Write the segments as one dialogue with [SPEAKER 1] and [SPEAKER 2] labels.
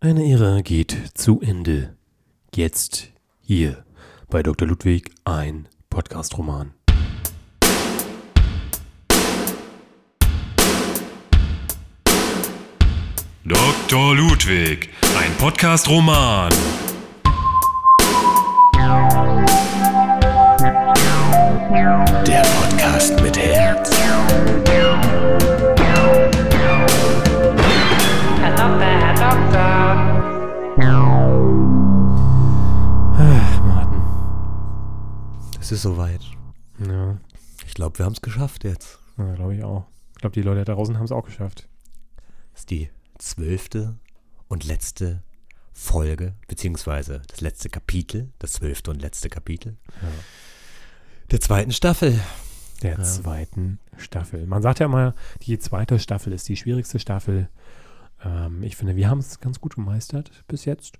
[SPEAKER 1] Eine Ära geht zu Ende. Jetzt hier bei Dr. Ludwig ein Podcast-Roman.
[SPEAKER 2] Dr. Ludwig, ein Podcast-Roman.
[SPEAKER 1] Der Podcast mit Herz.
[SPEAKER 3] Es ist soweit.
[SPEAKER 1] Ja,
[SPEAKER 3] Ich glaube, wir haben es geschafft jetzt.
[SPEAKER 1] ja glaube ich auch. Ich glaube, die Leute da draußen haben es auch geschafft.
[SPEAKER 3] Das ist die zwölfte und letzte Folge, beziehungsweise das letzte Kapitel, das zwölfte und letzte Kapitel der zweiten Staffel.
[SPEAKER 1] Der zweiten Staffel. Man sagt ja immer, die zweite Staffel ist die schwierigste Staffel. Ähm, ich finde, wir haben es ganz gut gemeistert bis jetzt.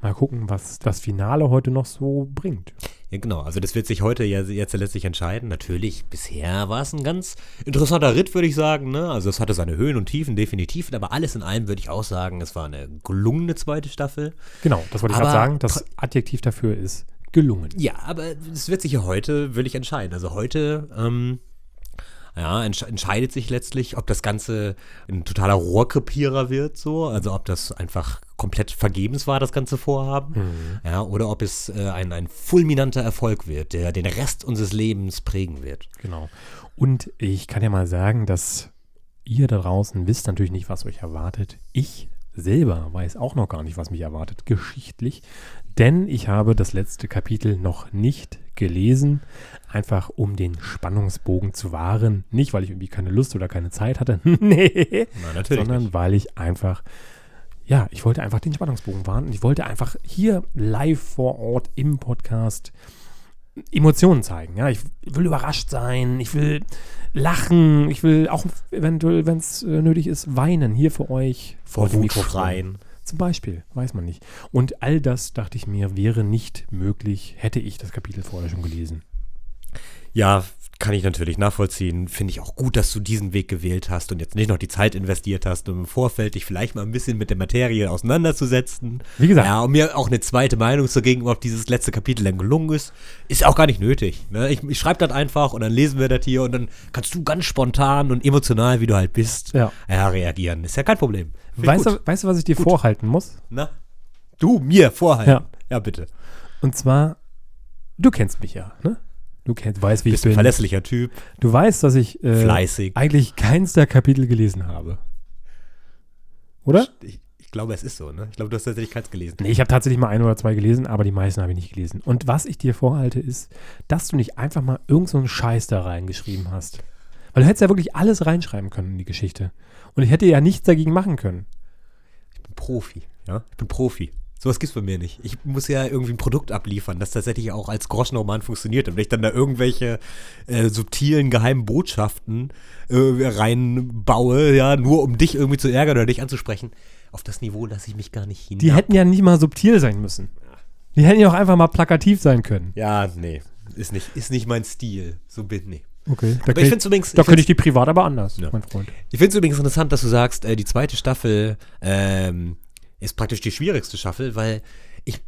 [SPEAKER 1] Mal gucken, was das Finale heute noch so bringt.
[SPEAKER 3] Ja, genau. Also das wird sich heute ja jetzt letztlich entscheiden. Natürlich, bisher war es ein ganz interessanter Ritt, würde ich sagen. Ne? Also es hatte seine Höhen und Tiefen, definitiv. Aber alles in allem würde ich auch sagen, es war eine gelungene zweite Staffel.
[SPEAKER 1] Genau, das wollte ich gerade sagen. Das Adjektiv dafür ist gelungen.
[SPEAKER 3] Ja, aber es wird sich ja heute, will ich entscheiden. Also heute, ähm, ja, entsch entscheidet sich letztlich, ob das Ganze ein totaler Rohrkrepierer wird, so, also ob das einfach komplett vergebens war, das ganze Vorhaben, ja, oder ob es äh, ein, ein fulminanter Erfolg wird, der den Rest unseres Lebens prägen wird.
[SPEAKER 1] Genau. Und ich kann ja mal sagen, dass ihr da draußen wisst natürlich nicht, was euch erwartet. Ich selber weiß auch noch gar nicht, was mich erwartet, geschichtlich. Denn ich habe das letzte Kapitel noch nicht gelesen, einfach um den Spannungsbogen zu wahren. Nicht, weil ich irgendwie keine Lust oder keine Zeit hatte. nee.
[SPEAKER 3] Natürlich
[SPEAKER 1] Sondern
[SPEAKER 3] nicht.
[SPEAKER 1] weil ich einfach, ja, ich wollte einfach den Spannungsbogen wahren. Und ich wollte einfach hier live vor Ort im Podcast Emotionen zeigen. Ja, ich will überrascht sein, ich will lachen, ich will auch eventuell, wenn es äh, nötig ist, weinen hier für euch
[SPEAKER 3] Vor
[SPEAKER 1] dem
[SPEAKER 3] Wut
[SPEAKER 1] Mikrofon. Zum Beispiel, weiß man nicht. Und all das, dachte ich mir, wäre nicht möglich, hätte ich das Kapitel vorher schon gelesen.
[SPEAKER 3] Ja, kann ich natürlich nachvollziehen. Finde ich auch gut, dass du diesen Weg gewählt hast und jetzt nicht noch die Zeit investiert hast, um im Vorfeld dich vielleicht mal ein bisschen mit der Materie auseinanderzusetzen.
[SPEAKER 1] Wie gesagt.
[SPEAKER 3] Ja, um mir auch eine zweite Meinung zu geben, ob dieses letzte Kapitel dann gelungen ist, ist auch gar nicht nötig. Ne? Ich, ich schreibe das einfach und dann lesen wir das hier und dann kannst du ganz spontan und emotional, wie du halt bist,
[SPEAKER 1] Ja.
[SPEAKER 3] reagieren. Ist ja kein Problem. Find
[SPEAKER 1] Weißt
[SPEAKER 3] gut.
[SPEAKER 1] du, weißt du, was ich dir vorhalten muss?
[SPEAKER 3] Na? Du, mir vorhalten.
[SPEAKER 1] Ja.
[SPEAKER 3] ja bitte.
[SPEAKER 1] Und zwar, du kennst mich ja, ne? Du kennst, weißt, wie
[SPEAKER 3] Bist
[SPEAKER 1] ich
[SPEAKER 3] ein
[SPEAKER 1] bin.
[SPEAKER 3] verlässlicher Typ,
[SPEAKER 1] Du weißt, dass ich äh,
[SPEAKER 3] fleißig.
[SPEAKER 1] eigentlich keins der Kapitel gelesen habe. Oder?
[SPEAKER 3] Ich, ich glaube, es ist so, ne? Ich glaube, du hast tatsächlich keins gelesen.
[SPEAKER 1] Nee, ich habe tatsächlich mal ein oder zwei gelesen, aber die meisten habe ich nicht gelesen. Und was ich dir vorhalte, ist, dass du nicht einfach mal irgend so einen Scheiß da reingeschrieben hast. Weil du hättest ja wirklich alles reinschreiben können in die Geschichte. Und ich hätte ja nichts dagegen machen können.
[SPEAKER 3] Ich bin Profi, ja? Ich bin Profi. Sowas gibt's bei mir nicht. Ich muss ja irgendwie ein Produkt abliefern, das tatsächlich auch als Groschenroman funktioniert. Und wenn ich dann da irgendwelche äh, subtilen, geheimen Botschaften äh, reinbaue, ja, nur um dich irgendwie zu ärgern oder dich anzusprechen, auf das Niveau lasse ich mich gar nicht hin.
[SPEAKER 1] Die hätten ja nicht mal subtil sein müssen. Die hätten ja auch einfach mal plakativ sein können.
[SPEAKER 3] Ja, nee. Ist nicht, ist nicht mein Stil. So bin nee.
[SPEAKER 1] Okay. Da,
[SPEAKER 3] Aber ich es übrigens,
[SPEAKER 1] da
[SPEAKER 3] ich
[SPEAKER 1] könnte ich die privat aber anders,
[SPEAKER 3] Ja.
[SPEAKER 1] mein Freund.
[SPEAKER 3] Ich finde es übrigens interessant, dass du sagst, äh, die zweite Staffel ähm, ist praktisch die schwierigste Staffel, weil ich,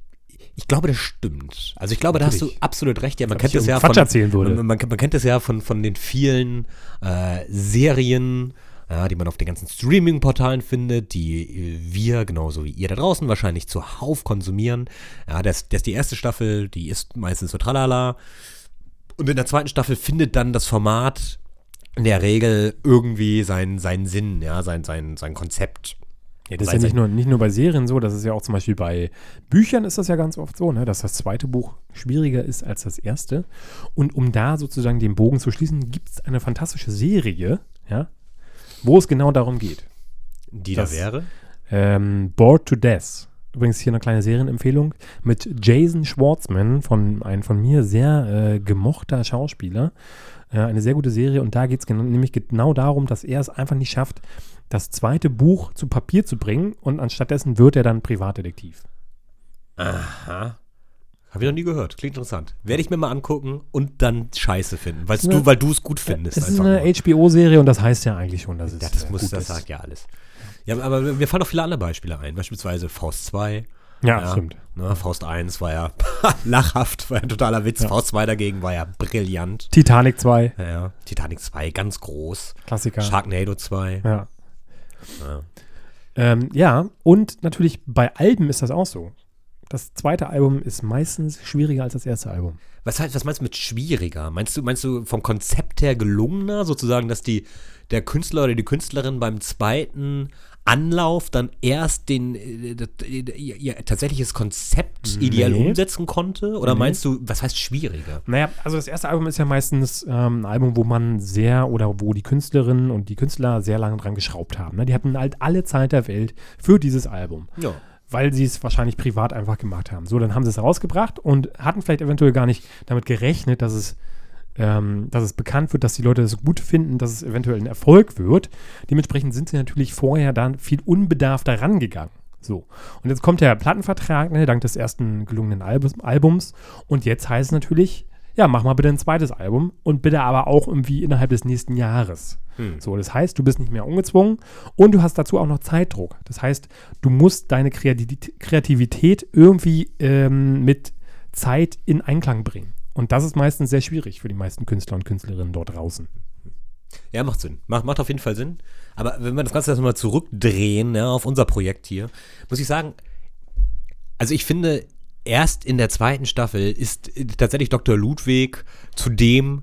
[SPEAKER 3] ich glaube, das stimmt. Also ich glaube, da hast du
[SPEAKER 1] Natürlich.
[SPEAKER 3] absolut recht. Ja, man
[SPEAKER 1] Ob
[SPEAKER 3] kennt das ja
[SPEAKER 1] irgendeinen
[SPEAKER 3] von,
[SPEAKER 1] Quatsch erzählen würde.
[SPEAKER 3] Man, man, man kennt das ja von, von den vielen äh, Serien, ja, die man auf den ganzen Streaming-Portalen findet, die äh, wir, genauso wie ihr da draußen, wahrscheinlich zuhauf konsumieren. Ja, das, das ist die erste Staffel, die ist meistens so tralala. Und in der zweiten Staffel findet dann das Format in der Regel irgendwie seinen, seinen Sinn, ja, sein, sein, sein Konzept.
[SPEAKER 1] Ja, das ist ja nicht nur, nicht nur bei Serien so, das ist ja auch zum Beispiel bei Büchern ist das ja ganz oft so, ne, dass das zweite Buch schwieriger ist als das erste. Und um da sozusagen den Bogen zu schließen, gibt es eine fantastische Serie, ja, wo es genau darum geht.
[SPEAKER 3] Die
[SPEAKER 1] Das-
[SPEAKER 3] da wäre.
[SPEAKER 1] Ähm, Bored to Death. Übrigens hier eine kleine Serienempfehlung mit Jason Schwartzman, von ein von mir sehr äh, gemochter Schauspieler. Äh, eine sehr gute Serie und da geht es gen nämlich genau darum, dass er es einfach nicht schafft, das zweite Buch zu Papier zu bringen und anstattdessen wird er dann Privatdetektiv.
[SPEAKER 3] Aha. Habe ich noch nie gehört. Klingt interessant. Werde ich mir mal angucken und dann scheiße finden, weil's
[SPEAKER 1] Ne.
[SPEAKER 3] du, weil du es gut findest.
[SPEAKER 1] Es ist eine. HBO-Serie und das heißt ja eigentlich schon, dass es
[SPEAKER 3] ja, das muss, das
[SPEAKER 1] ist.
[SPEAKER 3] sagt ja alles. Ja, aber mir fallen auch viele andere Beispiele ein. Beispielsweise Faust 2.
[SPEAKER 1] Ja, stimmt.
[SPEAKER 3] Ne, Faust 1 war ja lachhaft, war ja ein totaler Witz. Faust 2 dagegen war ja brillant.
[SPEAKER 1] Titanic 2,
[SPEAKER 3] Ja, ja. Titanic 2, ganz groß.
[SPEAKER 1] Klassiker.
[SPEAKER 3] Sharknado 2.
[SPEAKER 1] Ja.
[SPEAKER 3] Ja.
[SPEAKER 1] Ähm, ja, und natürlich bei Alben ist das auch so. Das zweite Album ist meistens schwieriger als das erste Album.
[SPEAKER 3] Was, heißt, was meinst du mit schwieriger? Meinst du, meinst du vom Konzept her gelungener, sozusagen, dass die, der Künstler oder die Künstlerin beim zweiten Anlauf dann erst den, äh, das, äh, ihr, ihr tatsächliches Konzept ideal
[SPEAKER 1] Nee.
[SPEAKER 3] umsetzen konnte? Oder
[SPEAKER 1] Nee.
[SPEAKER 3] meinst du, was heißt schwieriger?
[SPEAKER 1] Naja, also das erste Album ist ja meistens ähm, ein Album, wo man sehr oder wo die Künstlerinnen und die Künstler sehr lange dran geschraubt haben. Ne? Die hatten halt alle Zeit der Welt für dieses Album.
[SPEAKER 3] Ja.
[SPEAKER 1] weil sie es wahrscheinlich privat einfach gemacht haben. So, dann haben sie es rausgebracht und hatten vielleicht eventuell gar nicht damit gerechnet, dass es, ähm, dass es bekannt wird, dass die Leute es gut finden, dass es eventuell ein Erfolg wird. Dementsprechend sind sie natürlich vorher dann viel unbedarfter rangegangen. So. Und jetzt kommt der Plattenvertrag, ne, dank des ersten gelungenen Albums, Albums. Und jetzt heißt es natürlich, ja, mach mal bitte ein zweites Album und bitte aber auch irgendwie innerhalb des nächsten Jahres. So, das heißt, du bist nicht mehr ungezwungen und du hast dazu auch noch Zeitdruck. Das heißt, du musst deine Kreativität, Kreativität irgendwie ähm, mit Zeit in Einklang bringen. Und das ist meistens sehr schwierig für die meisten Künstler und Künstlerinnen dort draußen.
[SPEAKER 3] Ja, macht Sinn. Macht, macht auf jeden Fall Sinn. Aber wenn wir das Ganze jetzt mal zurückdrehen ja, auf unser Projekt hier, muss ich sagen, also ich finde, erst in der zweiten Staffel ist äh, tatsächlich Dr. Ludwig zu dem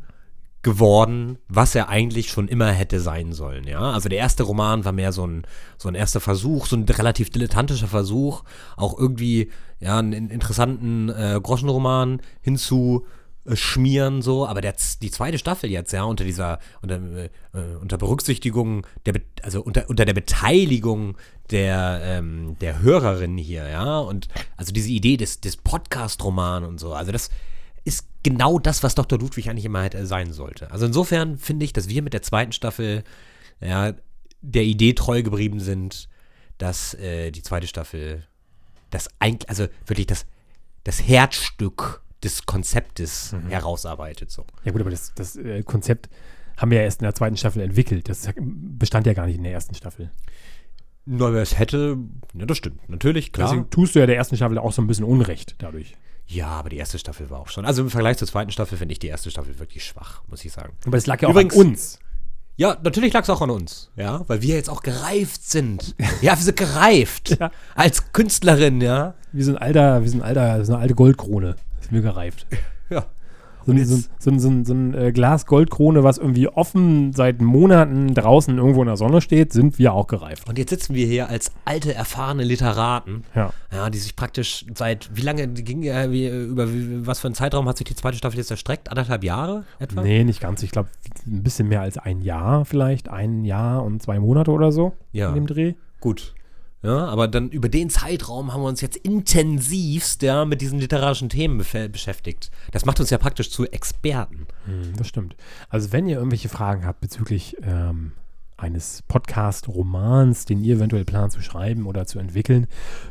[SPEAKER 3] geworden, was er eigentlich schon immer hätte sein sollen, ja. Also der erste Roman war mehr so ein, so ein erster Versuch, so ein relativ dilettantischer Versuch, auch irgendwie, ja, einen interessanten äh, Groschenroman hinzu schmieren so, aber der, die zweite Staffel jetzt, ja, unter dieser, unter, äh, äh, unter Berücksichtigung der, also unter, unter der Beteiligung der, ähm, der Hörerin hier, ja, und also diese Idee des, des Podcast-Roman und so, also das ist genau das, was Dr. Ludwig eigentlich immer hätte sein sollte. Also insofern finde ich, dass wir mit der zweiten Staffel, ja, der Idee treu geblieben sind, dass äh, die zweite Staffel das eigentlich, also wirklich das, das Herzstück des Konzeptes herausarbeitet. So.
[SPEAKER 1] Ja gut, aber das, das äh, Konzept haben wir ja erst in der zweiten Staffel entwickelt. Das bestand ja gar nicht in der ersten Staffel.
[SPEAKER 3] Nur wer es hätte, ja, das stimmt. Natürlich, klar.
[SPEAKER 1] Deswegen tust du ja der ersten Staffel auch so ein bisschen Unrecht dadurch.
[SPEAKER 3] ja, aber die erste Staffel war auch schon. Also im Vergleich zur zweiten Staffel finde ich die erste Staffel wirklich schwach, muss ich sagen.
[SPEAKER 1] Aber es lag ja auch
[SPEAKER 3] Übrigens-
[SPEAKER 1] an uns.
[SPEAKER 3] Ja, natürlich lag es auch an uns, ja, weil wir jetzt auch gereift sind. Ja, wir sind gereift.
[SPEAKER 1] Ja.
[SPEAKER 3] Als Künstlerin, ja.
[SPEAKER 1] Wir sind alter, wir sind alter, so eine alte Goldkrone. Ist mir gereift.
[SPEAKER 3] Ja.
[SPEAKER 1] So, ein- so, so, so, so ein äh, Glas Goldkrone, was irgendwie offen seit Monaten draußen irgendwo in der Sonne steht, sind wir auch gereift.
[SPEAKER 3] Und jetzt sitzen wir hier als alte, erfahrene Literaten,
[SPEAKER 1] Ja.
[SPEAKER 3] ja, die sich praktisch seit, wie lange ging, äh, wie, über wie, was für einen Zeitraum hat sich die zweite Staffel jetzt erstreckt? Anderthalb Jahre etwa?
[SPEAKER 1] Nee, nicht ganz. Ich glaube, ein bisschen mehr als ein Jahr vielleicht. Ein Jahr und zwei Monate oder so
[SPEAKER 3] Ja.
[SPEAKER 1] in dem Dreh.
[SPEAKER 3] Gut. Ja, aber dann über den Zeitraum haben wir uns jetzt intensivst ja, mit diesen literarischen Themen beschäftigt. Das macht uns ja praktisch zu Experten.
[SPEAKER 1] Hm, Das stimmt. Also wenn ihr irgendwelche Fragen habt bezüglich ähm, eines Podcast-Romans, den ihr eventuell plant zu schreiben oder zu entwickeln,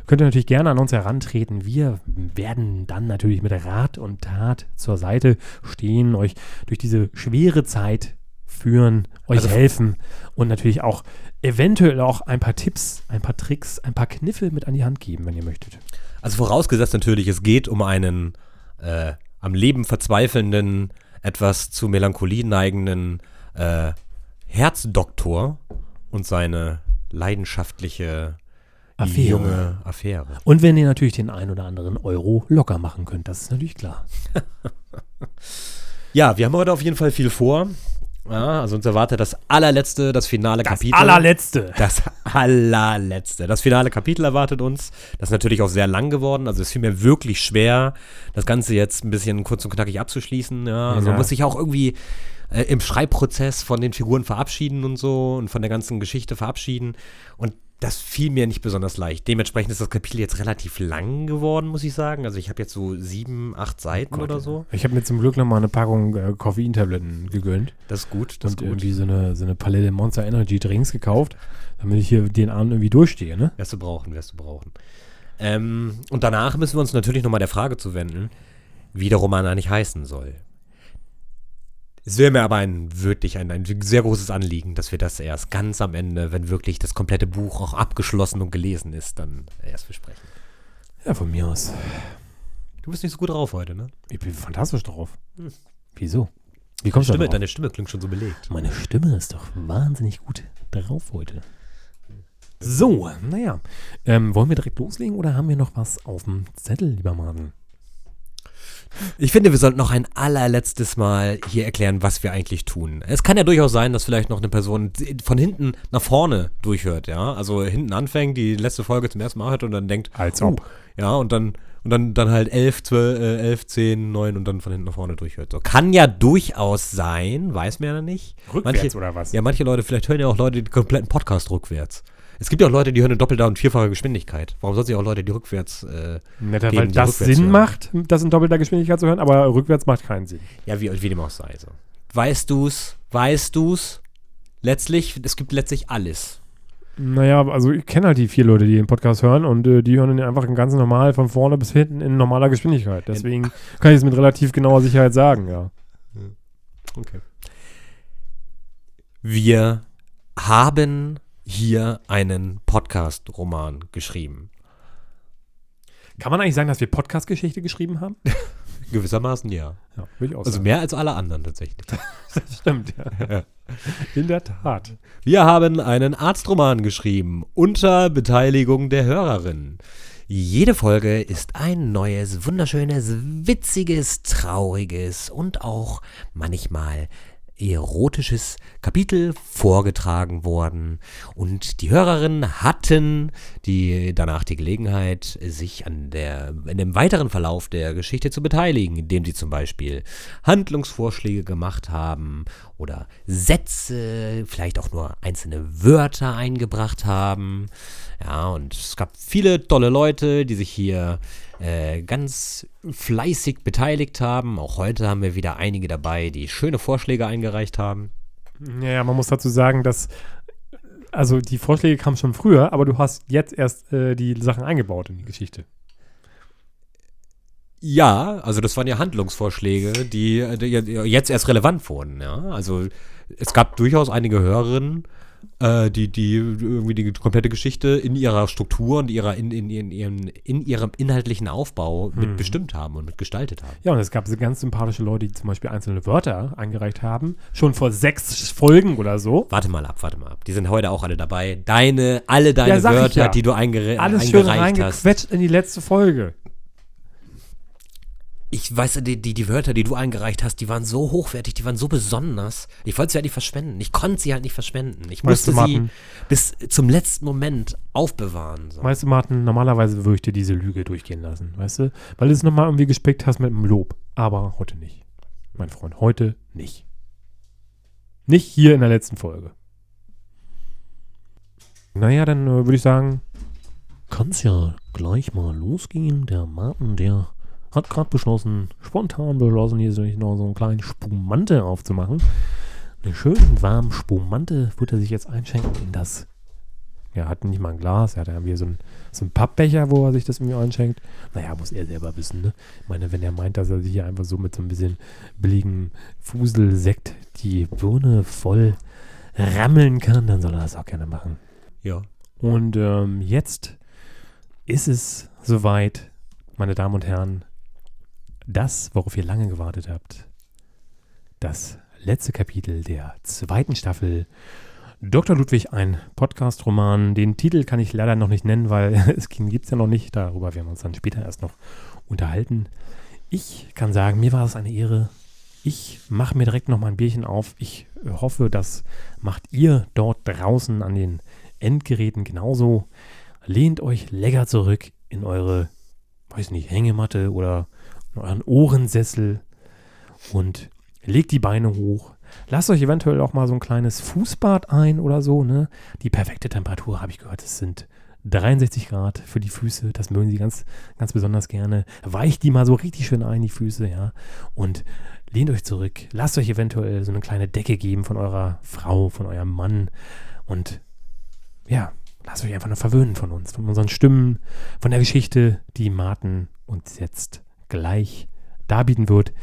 [SPEAKER 1] könnt ihr natürlich gerne an uns herantreten. Wir werden dann natürlich mit Rat und Tat zur Seite stehen, euch durch diese schwere Zeit führen, euch
[SPEAKER 3] Also-
[SPEAKER 1] helfen und natürlich auch eventuell auch ein paar Tipps, ein paar Tricks, ein paar Kniffe mit an die Hand geben, wenn ihr möchtet.
[SPEAKER 3] Also vorausgesetzt natürlich, es geht um einen äh, am Leben verzweifelnden, etwas zu Melancholie neigenden äh, Herzdoktor und seine leidenschaftliche
[SPEAKER 1] Affäre.
[SPEAKER 3] junge Affäre.
[SPEAKER 1] Und wenn ihr natürlich den ein oder anderen Euro locker machen könnt, das ist natürlich klar.
[SPEAKER 3] Ja, wir haben heute auf jeden Fall viel vor. Ja, also uns erwartet das allerletzte, das finale Kapitel.
[SPEAKER 1] Allerletzte.
[SPEAKER 3] Das allerletzte. Das finale Kapitel erwartet uns. Das ist natürlich auch sehr lang geworden. Also es fiel mir wirklich schwer, das Ganze jetzt ein bisschen kurz und knackig abzuschließen. Ja, also
[SPEAKER 1] Ja.
[SPEAKER 3] man muss sich auch irgendwie äh, im Schreibprozess von den Figuren verabschieden und so und von der ganzen Geschichte verabschieden. Und das fiel mir nicht besonders leicht. Dementsprechend ist das Kapitel jetzt relativ lang geworden, muss ich sagen. Also ich habe jetzt so sieben, acht Seiten oder so.
[SPEAKER 1] Ich habe mir zum Glück noch mal eine Packung äh, Koffeintabletten gegönnt
[SPEAKER 3] Das ist gut, das
[SPEAKER 1] und
[SPEAKER 3] ist gut.
[SPEAKER 1] irgendwie so eine, so eine Palette Monster Energy Drinks gekauft, damit ich hier den Abend irgendwie durchstehe, ne?
[SPEAKER 3] Wirst du brauchen, wirst du brauchen. Ähm, und danach müssen wir uns natürlich nochmal der Frage zuwenden, wie der Roman eigentlich heißen soll. Es wäre mir aber ein wirklich ein, ein sehr großes Anliegen, dass wir das erst ganz am Ende, wenn wirklich das komplette Buch auch abgeschlossen und gelesen ist, dann erst besprechen.
[SPEAKER 1] Ja, von mir aus.
[SPEAKER 3] Du bist nicht so gut drauf heute, ne?
[SPEAKER 1] Ich bin fantastisch drauf.
[SPEAKER 3] Hm.
[SPEAKER 1] Wieso? Wie kommst du
[SPEAKER 3] Stimme,
[SPEAKER 1] drauf?
[SPEAKER 3] deine Stimme klingt schon so belegt.
[SPEAKER 1] Meine Stimme ist doch wahnsinnig gut drauf heute. So, naja. Ähm, wollen wir direkt loslegen oder haben wir noch was auf dem Zettel, lieber Martin?
[SPEAKER 3] Ich finde, wir sollten noch ein allerletztes Mal hier erklären, was wir eigentlich tun. Es kann ja durchaus sein, dass vielleicht noch eine Person von hinten nach vorne durchhört, ja. Also hinten anfängt, die letzte Folge zum ersten Mal hört und dann denkt,
[SPEAKER 1] Als
[SPEAKER 3] oh,
[SPEAKER 1] ob.
[SPEAKER 3] ja, und dann, und dann, dann halt 11, 12, äh, 11, 10, 9 und dann von hinten nach vorne durchhört. So. Kann ja durchaus sein, weiß man ja nicht.
[SPEAKER 1] Rückwärts
[SPEAKER 3] manche,
[SPEAKER 1] oder was?
[SPEAKER 3] Ja, manche Leute, vielleicht hören ja auch Leute den kompletten Podcast rückwärts. Es gibt ja auch Leute, die hören in doppelter und vierfacher Geschwindigkeit. Warum sollten sich auch Leute, die rückwärts, äh,
[SPEAKER 1] Netter,
[SPEAKER 3] Geben
[SPEAKER 1] weil
[SPEAKER 3] die
[SPEAKER 1] das
[SPEAKER 3] rückwärts
[SPEAKER 1] Sinn
[SPEAKER 3] hören.
[SPEAKER 1] macht, das in doppelter Geschwindigkeit zu hören, aber rückwärts macht keinen Sinn.
[SPEAKER 3] ja, wie, wie dem auch sei. So. Weißt du's? Weißt du's? Letztlich, es gibt letztlich alles.
[SPEAKER 1] Naja, also ich kenne halt die vier Leute, die den Podcast hören und äh, die hören ihn einfach ganz normal von vorne bis hinten in normaler Geschwindigkeit. Deswegen kann ich es mit relativ genauer Sicherheit sagen, ja.
[SPEAKER 3] Okay. Wir haben hier einen Podcast-Roman geschrieben.
[SPEAKER 1] Kann man eigentlich sagen, dass wir Podcast-Geschichte geschrieben haben?
[SPEAKER 3] Gewissermaßen ja.
[SPEAKER 1] Ja, würde ich auch
[SPEAKER 3] Also
[SPEAKER 1] sagen.
[SPEAKER 3] mehr als alle anderen tatsächlich.
[SPEAKER 1] Das stimmt, ja. In der Tat.
[SPEAKER 3] Wir haben einen Arztroman geschrieben unter Beteiligung der Hörerin. Jede Folge ist ein neues, wunderschönes, witziges, trauriges und auch manchmal erotisches Kapitel vorgetragen worden. Und die Hörerinnen hatten die danach die Gelegenheit, sich an der, in dem weiteren Verlauf der Geschichte zu beteiligen, indem sie zum Beispiel Handlungsvorschläge gemacht haben oder Sätze, vielleicht auch nur einzelne Wörter eingebracht haben. Ja, und es gab viele tolle Leute, die sich hier äh, ganz fleißig beteiligt haben. Auch heute haben wir wieder einige dabei, die schöne Vorschläge eingereicht haben.
[SPEAKER 1] Ja, man muss dazu sagen, dass also die Vorschläge kamen schon früher, aber du hast jetzt erst äh, die Sachen eingebaut in die Geschichte.
[SPEAKER 3] Ja, also das waren ja Handlungsvorschläge, die, die jetzt erst relevant wurden. Ja, also es gab durchaus einige Hörerinnen, äh, die, die irgendwie die komplette Geschichte in ihrer Struktur und ihrer, in, in, in, ihrem, in ihrem inhaltlichen Aufbau mitbestimmt haben und mitgestaltet haben.
[SPEAKER 1] Ja, und es gab so ganz sympathische Leute, die zum Beispiel einzelne Wörter eingereicht haben, schon vor sechs Folgen oder so.
[SPEAKER 3] Warte mal ab, warte mal ab. Die sind heute auch alle dabei. Deine, alle deine
[SPEAKER 1] Ja,
[SPEAKER 3] Wörter,
[SPEAKER 1] ja.
[SPEAKER 3] die du eingere
[SPEAKER 1] Alles schön
[SPEAKER 3] eingereicht hast.
[SPEAKER 1] reingequetscht in die letzte Folge.
[SPEAKER 3] Ich weiß, die, die, die Wörter, die du eingereicht hast, die waren so hochwertig, die waren so besonders. Ich wollte sie halt nicht verschwenden. Ich konnte sie halt nicht verschwenden. Ich
[SPEAKER 1] Weißt
[SPEAKER 3] musste
[SPEAKER 1] du,
[SPEAKER 3] sie
[SPEAKER 1] Martin?
[SPEAKER 3] bis zum letzten Moment aufbewahren. So.
[SPEAKER 1] Weißt du, Martin, normalerweise würde ich dir diese Lüge durchgehen lassen, weißt du? Weil du es nochmal irgendwie gespickt hast mit einem Lob. Aber heute nicht. Mein Freund, heute nicht. Nicht hier in der letzten Folge. Naja, dann äh, würde ich sagen, kann es ja gleich mal losgehen. Der Martin, der hat gerade beschlossen, spontan beschlossen, hier sich noch so einen kleinen Spumante aufzumachen. Eine schönen warmen Spumante wird er sich jetzt einschenken in das. Er hat nicht mal ein Glas, er hat ja wie so ein, so ein Pappbecher, wo er sich das irgendwie einschenkt. Naja, muss er selber wissen, ne? Ich meine, wenn er meint, dass er sich hier einfach so mit so ein bisschen billigen Fuselsekt die Birne voll rammeln kann, dann soll er das auch gerne machen.
[SPEAKER 3] Ja.
[SPEAKER 1] Und ähm, jetzt ist es soweit, meine Damen und Herren, das, worauf ihr lange gewartet habt. Das letzte Kapitel der zweiten Staffel. Dr. Ludwig, ein Podcast-Roman. Den Titel kann ich leider noch nicht nennen, weil es gibt es ja noch nicht. Darüber werden wir uns dann später erst noch unterhalten. Ich kann sagen, mir war es eine Ehre. Ich mache mir direkt noch mal ein Bierchen auf. Ich hoffe, das macht ihr dort draußen an den Endgeräten genauso. Lehnt euch lecker zurück in eure, weiß nicht, Hängematte oder euren Ohrensessel und legt die Beine hoch. Lasst euch eventuell auch mal so ein kleines Fußbad ein oder so, ne? Die perfekte Temperatur, habe ich gehört, es sind 63 Grad für die Füße. Das mögen sie ganz, ganz besonders gerne. Weicht die mal so richtig schön ein, die Füße, ja. Und lehnt euch zurück. Lasst euch eventuell so eine kleine Decke geben von eurer Frau, von eurem Mann. Und ja, lasst euch einfach nur verwöhnen von uns, von unseren Stimmen, von der Geschichte, die Martin uns jetzt gleich darbieten wird.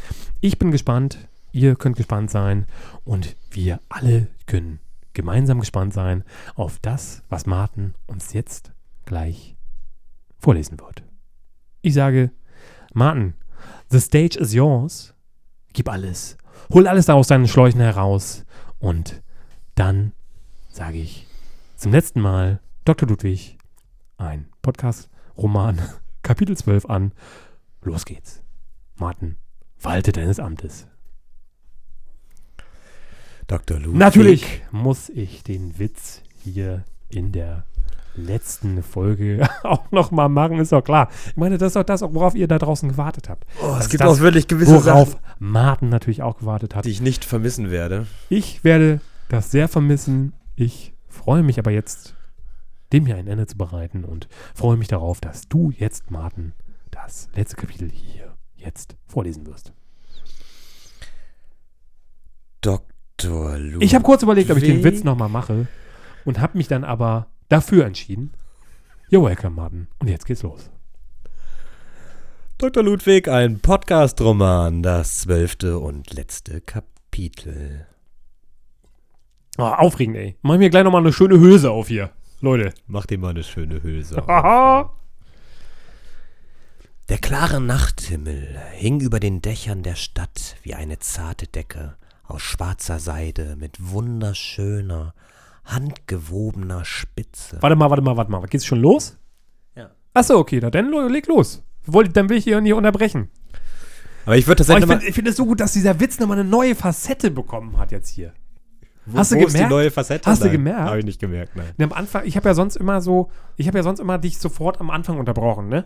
[SPEAKER 1] Ich bin gespannt ihr könnt gespannt sein und wir alle können gemeinsam gespannt sein auf das, was Martin uns jetzt gleich vorlesen wird. Ich sage, Martin, the stage is yours. Gib alles. Hol alles da aus deinen Schläuchen heraus. Und dann sage ich zum letzten Mal Dr. Ludwig, ein Podcast-Roman, Kapitel 12 an. Los geht's. Martin, walte deines Amtes.
[SPEAKER 3] Dr. Ludwig.
[SPEAKER 1] Natürlich muss ich den Witz hier in der letzten Folge auch nochmal machen, ist doch klar. Ich meine, das ist doch das, worauf ihr da draußen gewartet habt.
[SPEAKER 3] Oh, es
[SPEAKER 1] ist
[SPEAKER 3] gibt
[SPEAKER 1] das,
[SPEAKER 3] auch wirklich gewisse
[SPEAKER 1] Worauf
[SPEAKER 3] Sachen,
[SPEAKER 1] Martin natürlich auch gewartet hat.
[SPEAKER 3] die ich nicht vermissen werde.
[SPEAKER 1] Ich werde das sehr vermissen. Ich freue mich aber jetzt, dem hier ein Ende zu bereiten und freue mich darauf, dass du jetzt, Martin, das letzte Kapitel hier jetzt vorlesen wirst.
[SPEAKER 3] Dr. Ludwig.
[SPEAKER 1] Ich habe kurz überlegt, ob ich den. Witz nochmal mache und habe mich dann aber dafür entschieden. You're welcome, Martin. Und jetzt geht's los.
[SPEAKER 3] Dr. Ludwig, ein Podcast-Roman, das zwölfte und letzte Kapitel.
[SPEAKER 1] Oh, aufregend, ey. Mach mir gleich nochmal eine schöne Hülse auf hier. Leute.
[SPEAKER 3] Mach dir mal eine schöne Hülse.
[SPEAKER 1] Haha.
[SPEAKER 3] Der klare Nachthimmel hing über den Dächern der Stadt wie eine zarte Decke aus schwarzer Seide mit wunderschöner, handgewobener Spitze.
[SPEAKER 1] warte mal, warte mal, warte mal. Geht's schon los?
[SPEAKER 3] Ja.
[SPEAKER 1] Achso, okay, na, dann leg los. Wollt, dann will ich hier nicht unterbrechen.
[SPEAKER 3] Aber ich würde
[SPEAKER 1] Aber
[SPEAKER 3] tatsächlich
[SPEAKER 1] ich finde find es so gut, dass dieser Witz nochmal eine neue Facette bekommen hat jetzt hier.
[SPEAKER 3] wo,
[SPEAKER 1] hast du
[SPEAKER 3] wo ist die
[SPEAKER 1] gemerkt?
[SPEAKER 3] neue Facette?
[SPEAKER 1] Hast du
[SPEAKER 3] Nein,
[SPEAKER 1] gemerkt?
[SPEAKER 3] Habe ich nicht gemerkt, nein.
[SPEAKER 1] Und am Anfang, ich habe ja sonst immer so, ich habe ja sonst immer dich sofort am Anfang unterbrochen, ne?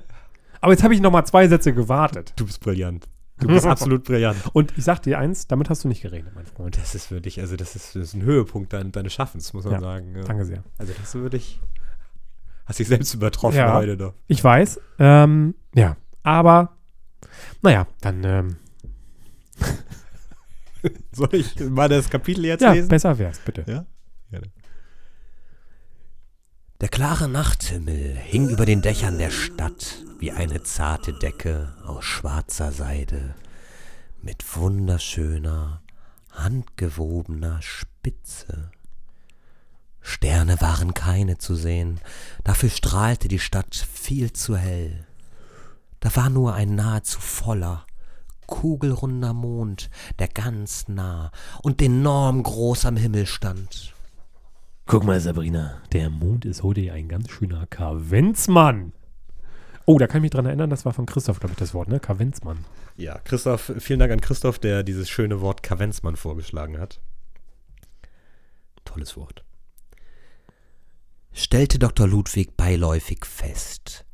[SPEAKER 1] Aber jetzt habe ich nochmal zwei Sätze gewartet.
[SPEAKER 3] Du bist brillant. Du bist absolut brillant.
[SPEAKER 1] Und ich sag dir eins, damit hast du nicht geredet, mein Freund.
[SPEAKER 3] Das ist wirklich, also das ist, das ist ein Höhepunkt dein, deines Schaffens, muss man
[SPEAKER 1] Ja,
[SPEAKER 3] sagen. Ja.
[SPEAKER 1] Danke sehr.
[SPEAKER 3] Also das ist wirklich, hast dich selbst übertroffen
[SPEAKER 1] Ja.
[SPEAKER 3] heute noch.
[SPEAKER 1] Ich weiß. Ähm, ja, aber naja, dann ähm,
[SPEAKER 3] Soll ich mal das Kapitel jetzt
[SPEAKER 1] ja,
[SPEAKER 3] lesen?
[SPEAKER 1] besser wär's, bitte.
[SPEAKER 3] Ja? Gerne. Der klare Nachthimmel hing über den Dächern der Stadt wie eine zarte Decke aus schwarzer Seide mit wunderschöner, handgewobener Spitze. Sterne waren keine zu sehen, dafür strahlte die Stadt viel zu hell. Da war nur ein nahezu voller, kugelrunder Mond, der ganz nah und enorm groß am Himmel stand.
[SPEAKER 1] Guck mal, Sabrina, der Mond ist heute ein ganz schöner Kavenzmann. Oh, da kann ich mich dran erinnern, das war von Christoph, glaube ich, das Wort, ne? Kavenzmann.
[SPEAKER 3] Ja, Christoph, vielen Dank an Christoph, der dieses schöne Wort Kavenzmann vorgeschlagen hat. Tolles Wort. Stellte Dr. Ludwig beiläufig fest.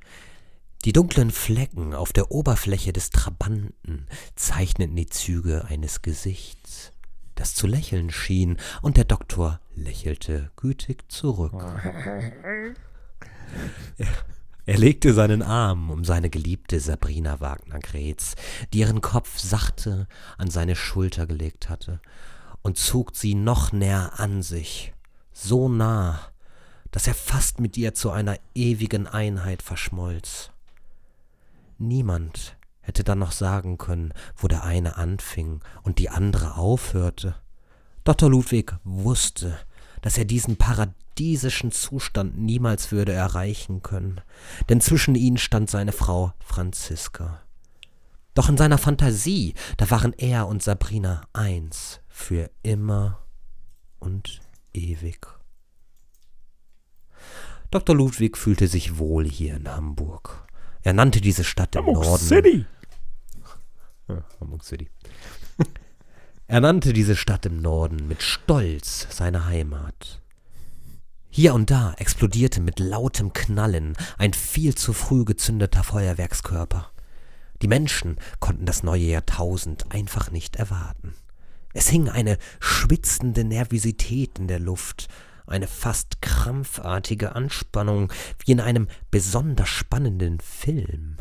[SPEAKER 3] Die dunklen Flecken auf der Oberfläche des Trabanten zeichneten die Züge eines Gesichts, das zu lächeln schien, und der Doktor lächelte gütig zurück. Er legte seinen Arm um seine geliebte Sabrina Wagner-Grätz, die ihren Kopf sachte an seine Schulter gelegt hatte, und zog sie noch näher an sich, so nah, dass er fast mit ihr zu einer ewigen Einheit verschmolz. Niemand hätte dann noch sagen können, wo der eine anfing und die andere aufhörte. Dr. Ludwig wusste, dass er diesen paradiesischen Zustand niemals würde erreichen können, denn zwischen ihnen stand seine Frau Franziska. Doch in seiner Fantasie, da waren er und Sabrina eins, für immer und ewig. Dr. Ludwig fühlte sich wohl hier in Hamburg. Er nannte diese Stadt im
[SPEAKER 1] Hamburg
[SPEAKER 3] Norden.
[SPEAKER 1] City.
[SPEAKER 3] Ja, Hamburg City. er nannte diese Stadt im Norden mit Stolz seine Heimat. Hier und da explodierte mit lautem Knallen ein viel zu früh gezündeter Feuerwerkskörper. Die Menschen konnten das neue Jahrtausend einfach nicht erwarten. Es hing eine schwitzende Nervosität in der Luft, eine fast krampfartige Anspannung wie in einem besonders spannenden Film.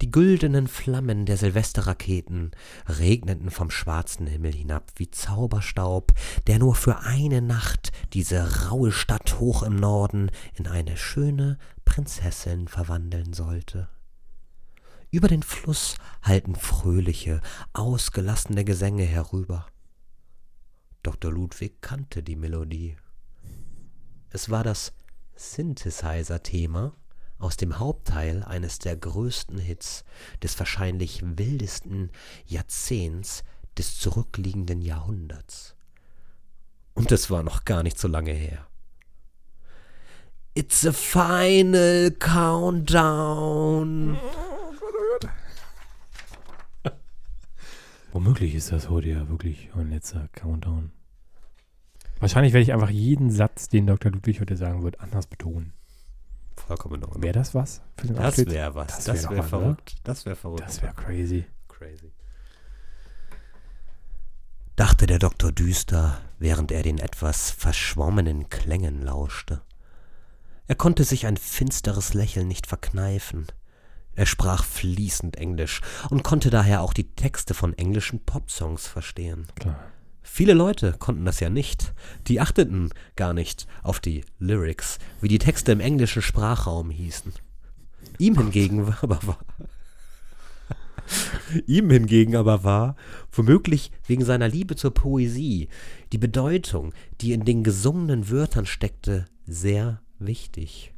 [SPEAKER 3] Die güldenen Flammen der Silvesterraketen regneten vom schwarzen Himmel hinab wie Zauberstaub, der nur für eine Nacht diese raue Stadt hoch im Norden in eine schöne Prinzessin verwandeln sollte. Über den Fluss halten fröhliche, ausgelassene Gesänge herüber. Dr. Ludwig kannte die Melodie. Es war das Synthesizer-Thema aus dem Hauptteil eines der größten Hits des wahrscheinlich wildesten Jahrzehnts des zurückliegenden Jahrhunderts. Und es war noch gar nicht so lange her. It's a final countdown.
[SPEAKER 1] Womöglich ist das heute ja wirklich ein letzter Countdown. Wahrscheinlich werde ich einfach jeden Satz, den Dr. Ludwig heute sagen wird, anders betonen.
[SPEAKER 3] Vollkommen Ordnung.
[SPEAKER 1] Wäre das was für den
[SPEAKER 3] Das wäre was.
[SPEAKER 1] Das
[SPEAKER 3] Das
[SPEAKER 1] wär
[SPEAKER 3] wäre
[SPEAKER 1] doch was,
[SPEAKER 3] verrückt. Das wäre verrückt.
[SPEAKER 1] Das wäre crazy.
[SPEAKER 3] crazy. Dachte der Doktor düster, während er den etwas verschwommenen Klängen lauschte. Er konnte sich ein finsteres Lächeln nicht verkneifen. Er sprach fließend Englisch und konnte daher auch die Texte von englischen Popsongs verstehen.
[SPEAKER 1] Klar.
[SPEAKER 3] Viele Leute konnten das ja nicht. Die achteten gar nicht auf die Lyrics, wie die Texte im englischen Sprachraum hießen. Ihm hingegen war aber war, ihm hingegen aber war, womöglich wegen seiner Liebe zur Poesie, die Bedeutung, die in den gesungenen Wörtern steckte, sehr wichtig.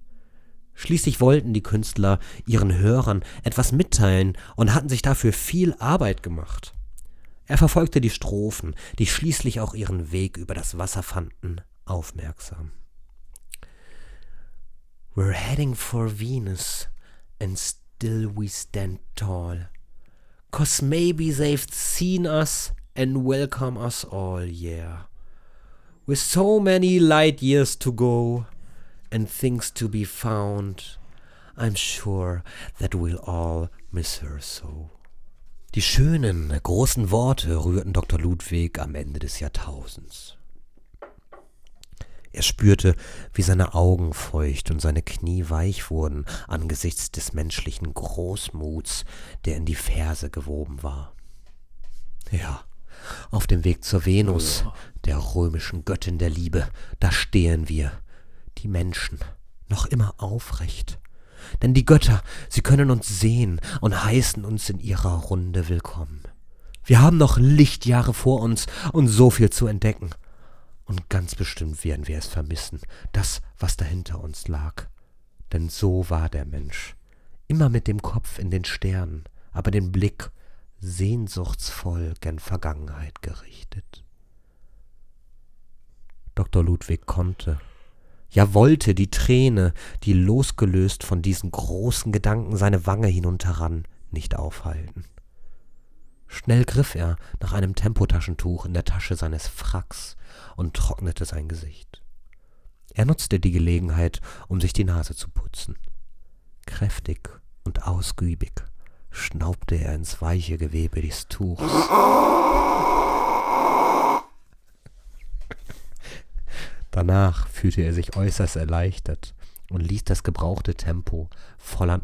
[SPEAKER 3] Schließlich wollten die Künstler ihren Hörern etwas mitteilen und hatten sich dafür viel Arbeit gemacht. Er verfolgte die Strophen, die schließlich auch ihren Weg über das Wasser fanden, aufmerksam. We're heading for Venus, and still we stand tall. Cause maybe they've seen us and welcome us all, yeah. With so many light years to go and things to be found, I'm sure that we'll all miss her so. Die schönen, großen Worte rührten Dr. Ludwig am Ende des Jahrtausends. Er spürte, wie seine Augen feucht und seine Knie weich wurden angesichts des menschlichen Großmuts, der in die Verse gewoben war. Ja, auf dem Weg zur Venus, der römischen Göttin der Liebe, da stehen wir, die Menschen, noch immer aufrecht. Denn die Götter, sie können uns sehen und heißen uns in ihrer Runde willkommen. Wir haben noch Lichtjahre vor uns und so viel zu entdecken. Und ganz bestimmt werden wir es vermissen, das, was dahinter uns lag. Denn so war der Mensch. Immer mit dem Kopf in den Sternen, aber den Blick sehnsuchtsvoll gen Vergangenheit gerichtet. Dr. Ludwig konnte, ja wollte die Träne, die losgelöst von diesen großen Gedanken seine Wange hinunterrann, nicht aufhalten. Schnell griff er nach einem Tempotaschentuch in der Tasche seines Fracks und trocknete sein Gesicht. Er nutzte die Gelegenheit, um sich die Nase zu putzen. Kräftig und ausgiebig schnaubte er ins weiche Gewebe des Tuchs. Danach fühlte er sich äußerst erleichtert und ließ das gebrauchte Tempo voller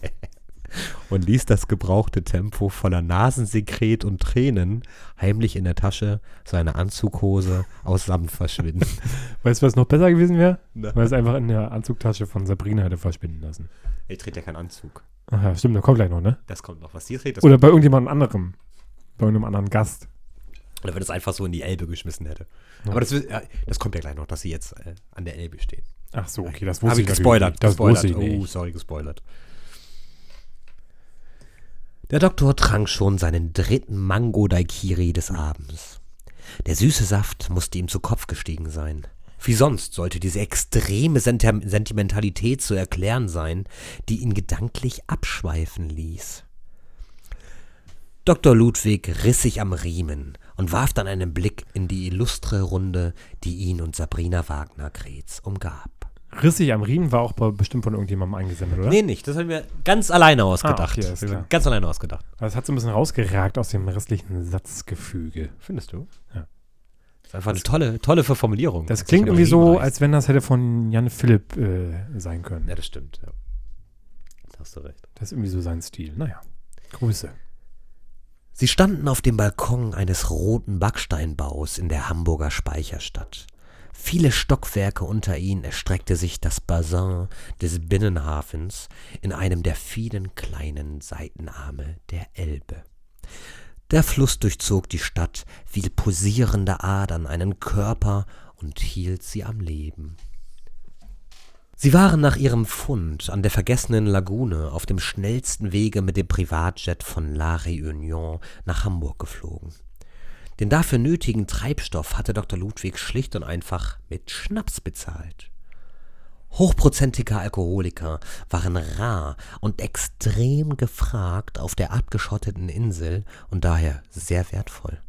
[SPEAKER 3] und ließ das gebrauchte Tempo voller Nasensekret und Tränen heimlich in der Tasche seiner Anzughose aus Samt verschwinden.
[SPEAKER 1] Weißt du, was noch besser gewesen wäre? Weil es einfach in der Anzugtasche von Sabrina hätte verschwinden lassen.
[SPEAKER 3] Er trägt ja keinen Anzug.
[SPEAKER 1] Ach ja, stimmt, da kommt gleich noch, ne?
[SPEAKER 3] Das kommt noch. Was sie trägt, das
[SPEAKER 1] Oder bei irgendjemand anderem. Bei irgendeinem anderen Gast.
[SPEAKER 3] Oder wenn es einfach so in die Elbe geschmissen hätte.
[SPEAKER 1] Ja.
[SPEAKER 3] Aber das, das kommt ja gleich noch, dass sie jetzt äh, an der Elbe stehen.
[SPEAKER 1] Ach so, okay, das wusste
[SPEAKER 3] ich
[SPEAKER 1] ich
[SPEAKER 3] gespoilert.
[SPEAKER 1] nicht. Das
[SPEAKER 3] gespoilert.
[SPEAKER 1] wusste ich
[SPEAKER 3] Oh,
[SPEAKER 1] nicht.
[SPEAKER 3] sorry, gespoilert. Der Doktor trank schon seinen dritten Mango-Daikiri des Abends. Der süße Saft musste ihm zu Kopf gestiegen sein. Wie sonst sollte diese extreme Senti- Sentimentalität zu erklären sein, die ihn gedanklich abschweifen ließ. Dr. Ludwig riss sich am Riemen und warf dann einen Blick in die illustre Runde, die ihn und Sabrina Wagner-Kretz umgab.
[SPEAKER 1] Rissig am Riemen war auch bestimmt von irgendjemandem eingesendet, oder?
[SPEAKER 3] Nee, nicht. Das haben wir ganz alleine ausgedacht.
[SPEAKER 1] okay, alles klar.
[SPEAKER 3] ganz alleine ausgedacht.
[SPEAKER 1] Das hat so ein bisschen rausgeragt aus dem restlichen Satzgefüge.
[SPEAKER 3] Findest du?
[SPEAKER 1] Ja.
[SPEAKER 3] Das ist einfach eine tolle, tolle Formulierung.
[SPEAKER 1] Das klingt irgendwie so,
[SPEAKER 3] Riemen
[SPEAKER 1] als wenn das hätte von Jan Philipp äh, sein können.
[SPEAKER 3] Ja, das stimmt. Ja. Da hast du recht.
[SPEAKER 1] Das ist irgendwie so sein Stil. Naja, Grüße.
[SPEAKER 3] Sie standen auf dem Balkon eines roten Backsteinbaus in der Hamburger Speicherstadt. Viele Stockwerke unter ihnen erstreckte sich das Bassin des Binnenhafens in einem der vielen kleinen Seitenarme der Elbe. Der Fluss durchzog die Stadt wie pulsierende Adern einen Körper und hielt sie am Leben. Sie waren nach ihrem Fund an der vergessenen Lagune auf dem schnellsten Wege mit dem Privatjet von La Réunion nach Hamburg geflogen. Den dafür nötigen Treibstoff hatte Dr. Ludwig schlicht und einfach mit Schnaps bezahlt. Hochprozentige Alkoholiker waren rar und extrem gefragt auf der abgeschotteten Insel und daher sehr wertvoll.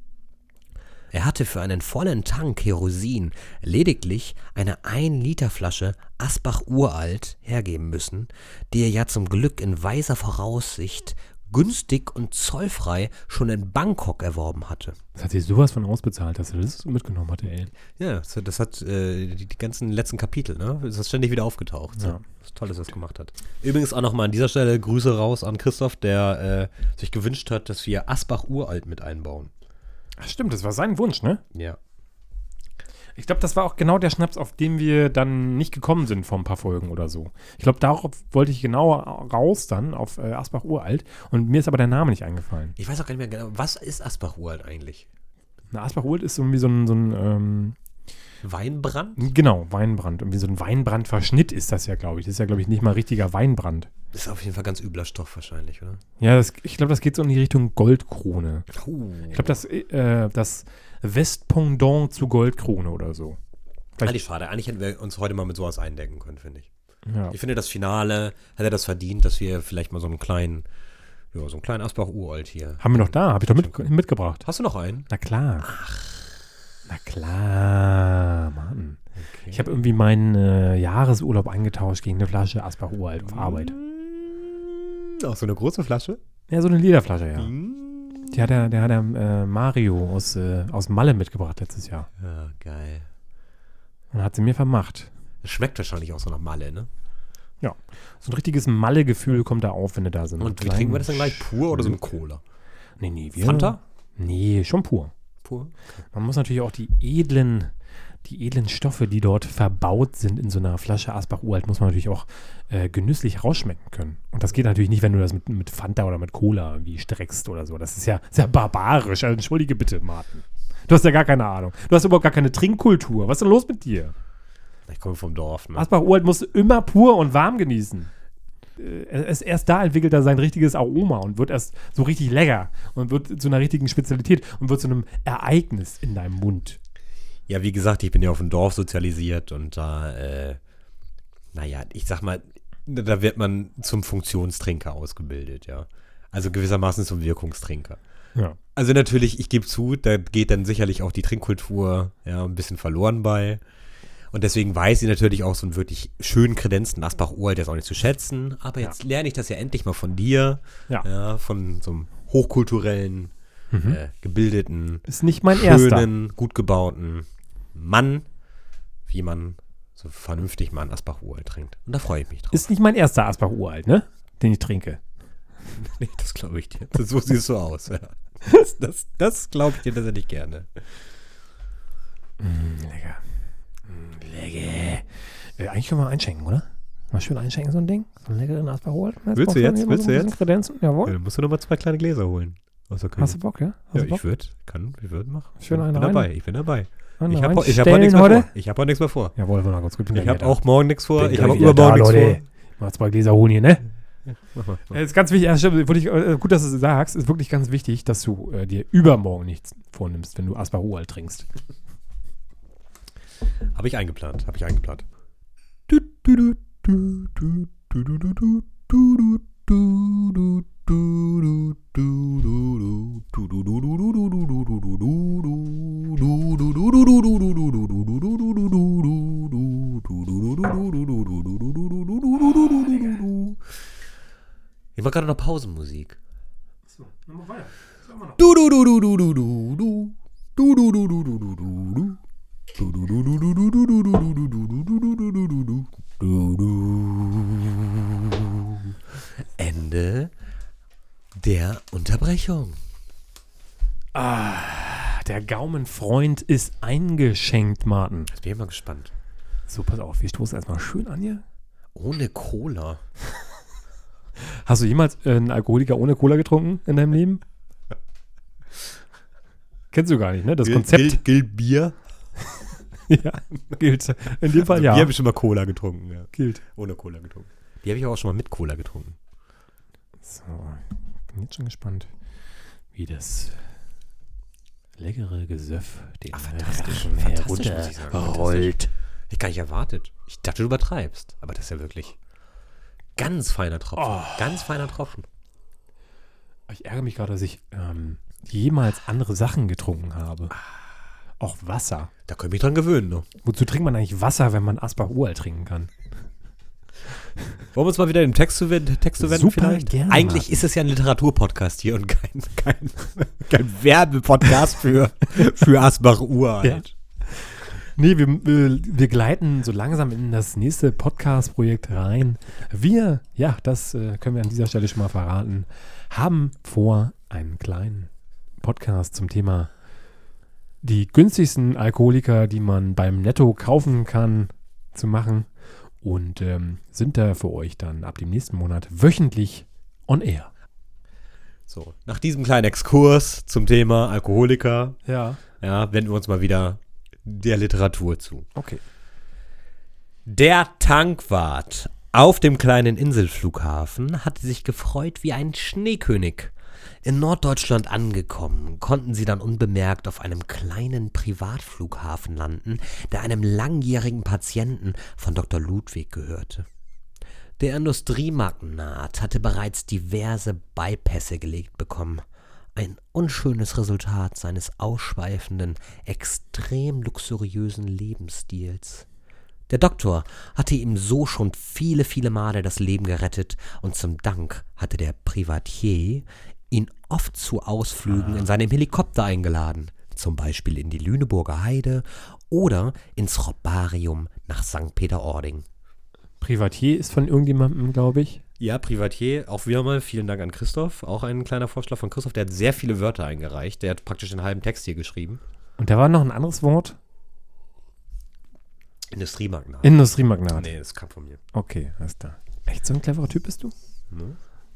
[SPEAKER 3] Er hatte für einen vollen Tank Kerosin lediglich eine 1-Liter-Flasche Asbach Uralt hergeben müssen, die er ja zum Glück in weiser Voraussicht günstig und zollfrei schon in Bangkok erworben hatte.
[SPEAKER 1] Das hat sich sowas von ausbezahlt, dass er das mitgenommen hatte, ey.
[SPEAKER 3] Ja, das, das hat äh, die, die ganzen letzten Kapitel, ne? Das ist ständig wieder aufgetaucht. So.
[SPEAKER 1] Ja.
[SPEAKER 3] Das ist toll, dass er das gemacht hat. Übrigens auch nochmal an dieser Stelle Grüße raus an Christoph, der äh, sich gewünscht hat, dass wir Asbach Uralt mit einbauen.
[SPEAKER 1] Ach, stimmt, das war sein Wunsch, ne?
[SPEAKER 3] Ja.
[SPEAKER 1] Ich glaube, das war auch genau der Schnaps, auf den wir dann nicht gekommen sind vor ein paar Folgen oder so. Ich glaube, darauf wollte ich genau raus dann, auf äh, Asbach Uralt. Und mir ist aber der Name nicht eingefallen.
[SPEAKER 3] Ich weiß auch gar nicht mehr genau, was ist Asbach Uralt eigentlich?
[SPEAKER 1] Na, Asbach Uralt ist irgendwie so ein, so ein ähm,
[SPEAKER 3] Weinbrand?
[SPEAKER 1] genau, Weinbrand. Irgendwie so ein Weinbrandverschnitt ist das ja, glaube ich. Das ist ja, glaube ich, nicht mal richtiger Weinbrand.
[SPEAKER 3] Das ist auf jeden Fall ganz übler Stoff wahrscheinlich, oder?
[SPEAKER 1] Ja, das, ich glaube, das geht so in die Richtung Goldkrone.
[SPEAKER 3] Uh.
[SPEAKER 1] Ich glaube, das, äh, das Westpendant zu Goldkrone oder so.
[SPEAKER 3] Eigentlich schade. Eigentlich hätten wir uns heute mal mit sowas eindecken können, finde ich.
[SPEAKER 1] Ja.
[SPEAKER 3] Ich finde, das Finale hätte das verdient, dass wir vielleicht mal so einen kleinen, ja, so einen kleinen Asbach Uralt hier.
[SPEAKER 1] Haben wir noch da? Habe ich doch mit, mitgebracht.
[SPEAKER 3] Hast du noch einen?
[SPEAKER 1] Na klar. Na klar, Mann. Ich habe irgendwie meinen äh, Jahresurlaub eingetauscht gegen eine Flasche Asbach Uralt auf Arbeit.
[SPEAKER 3] Auch so eine große Flasche?
[SPEAKER 1] Ja, so eine Lederflasche, ja.
[SPEAKER 3] Mhm.
[SPEAKER 1] Die hat der, der, hat der äh, Mario aus, äh, aus Malle mitgebracht letztes Jahr.
[SPEAKER 3] Ja, geil.
[SPEAKER 1] Und hat sie mir vermacht.
[SPEAKER 3] Das schmeckt wahrscheinlich auch so nach Malle, ne?
[SPEAKER 1] So ein richtiges Malle-Gefühl kommt da auf, wenn du da einen
[SPEAKER 3] Und wie trinken wir das dann gleich? Pur oder so eine Cola?
[SPEAKER 1] Nee, nee, wir.
[SPEAKER 3] Fanta?
[SPEAKER 1] Nee, schon pur.
[SPEAKER 3] Pur?
[SPEAKER 1] Man muss natürlich auch die edlen, die edlen Stoffe, die dort verbaut sind in so einer Flasche Asbach Uralt, muss man natürlich auch äh, genüsslich rausschmecken können. Und das geht natürlich nicht, wenn du das mit, mit Fanta oder mit Cola wie streckst oder so. Das ist ja sehr barbarisch. Also, entschuldige bitte, Martin. Du hast ja gar keine Ahnung. Du hast überhaupt gar keine Trinkkultur. Was ist denn los mit dir?
[SPEAKER 3] Ich komme vom Dorf, ne?
[SPEAKER 1] Asbach Uralt musst du immer pur und warm genießen. Äh, es- Erst da entwickelt er sein richtiges Aroma und wird erst so richtig lecker und wird zu einer richtigen Spezialität und wird zu einem Ereignis in deinem Mund.
[SPEAKER 3] Ja, wie gesagt, ich bin ja auf dem Dorf sozialisiert und da, äh, naja, ich sag mal, da wird man zum Funktionstrinker ausgebildet, ja. Also gewissermaßen zum Wirkungstrinker.
[SPEAKER 1] Ja.
[SPEAKER 3] Also natürlich, ich gebe zu, da geht dann sicherlich auch die Trinkkultur ja, ein bisschen verloren bei. Und deswegen weiß ich natürlich auch so einen wirklich schönen Kredenzen Asbach Uralt jetzt auch nicht zu schätzen. Aber jetzt lerne ich das ja endlich mal von dir.
[SPEAKER 1] Ja.
[SPEAKER 3] von so einem hochkulturellen, äh, gebildeten,
[SPEAKER 1] Ist nicht mein erster.
[SPEAKER 3] schönen, gut gebauten Mann, wie man so vernünftig mal einen Asbach Uralt trinkt. Und da freue ich mich drauf.
[SPEAKER 1] Ist nicht mein erster Asbach Uralt, ne? Den ich trinke.
[SPEAKER 3] nee, das glaube ich dir. So siehst du aus. Ja. Das, das, das glaube ich dir tatsächlich gerne.
[SPEAKER 1] Mm, lecker. Äh, eigentlich können wir einschenken, oder? Mal schön einschenken, so ein Ding. So einen leckeren Uralt.
[SPEAKER 3] Willst du jetzt? Willst du jetzt?
[SPEAKER 1] Kredenzen? Jawohl.
[SPEAKER 3] dann musst du noch mal zwei kleine Gläser holen. Aus der Küche.
[SPEAKER 1] Hast du Bock, ja? Hast
[SPEAKER 3] ja, ich würde, kann, ich würde machen.
[SPEAKER 1] Schön
[SPEAKER 3] ich bin
[SPEAKER 1] rein.
[SPEAKER 3] dabei. Ich bin dabei. Ich habe ich hab auch nichts mehr vor. Ich habe auch nichts mehr vor.
[SPEAKER 1] Jawohl, wir mal kurz.
[SPEAKER 3] Ich habe auch morgen nichts vor.
[SPEAKER 1] Bin
[SPEAKER 3] Ich habe auch übermorgen nichts vor.
[SPEAKER 1] Mal zwei Gläser holen hier, ne?
[SPEAKER 3] Mach mal, mach.
[SPEAKER 1] Äh, ist ganz wichtig, ja, stimmt, wirklich, äh, gut, dass du es sagst, ist wirklich ganz wichtig, dass du äh, dir übermorgen nichts vornimmst, wenn du Uralt trinkst.
[SPEAKER 3] Habe ich eingeplant. Habe ich eingeplant. Ich mache gerade noch Pausenmusik. Du, du, du, du, du, du, du, du. Du, du, du, du, du, du, du, du. Du, Ende der Unterbrechung.
[SPEAKER 1] der Gaumenfreund ist eingeschenkt, Martin.
[SPEAKER 3] Jetzt bin ich mal gespannt.
[SPEAKER 1] So, pass auf, wir stoßen erstmal schön an hier.
[SPEAKER 3] Ohne Cola.
[SPEAKER 1] Hast du jemals einen Alkoholiker ohne Cola getrunken in deinem Leben? Kennst du gar nicht, ne? Das Konzept.
[SPEAKER 3] Gilt Bier?
[SPEAKER 1] ja, gilt. In dem Fall
[SPEAKER 3] Also
[SPEAKER 1] ja.
[SPEAKER 3] Bier habe ich schon mal Cola getrunken, ja.
[SPEAKER 1] gilt.
[SPEAKER 3] Ohne Cola getrunken. Die habe ich aber auch schon mal mit Cola getrunken.
[SPEAKER 1] So, bin jetzt schon gespannt, wie das leckere Gesöff den
[SPEAKER 3] fantastisch.
[SPEAKER 1] Rachen
[SPEAKER 3] Fantastisch, sagen.
[SPEAKER 1] herunterrollt.
[SPEAKER 3] Ich gar nicht erwartet. Ich dachte, du übertreibst. Aber das ist ja wirklich ganz feiner Tropfen. Ganz feiner Tropfen.
[SPEAKER 1] Ich ärgere mich gerade, dass ich ähm, jemals andere Sachen getrunken habe. Auch Wasser.
[SPEAKER 3] Da können wir mich dran gewöhnen. Ne?
[SPEAKER 1] Wozu trinkt man eigentlich Wasser, wenn man Asbach Uralt trinken kann?
[SPEAKER 3] Wollen wir uns mal wieder dem Text zu wenden, Text zu wenden
[SPEAKER 1] Super
[SPEAKER 3] vielleicht?
[SPEAKER 1] gerne,
[SPEAKER 3] Eigentlich ist es ja ein Literaturpodcast hier und kein, kein, kein Werbepodcast für, für Asbach Uralt.
[SPEAKER 1] Nee, wir, wir, wir gleiten so langsam in das nächste Podcast-Projekt rein. Wir, ja, das äh, können wir an dieser Stelle schon mal verraten, haben vor, einen kleinen Podcast zum Thema die günstigsten Alkoholiker, die man beim Netto kaufen kann, zu machen. Und ähm, sind da für euch dann ab dem nächsten Monat wöchentlich on air.
[SPEAKER 3] So, nach diesem kleinen Exkurs zum Thema Alkoholiker,
[SPEAKER 1] Ja,
[SPEAKER 3] ja, wenden wir uns mal wieder der Literatur zu.
[SPEAKER 1] okay.
[SPEAKER 3] Der Tankwart auf dem kleinen Inselflughafen hatte sich gefreut wie ein Schneekönig. In Norddeutschland angekommen, konnten sie dann unbemerkt auf einem kleinen Privatflughafen landen, der einem langjährigen Patienten von Dr. Ludwig gehörte. Der Industriemagnat hatte bereits diverse Beipässe gelegt bekommen. Ein unschönes Resultat seines ausschweifenden, extrem luxuriösen Lebensstils. Der Doktor hatte ihm so schon viele, viele Male das Leben gerettet und zum Dank hatte der Privatier oft zu Ausflügen in seinem Helikopter eingeladen, zum Beispiel in die Lüneburger Heide oder ins Robarium nach St. Peter-Ording.
[SPEAKER 1] Privatier ist von irgendjemandem, glaube ich.
[SPEAKER 3] Ja, Privatier, auch wieder mal vielen Dank an Christoph. Auch ein kleiner Vorschlag von Christoph, der hat sehr viele Wörter eingereicht. Der hat praktisch den halben Text hier geschrieben.
[SPEAKER 1] Und da war noch ein anderes Wort.
[SPEAKER 3] Industriemagnat.
[SPEAKER 1] Industriemagnat.
[SPEAKER 3] nee, das kam von mir.
[SPEAKER 1] Okay, alles klar. Echt so ein cleverer Typ bist du?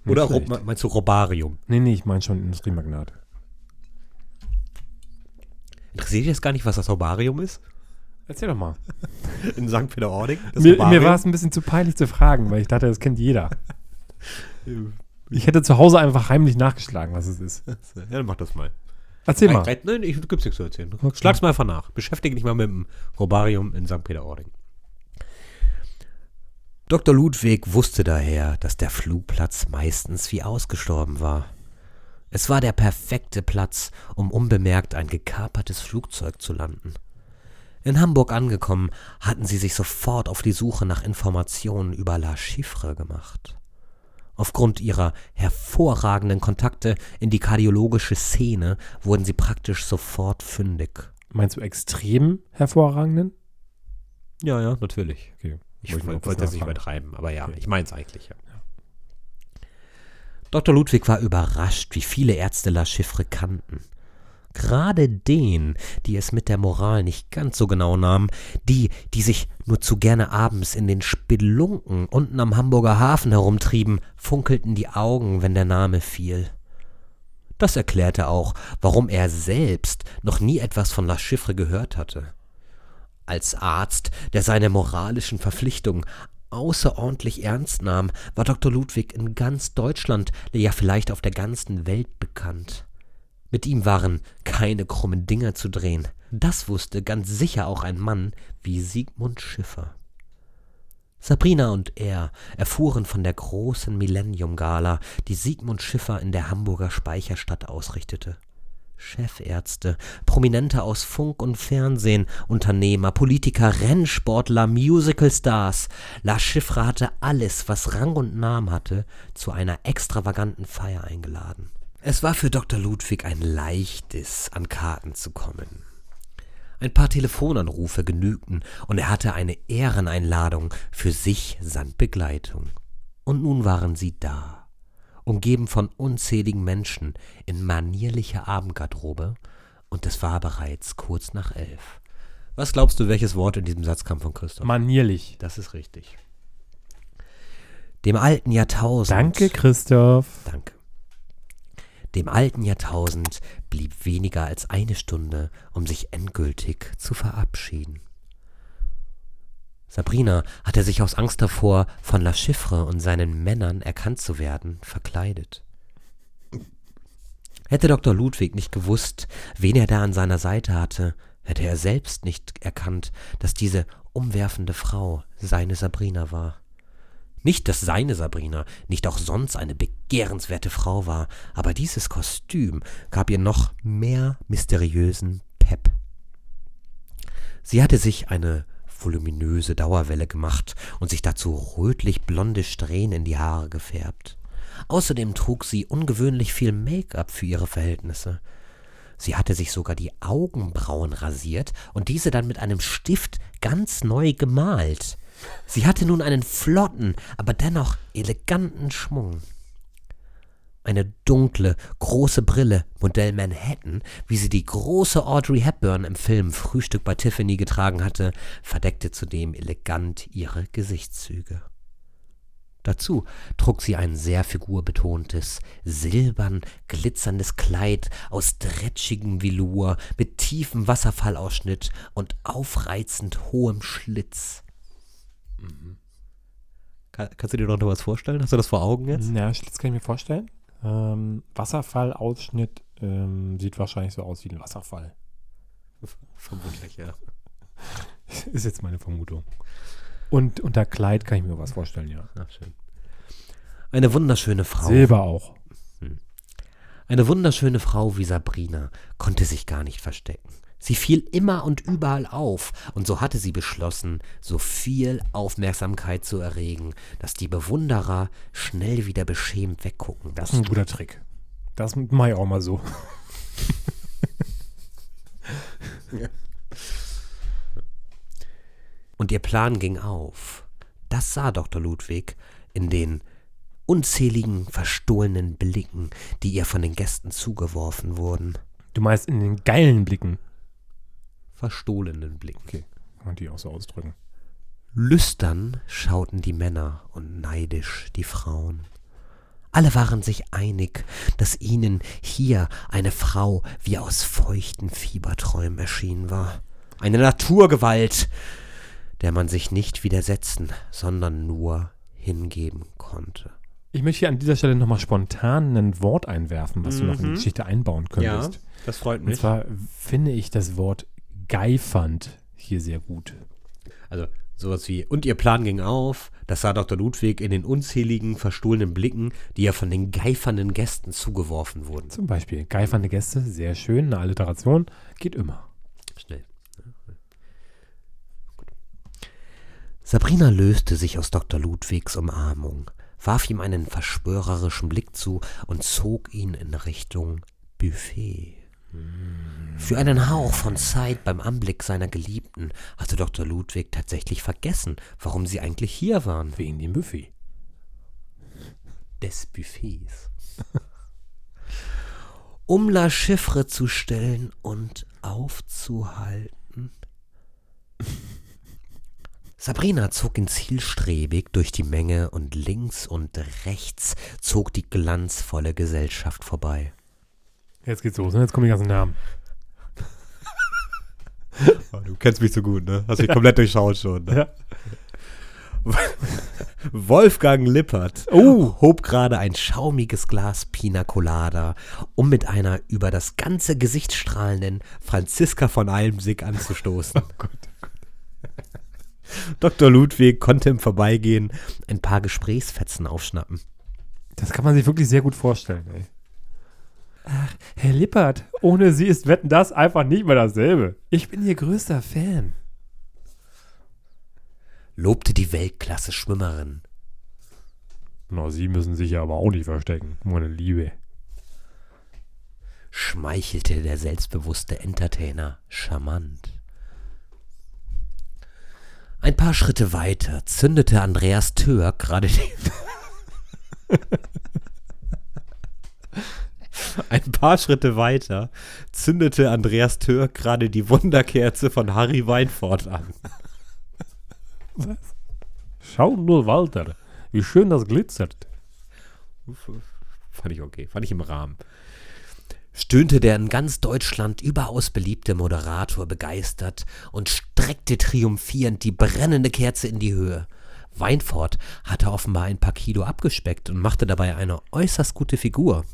[SPEAKER 3] Oder
[SPEAKER 1] schlecht.
[SPEAKER 3] Ro- meinst du Robarium?
[SPEAKER 1] Nee, nee, ich meine schon Industriemagnat.
[SPEAKER 3] Interessiert dich das gar nicht, was das Robarium ist?
[SPEAKER 1] Erzähl doch mal.
[SPEAKER 3] In St. Peter-Ording?
[SPEAKER 1] Mir, mir war es ein bisschen zu peinlich zu fragen, weil ich dachte, das kennt jeder. Ich hätte zu Hause einfach heimlich nachgeschlagen, was es ist.
[SPEAKER 3] Ja, dann mach das mal.
[SPEAKER 1] Erzähl mal.
[SPEAKER 3] Nein, nein, ich gibt's nichts zu erzählen.
[SPEAKER 1] Okay.
[SPEAKER 3] Schlag's mal einfach nach. Beschäftige dich mal mit dem Robarium in St. Peter-Ording. Dr. Ludwig wusste daher, dass der Flugplatz meistens wie ausgestorben war. Es war der perfekte Platz, um unbemerkt ein gekapertes Flugzeug zu landen. In Hamburg angekommen, hatten sie sich sofort auf die Suche nach Informationen über La Chiffre gemacht. Aufgrund ihrer hervorragenden Kontakte in die kardiologische Szene wurden sie praktisch sofort fündig.
[SPEAKER 1] Meinst du extrem hervorragenden?
[SPEAKER 3] Ja, ja, natürlich.
[SPEAKER 1] Okay.
[SPEAKER 3] Ich
[SPEAKER 1] Wollte
[SPEAKER 3] das nicht übertreiben, aber ja,
[SPEAKER 1] Okay.
[SPEAKER 3] ich meine es eigentlich, ja. Dr. Ludwig war überrascht, wie viele Ärzte La Chiffre kannten. Gerade den, die es mit der Moral nicht ganz so genau nahmen, die, die sich nur zu gerne abends in den Spelunken unten am Hamburger Hafen herumtrieben, funkelten die Augen, wenn der Name fiel. Das erklärte auch, warum er selbst noch nie etwas von La Chiffre gehört hatte. Als Arzt, der seine moralischen Verpflichtungen außerordentlich ernst nahm, war Dr. Ludwig in ganz Deutschland, ja vielleicht auf der ganzen Welt bekannt. Mit ihm waren keine krummen Dinger zu drehen. Das wusste ganz sicher auch ein Mann wie Sigmund Schiffer. Sabrina und er erfuhren von der großen Millennium-Gala, die Sigmund Schiffer in der Hamburger Speicherstadt ausrichtete. Chefärzte, Prominente aus Funk und Fernsehen, Unternehmer, Politiker, Rennsportler, Musicalstars. La Chiffre hatte alles, was Rang und Namen hatte, zu einer extravaganten Feier eingeladen. Es war für Dr. Ludwig ein leichtes, an Karten zu kommen. Ein paar Telefonanrufe genügten und er hatte eine Ehreneinladung für sich samt Begleitung. Und nun waren sie da, umgeben von unzähligen Menschen in manierlicher Abendgarderobe und es war bereits kurz nach elf. Was glaubst du, welches Wort in diesem Satz kam von Christoph?
[SPEAKER 1] Manierlich.
[SPEAKER 3] Das ist richtig. Dem alten Jahrtausend.
[SPEAKER 1] Danke, Christoph.
[SPEAKER 3] Danke. Dem alten Jahrtausend blieb weniger als eine Stunde, um sich endgültig zu verabschieden. Sabrina hatte sich aus Angst davor, von La Chiffre und seinen Männern erkannt zu werden, verkleidet. Hätte Dr. Ludwig nicht gewusst, wen er da an seiner Seite hatte, hätte er selbst nicht erkannt, dass diese umwerfende Frau seine Sabrina war. Nicht, dass seine Sabrina nicht auch sonst eine begehrenswerte Frau war, aber dieses Kostüm gab ihr noch mehr mysteriösen Pep. Sie hatte sich eine voluminöse Dauerwelle gemacht und sich dazu rötlich-blonde Strähnen in die Haare gefärbt. Außerdem trug sie ungewöhnlich viel Make-up für ihre Verhältnisse. Sie hatte sich sogar die Augenbrauen rasiert und diese dann mit einem Stift ganz neu gemalt. Sie hatte nun einen flotten, aber dennoch eleganten Schwung. Eine dunkle, große Brille, Modell Manhattan, wie sie die große Audrey Hepburn im Film Frühstück bei Tiffany getragen hatte, verdeckte zudem elegant ihre Gesichtszüge. Dazu trug sie ein sehr figurbetontes, silbern glitzerndes Kleid aus dretschigem Velour mit tiefem Wasserfallausschnitt und aufreizend hohem Schlitz. Kann, kannst du dir noch was vorstellen? Hast du das vor Augen jetzt?
[SPEAKER 1] Ja, Schlitz kann ich mir vorstellen. Ähm, Wasserfallausschnitt ähm, sieht wahrscheinlich so aus wie ein Wasserfall.
[SPEAKER 3] Vermutlich, ja.
[SPEAKER 1] Ist jetzt meine Vermutung. Und unter Kleid kann ich mir was vorstellen, ja.
[SPEAKER 3] Ach, schön. Eine wunderschöne Frau.
[SPEAKER 1] Silber auch.
[SPEAKER 3] Eine wunderschöne Frau wie Sabrina konnte sich gar nicht verstecken. Sie fiel immer und überall auf, und so hatte sie beschlossen, so viel Aufmerksamkeit zu erregen, dass die Bewunderer schnell wieder beschämt weggucken.
[SPEAKER 1] Das ist ein guter Trick. Das mache ich auch mal so.
[SPEAKER 3] Und ihr Plan ging auf. Das sah Dr. Ludwig in den unzähligen verstohlenen Blicken, die ihr von den Gästen zugeworfen wurden.
[SPEAKER 1] Du meinst in den geilen Blicken.
[SPEAKER 3] Verstohlenen Blicken.
[SPEAKER 1] Okay, kann man die auch so ausdrücken.
[SPEAKER 3] Lüstern schauten die Männer und neidisch die Frauen. Alle waren sich einig, dass ihnen hier eine Frau wie aus feuchten Fieberträumen erschienen war. Eine Naturgewalt, der man sich nicht widersetzen, sondern nur hingeben konnte.
[SPEAKER 1] Ich möchte hier an dieser Stelle nochmal spontan ein Wort einwerfen, was du noch in die
[SPEAKER 3] Mhm.
[SPEAKER 1] Geschichte einbauen könntest.
[SPEAKER 3] das freut
[SPEAKER 1] Und zwar finde ich das Wort geifernd hier sehr gut.
[SPEAKER 3] Also sowas wie, und ihr Plan ging auf, das sah Dr. Ludwig in den unzähligen verstohlenen Blicken, die ja von den geifernden Gästen zugeworfen wurden.
[SPEAKER 1] Zum Beispiel geifernde Gäste, sehr schön, eine Alliteration, geht immer.
[SPEAKER 3] Schnell. Sabrina löste sich aus Dr. Ludwigs Umarmung, warf ihm einen verschwörerischen Blick zu und zog ihn in Richtung Buffet. Für einen Hauch von Zeit beim Anblick seiner Geliebten hatte Dr. Ludwig tatsächlich vergessen, warum sie eigentlich hier waren.
[SPEAKER 1] Wegen dem Buffet.
[SPEAKER 3] Des Buffets. um La Chiffre zu stellen und aufzuhalten. Sabrina zog ihn zielstrebig durch die Menge und links und rechts zog die glanzvolle Gesellschaft vorbei.
[SPEAKER 1] Jetzt geht's los, ne? jetzt kommen die ganzen Namen.
[SPEAKER 3] Du kennst mich so gut, ne? Hast mich komplett durchschaut schon. Ne?
[SPEAKER 1] Ja.
[SPEAKER 3] Wolfgang Lippert
[SPEAKER 1] Oh.
[SPEAKER 3] hob gerade ein schaumiges Glas Pina Colada, um mit einer über das ganze Gesicht strahlenden Franziska von Almsig anzustoßen. Dr. Ludwig konnte im Vorbeigehen ein paar Gesprächsfetzen aufschnappen.
[SPEAKER 1] Das kann man sich wirklich sehr gut vorstellen, ey. Ach, Herr Lippert, ohne Sie ist Wetten das einfach nicht mehr dasselbe. Ich bin Ihr größter Fan.
[SPEAKER 3] Lobte die Weltklasse-Schwimmerin.
[SPEAKER 1] Na, Sie müssen sich ja aber auch nicht verstecken, meine Liebe.
[SPEAKER 3] schmeichelte der selbstbewusste Entertainer charmant. Ein paar Schritte weiter zündete Andreas Thör gerade die Ein paar Schritte weiter zündete Andreas Türk gerade die Wunderkerze von Harry Weinfurt an.
[SPEAKER 1] Schau nur, Walter, wie schön das glitzert.
[SPEAKER 3] Fand ich okay, fand ich im Rahmen. Stöhnte der in ganz Deutschland überaus beliebte Moderator begeistert und streckte triumphierend die brennende Kerze in die Höhe. Weinfort hatte offenbar ein paar Kilo abgespeckt und machte dabei eine äußerst gute Figur.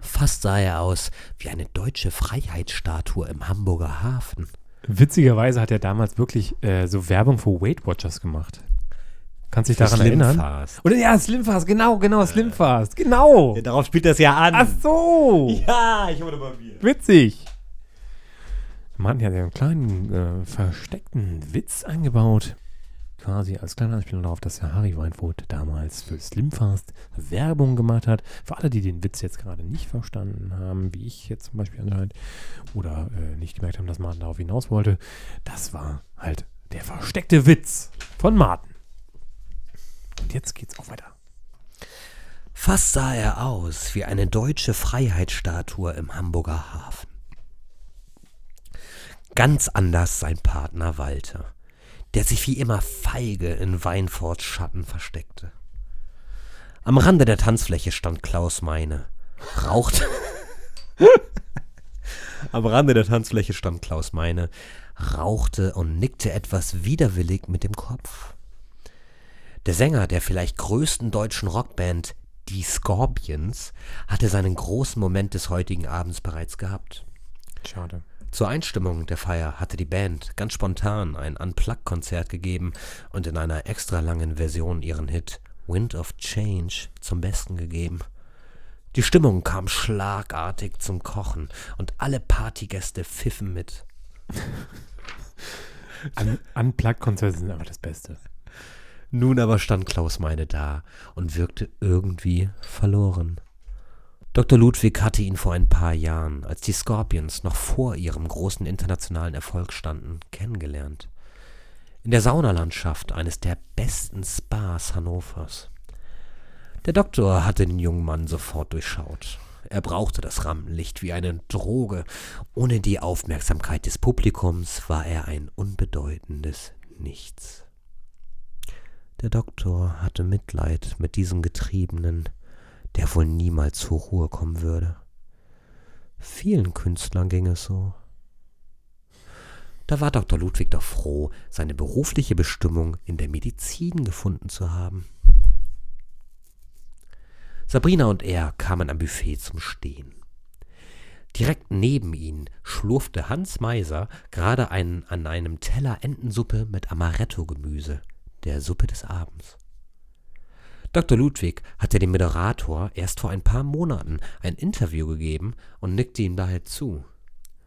[SPEAKER 3] Fast sah er aus wie eine deutsche Freiheitsstatue im Hamburger Hafen.
[SPEAKER 1] Witzigerweise hat er damals wirklich äh, so Werbung für Weight Watchers gemacht. Kannst dich daran erinnern?
[SPEAKER 3] Slimfast.
[SPEAKER 1] Oder ja, Slimfast, genau, genau, Slimfast, genau.
[SPEAKER 3] Ja, darauf spielt das ja an.
[SPEAKER 1] Ach so,
[SPEAKER 3] Ja, ich hole mal Bier.
[SPEAKER 1] witzig. Man hat ja einen kleinen äh, versteckten Witz eingebaut. Quasi als kleine Anspielung darauf, dass der Harry Weinfurt damals für Slimfast Werbung gemacht hat. Für alle, die den Witz jetzt gerade nicht verstanden haben, wie ich jetzt zum Beispiel anscheinend, oder äh, nicht gemerkt haben, dass Martin darauf hinaus wollte, das war halt der versteckte Witz von Martin. Und jetzt geht's auch weiter.
[SPEAKER 3] Fast sah er aus wie eine deutsche Freiheitsstatue im Hamburger Hafen. Ganz anders sein Partner Walter, der sich wie immer feige in Weinforts Schatten versteckte. Am Rande der Tanzfläche stand Klaus Meine, rauchte. Am Rande der Tanzfläche stand Klaus Meine, rauchte und nickte etwas widerwillig mit dem Kopf. Der Sänger der vielleicht größten deutschen Rockband, die Scorpions, hatte seinen großen Moment des heutigen Abends bereits gehabt.
[SPEAKER 1] Schade.
[SPEAKER 3] Zur Einstimmung der Feier hatte die Band ganz spontan ein Unplugged-Konzert gegeben und in einer extra langen Version ihren Hit Wind of Change zum Besten gegeben. Die Stimmung kam schlagartig zum Kochen und alle Partygäste pfiffen mit.
[SPEAKER 1] Un Unplugged-Konzerte sind einfach das Beste.
[SPEAKER 3] Nun aber stand Klaus Meine da und wirkte irgendwie verloren. Dr. Ludwig hatte ihn vor ein paar Jahren, als die Scorpions noch vor ihrem großen internationalen Erfolg standen, kennengelernt. In der Saunalandschaft eines der besten Spas Hannovers. Der Doktor hatte den jungen Mann sofort durchschaut. Er brauchte das Rampenlicht wie eine Droge. Ohne die Aufmerksamkeit des Publikums war er ein unbedeutendes Nichts. Der Doktor hatte Mitleid mit diesem Getriebenen, der wohl niemals zur Ruhe kommen würde. Vielen Künstlern ging es so. Da war Dr. Ludwig doch froh, seine berufliche Bestimmung in der Medizin gefunden zu haben. Sabrina und er kamen am Buffet zum Stehen. Direkt neben ihnen schlurfte Hans Meiser gerade einen, an einem Teller Entensuppe mit Amaretto-Gemüse, der Suppe des Abends. Dr. Ludwig hatte dem Moderator erst vor ein paar Monaten ein Interview gegeben und nickte ihm daher zu.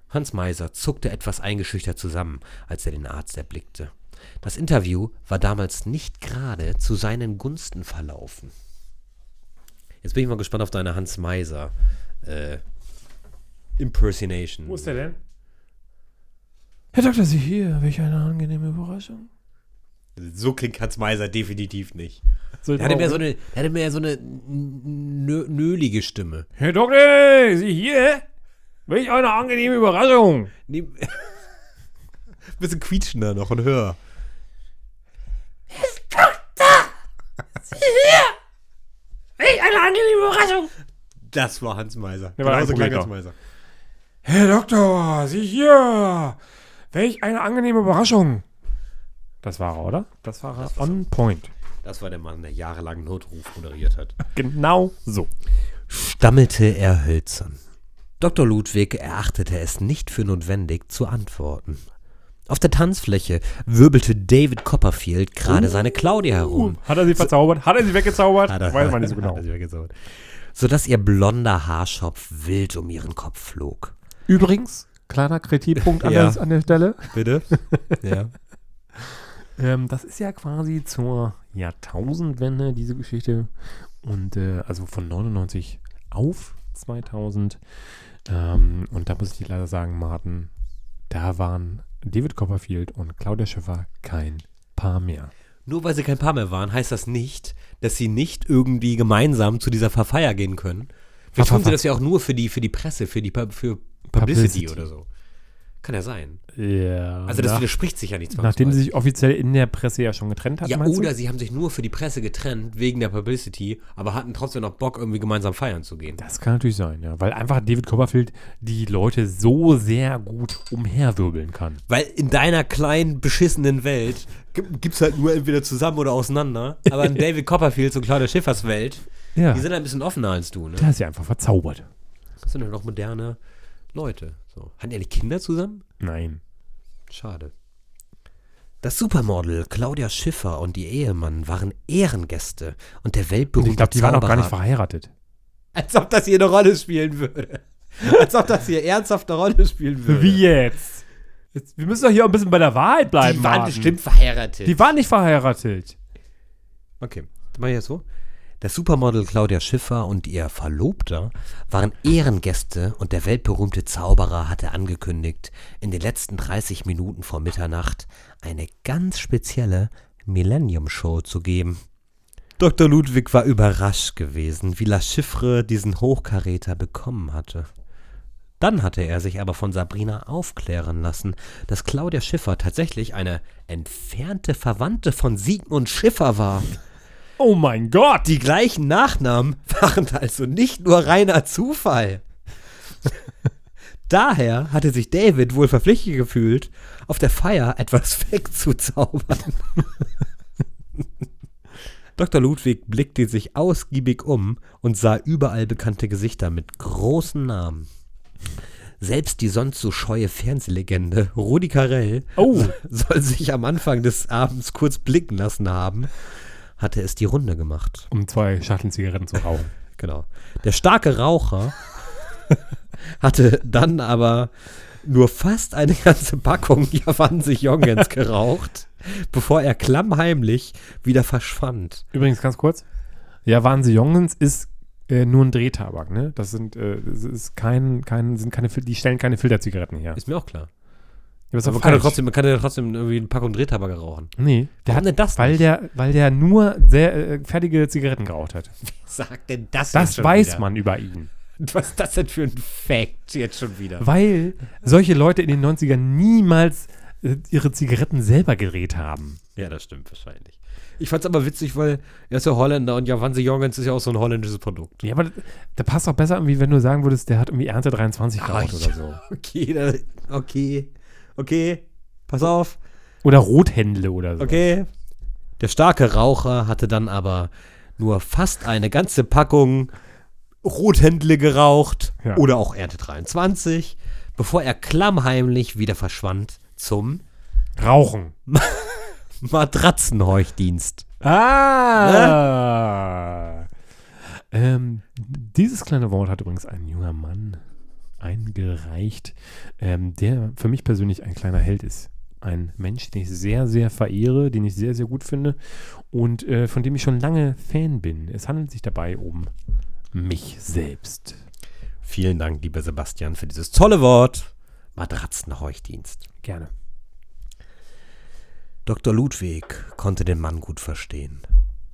[SPEAKER 3] Hans Meiser zuckte etwas eingeschüchtert zusammen, als er den Arzt erblickte. Das Interview war damals nicht gerade zu seinen Gunsten verlaufen. Jetzt bin ich mal gespannt auf deine Hans Meiser äh, Impersonation.
[SPEAKER 1] Wo ist der denn? Herr Doktor, Sie hier. Welch eine angenehme Überraschung.
[SPEAKER 3] So klingt Hans Meiser definitiv nicht. Er hatte mehr so eine, er hatte mehr so eine nö, nölige Stimme.
[SPEAKER 1] Herr Doktor, Sie hier? Welch eine angenehme Überraschung.
[SPEAKER 3] Nee, bisschen quietschender noch und höher.
[SPEAKER 4] Welch eine angenehme Überraschung.
[SPEAKER 3] Das war Hans Meiser.
[SPEAKER 1] Der war
[SPEAKER 3] klang
[SPEAKER 1] Publikum.
[SPEAKER 3] Hans Meiser.
[SPEAKER 1] Herr Doktor, Sie hier. Welch eine angenehme Überraschung. Das war er, oder? Das war er on point.
[SPEAKER 3] Das war der Mann, der jahrelang Notruf moderiert hat.
[SPEAKER 1] Genau so.
[SPEAKER 3] Stammelte er hölzern. Dr. Ludwig erachtete es nicht für notwendig zu antworten. Auf der Tanzfläche wirbelte David Copperfield gerade seine Claudia herum.
[SPEAKER 1] Hat er sie verzaubert? Hat er sie weggezaubert?
[SPEAKER 3] Er-
[SPEAKER 1] Weiß man nicht so genau.
[SPEAKER 3] hat er sie weggezaubert. Sodass ihr blonder Haarschopf wild um ihren Kopf flog.
[SPEAKER 1] Übrigens, kleiner Kritikpunkt an,
[SPEAKER 3] Ja.
[SPEAKER 1] der, an der Stelle.
[SPEAKER 3] Bitte? ja.
[SPEAKER 1] Ähm, das ist ja quasi zur Jahrtausendwende, diese Geschichte. Und äh, also von 99 auf 2000. Ähm, und da muss ich dir leider sagen, Martin, da waren David Copperfield und Claudia Schiffer kein Paar mehr.
[SPEAKER 3] Nur weil sie kein Paar mehr waren, heißt das nicht, dass sie nicht irgendwie gemeinsam zu dieser Verfeier gehen können. Vielleicht tun sie das ja auch nur für die, für die Presse, für die für Publicity,
[SPEAKER 1] Publicity.
[SPEAKER 3] oder so. Kann ja sein.
[SPEAKER 1] Ja.
[SPEAKER 3] Also das
[SPEAKER 1] nach,
[SPEAKER 3] widerspricht sich ja nicht
[SPEAKER 1] nachdem sie sich offiziell in der Presse ja schon getrennt hat,
[SPEAKER 3] Ja, oder
[SPEAKER 1] du?
[SPEAKER 3] sie haben sich nur für die Presse getrennt, wegen der Publicity, aber hatten trotzdem noch Bock, irgendwie gemeinsam feiern zu gehen.
[SPEAKER 1] Das kann natürlich sein, ja. Weil einfach David Copperfield die Leute so sehr gut umherwirbeln kann.
[SPEAKER 3] Weil in deiner kleinen, beschissenen Welt gibt es halt nur entweder zusammen oder auseinander. Aber in David Copperfields und Claudia Schiffers Welt,
[SPEAKER 1] Ja.
[SPEAKER 3] die sind ein bisschen offener als du, ne?
[SPEAKER 1] Der ist ja einfach verzaubert.
[SPEAKER 3] Das sind ja noch moderne Leute. So. Hatten die alle Kinder zusammen?
[SPEAKER 1] Nein.
[SPEAKER 3] Schade. Das Supermodel Claudia Schiffer und ihr Ehemann waren Ehrengäste und der weltberühmte
[SPEAKER 1] ich glaube, die waren auch gar nicht verheiratet.
[SPEAKER 3] Als ob das hier eine Rolle spielen würde. Als ob das hier ernsthaft eine Rolle spielen würde.
[SPEAKER 1] Wie jetzt? jetzt? Wir müssen doch hier ein bisschen bei der Wahrheit bleiben.
[SPEAKER 3] Die waren
[SPEAKER 1] Martin.
[SPEAKER 3] bestimmt verheiratet.
[SPEAKER 1] Die waren nicht verheiratet.
[SPEAKER 3] Okay, dann mach ich jetzt so. Das Supermodel Claudia Schiffer und ihr Verlobter waren Ehrengäste und der weltberühmte Zauberer hatte angekündigt, in den letzten 30 Minuten vor Mitternacht eine ganz spezielle Millennium Show zu geben. Dr. Ludwig war überrascht gewesen, wie La Chiffre diesen Hochkaräter bekommen hatte. Dann hatte er sich aber von Sabrina aufklären lassen, dass Claudia Schiffer tatsächlich eine entfernte Verwandte von Sigmund Schiffer war.
[SPEAKER 1] Oh mein Gott.
[SPEAKER 3] Die gleichen Nachnamen waren also nicht nur reiner Zufall. Daher hatte sich David wohl verpflichtet gefühlt, auf der Feier etwas wegzuzaubern. Dr. Ludwig blickte sich ausgiebig um und sah überall bekannte Gesichter mit großen Namen. Selbst die sonst so scheue Fernsehlegende Rudi Carell
[SPEAKER 1] Oh.
[SPEAKER 3] soll sich am Anfang des Abends kurz blicken lassen haben, hatte es die Runde gemacht.
[SPEAKER 1] Um zwei Schachteln Zigaretten zu rauchen.
[SPEAKER 3] Genau. Der starke Raucher hatte dann aber nur fast eine ganze Packung Javanse Jongens geraucht, bevor er klammheimlich wieder verschwand.
[SPEAKER 1] Übrigens ganz kurz. Ja, Wahnsinn Jongens ist äh, nur ein Drehtabak, ne? Das sind, äh, das ist kein, kein, sind keine, die stellen keine Filterzigaretten her.
[SPEAKER 3] Ist mir auch klar.
[SPEAKER 1] Ja,
[SPEAKER 3] Aber man kann, ja trotzdem, man kann ja trotzdem irgendwie eine Packung Drehtabak rauchen.
[SPEAKER 1] Nee, der
[SPEAKER 3] Warum
[SPEAKER 1] hat,
[SPEAKER 3] denn das
[SPEAKER 1] weil
[SPEAKER 3] nicht?
[SPEAKER 1] der, weil der nur sehr äh, fertige Zigaretten geraucht hat.
[SPEAKER 3] Sagt denn das
[SPEAKER 1] Das weiß man über ihn.
[SPEAKER 3] Was ist das denn für ein Fact jetzt schon wieder?
[SPEAKER 1] Weil solche Leute in den 90ern niemals äh, ihre Zigaretten selber gedreht haben.
[SPEAKER 3] Ja, das stimmt wahrscheinlich. Ich fand's aber witzig, weil er ist ja Holländer und Javanse Jongens ist ja auch so ein holländisches Produkt.
[SPEAKER 1] Ja, aber da passt doch besser irgendwie, wenn du sagen würdest, der hat irgendwie Ernte 23 geraucht
[SPEAKER 3] Ah,
[SPEAKER 1] oder so.
[SPEAKER 3] Okay, da, okay, okay, pass auf,
[SPEAKER 1] Oder Rothändle oder so.
[SPEAKER 3] okay. Der starke Raucher hatte dann aber nur fast eine ganze Packung Rothändle geraucht
[SPEAKER 1] Ja.
[SPEAKER 3] oder auch Ernte 23, bevor er klammheimlich wieder verschwand zum
[SPEAKER 1] Rauchen.
[SPEAKER 3] Matratzenheuchdienst.
[SPEAKER 1] Ah! Ähm, dieses kleine Wort hat übrigens ein junger Mann eingereicht, ähm, der für mich persönlich ein kleiner Held ist. Ein Mensch, den ich sehr, sehr verehre, den ich sehr, sehr gut finde und äh, von dem ich schon lange Fan bin. Es handelt sich dabei um mich selbst.
[SPEAKER 3] Vielen Dank, lieber Sebastian, für dieses tolle Wort. Matratzenheuchdienst.
[SPEAKER 1] Gerne.
[SPEAKER 3] Dr. Ludwig konnte den Mann gut verstehen.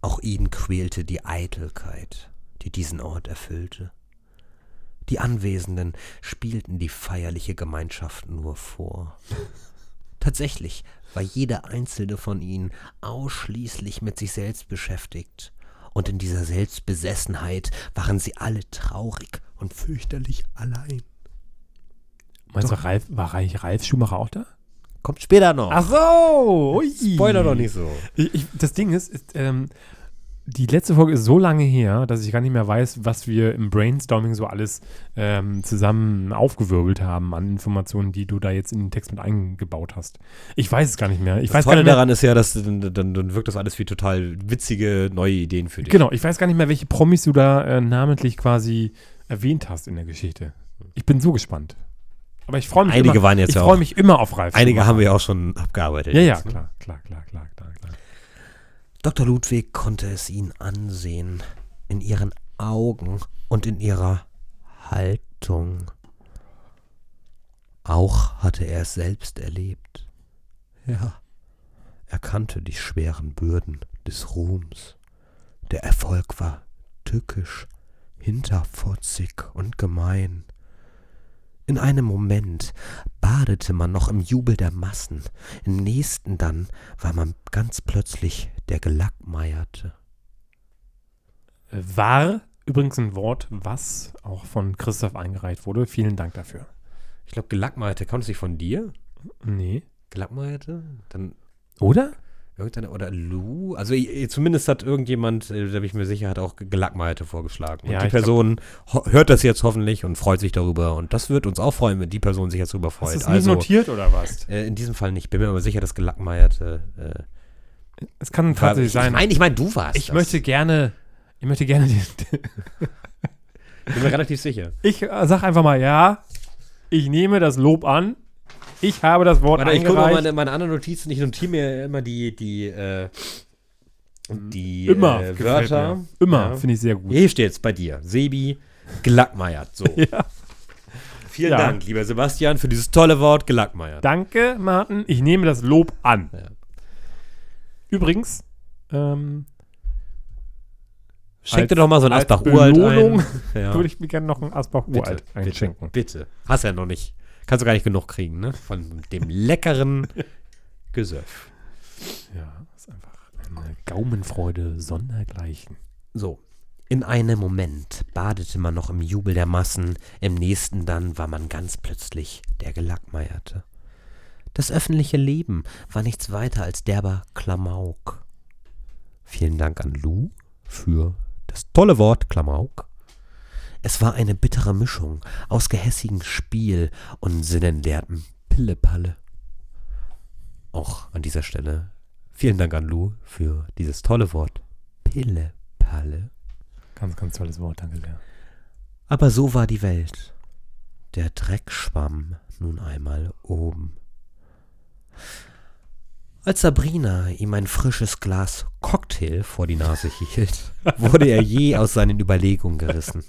[SPEAKER 3] Auch ihn quälte die Eitelkeit, die diesen Ort erfüllte. Die Anwesenden spielten die feierliche Gemeinschaft nur vor. Tatsächlich war jeder einzelne von ihnen ausschließlich mit sich selbst beschäftigt, und in dieser Selbstbesessenheit waren sie alle traurig und fürchterlich allein.
[SPEAKER 1] Meinst du, Ralf, war Ralf Ralf Schumacher auch da?
[SPEAKER 3] Kommt später noch.
[SPEAKER 1] Ach so! Ui.
[SPEAKER 3] Spoiler doch nicht so.
[SPEAKER 1] Ich, ich, das Ding ist, ist ähm, die letzte Folge ist so lange her, dass ich gar nicht mehr weiß, was wir im Brainstorming so alles ähm, zusammen aufgewirbelt haben an Informationen, die du da jetzt in den Text mit eingebaut hast. Ich weiß es gar nicht mehr. Ich
[SPEAKER 3] Das
[SPEAKER 1] weiß
[SPEAKER 3] Tolle daran ist ja, dass dann, dann, dann wirkt das alles wie total witzige neue Ideen für dich.
[SPEAKER 1] Genau, ich weiß gar nicht mehr, welche Promis du da äh, namentlich quasi erwähnt hast in der Geschichte. Ich bin so gespannt. Aber ich freue mich
[SPEAKER 3] Einige
[SPEAKER 1] immer,
[SPEAKER 3] waren jetzt
[SPEAKER 1] ich
[SPEAKER 3] ja
[SPEAKER 1] freue mich immer auf Ralf.
[SPEAKER 3] Einige
[SPEAKER 1] Schumacher.
[SPEAKER 3] haben wir ja auch schon abgearbeitet.
[SPEAKER 1] Ja, ja,
[SPEAKER 3] jetzt, ne?
[SPEAKER 1] klar, klar, klar, klar, klar, klar.
[SPEAKER 3] Dr. Ludwig konnte es ihnen ansehen, in ihren Augen und in ihrer Haltung. Auch hatte er es selbst erlebt. Ja, er kannte die schweren Bürden des Ruhms. Der Erfolg war tückisch, hinterfotzig und gemein. In einem Moment badete man noch im Jubel der Massen, im nächsten dann war man ganz plötzlich der Gelackmeierte.
[SPEAKER 1] War übrigens ein Wort, was auch von Christoph eingereicht wurde. Vielen Dank dafür.
[SPEAKER 3] Ich glaube, Gelackmeierte kommt es nicht von dir?
[SPEAKER 1] Nee.
[SPEAKER 3] Gelackmeierte? Dann
[SPEAKER 1] Oder?
[SPEAKER 3] Irgendeine, oder Lou? Also zumindest hat irgendjemand, äh, da bin ich mir sicher, hat auch Gelackmeierte vorgeschlagen. Und
[SPEAKER 1] Ja,
[SPEAKER 3] die
[SPEAKER 1] glaub-
[SPEAKER 3] Person ho- hört das jetzt hoffentlich und freut sich darüber. Und das wird uns auch freuen, wenn die Person sich jetzt darüber
[SPEAKER 1] Hast
[SPEAKER 3] freut.
[SPEAKER 1] du es nicht
[SPEAKER 3] Also,
[SPEAKER 1] notiert oder was?
[SPEAKER 3] äh, in diesem Fall nicht. Bin mir aber sicher, dass Gelackmeierte. Äh,
[SPEAKER 1] Es kann tatsächlich
[SPEAKER 3] ich
[SPEAKER 1] sein.
[SPEAKER 3] meine, ich mein, du warst
[SPEAKER 1] ich
[SPEAKER 3] das.
[SPEAKER 1] möchte gerne, ich möchte gerne, den,
[SPEAKER 3] Bin mir relativ sicher.
[SPEAKER 1] ich äh, sag einfach mal ja. Ich nehme das Lob an. Ich habe das Wort
[SPEAKER 3] Warte, ich gucke mal meine, meine anderen Notizen. Ich notiere mir immer die, die, äh, die
[SPEAKER 1] Immer
[SPEAKER 3] äh, Wörter.
[SPEAKER 1] mir. Immer
[SPEAKER 3] Ja.
[SPEAKER 1] finde ich sehr gut.
[SPEAKER 3] Hier steht's bei dir. Sebi Gelackmeiert. So.
[SPEAKER 1] Ja.
[SPEAKER 3] Vielen
[SPEAKER 1] Ja.
[SPEAKER 3] Dank, lieber Sebastian, für dieses tolle Wort Gelackmeiert.
[SPEAKER 1] Danke, Martin. Ich nehme das Lob an. Übrigens, ähm,
[SPEAKER 3] Schenk dir doch mal so ein
[SPEAKER 1] als
[SPEAKER 3] Asbach Uralt
[SPEAKER 1] Belohnung
[SPEAKER 3] ein. Ja.
[SPEAKER 1] würde ich mir gerne noch ein Asbach
[SPEAKER 3] bitte,
[SPEAKER 1] Uralt
[SPEAKER 3] bitte,
[SPEAKER 1] einschenken.
[SPEAKER 3] bitte. Hast ja noch nicht. Kannst du gar nicht genug kriegen, ne? Von dem leckeren Gesöff.
[SPEAKER 1] Ja, ist einfach eine Gaumenfreude sondergleichen.
[SPEAKER 3] So. In einem Moment badete man noch im Jubel der Massen, im nächsten dann war man ganz plötzlich der Gelackmeierte. Das öffentliche Leben war nichts weiter als derber Klamauk. Vielen Dank an Lou für das tolle Wort Klamauk. Es war eine bittere Mischung aus gehässigem Spiel und sinnenleertem Pillepalle. Auch an dieser Stelle vielen Dank an Lou für dieses tolle Wort Pillepalle.
[SPEAKER 1] Ganz, ganz tolles Wort, danke sehr.
[SPEAKER 3] Aber so war die Welt. Der Dreck schwamm nun einmal oben. Als Sabrina ihm ein frisches Glas Cocktail vor die Nase hielt, wurde er je aus seinen Überlegungen gerissen.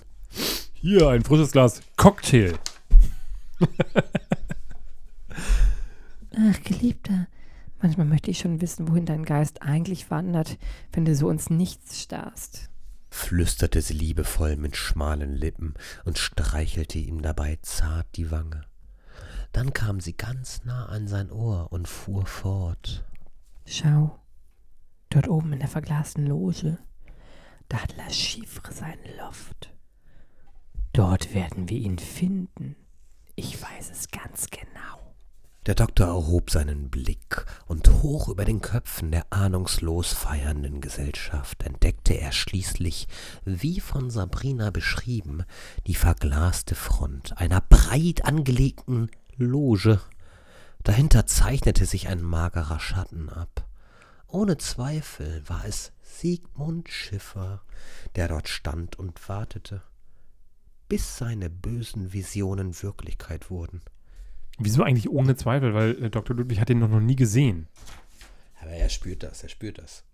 [SPEAKER 1] Hier ein frisches Glas Cocktail.
[SPEAKER 5] Ach, Geliebter, manchmal möchte ich schon wissen, wohin dein Geist eigentlich wandert, wenn du so ins Nichts starrst.
[SPEAKER 3] flüsterte sie liebevoll mit schmalen Lippen und streichelte ihm dabei zart die Wange. Dann kam sie ganz nah an sein Ohr und fuhr fort.
[SPEAKER 5] Schau, dort oben in der verglasten Loge, da hat La Chiffre seinen Loft. Dort werden wir ihn finden. Ich weiß es ganz genau.
[SPEAKER 3] Der Doktor erhob seinen Blick, und hoch über den Köpfen der ahnungslos feiernden Gesellschaft entdeckte er schließlich, wie von Sabrina beschrieben, die verglaste Front einer breit angelegten Loge. Dahinter zeichnete sich ein magerer Schatten ab. Ohne Zweifel war es Siegmund Schiffer, der dort stand und wartete, bis seine bösen Visionen Wirklichkeit wurden.
[SPEAKER 1] Wieso eigentlich ohne Zweifel? Weil äh, Dr. Ludwig hat ihn noch, nie gesehen.
[SPEAKER 3] Aber er spürt das, er spürt das.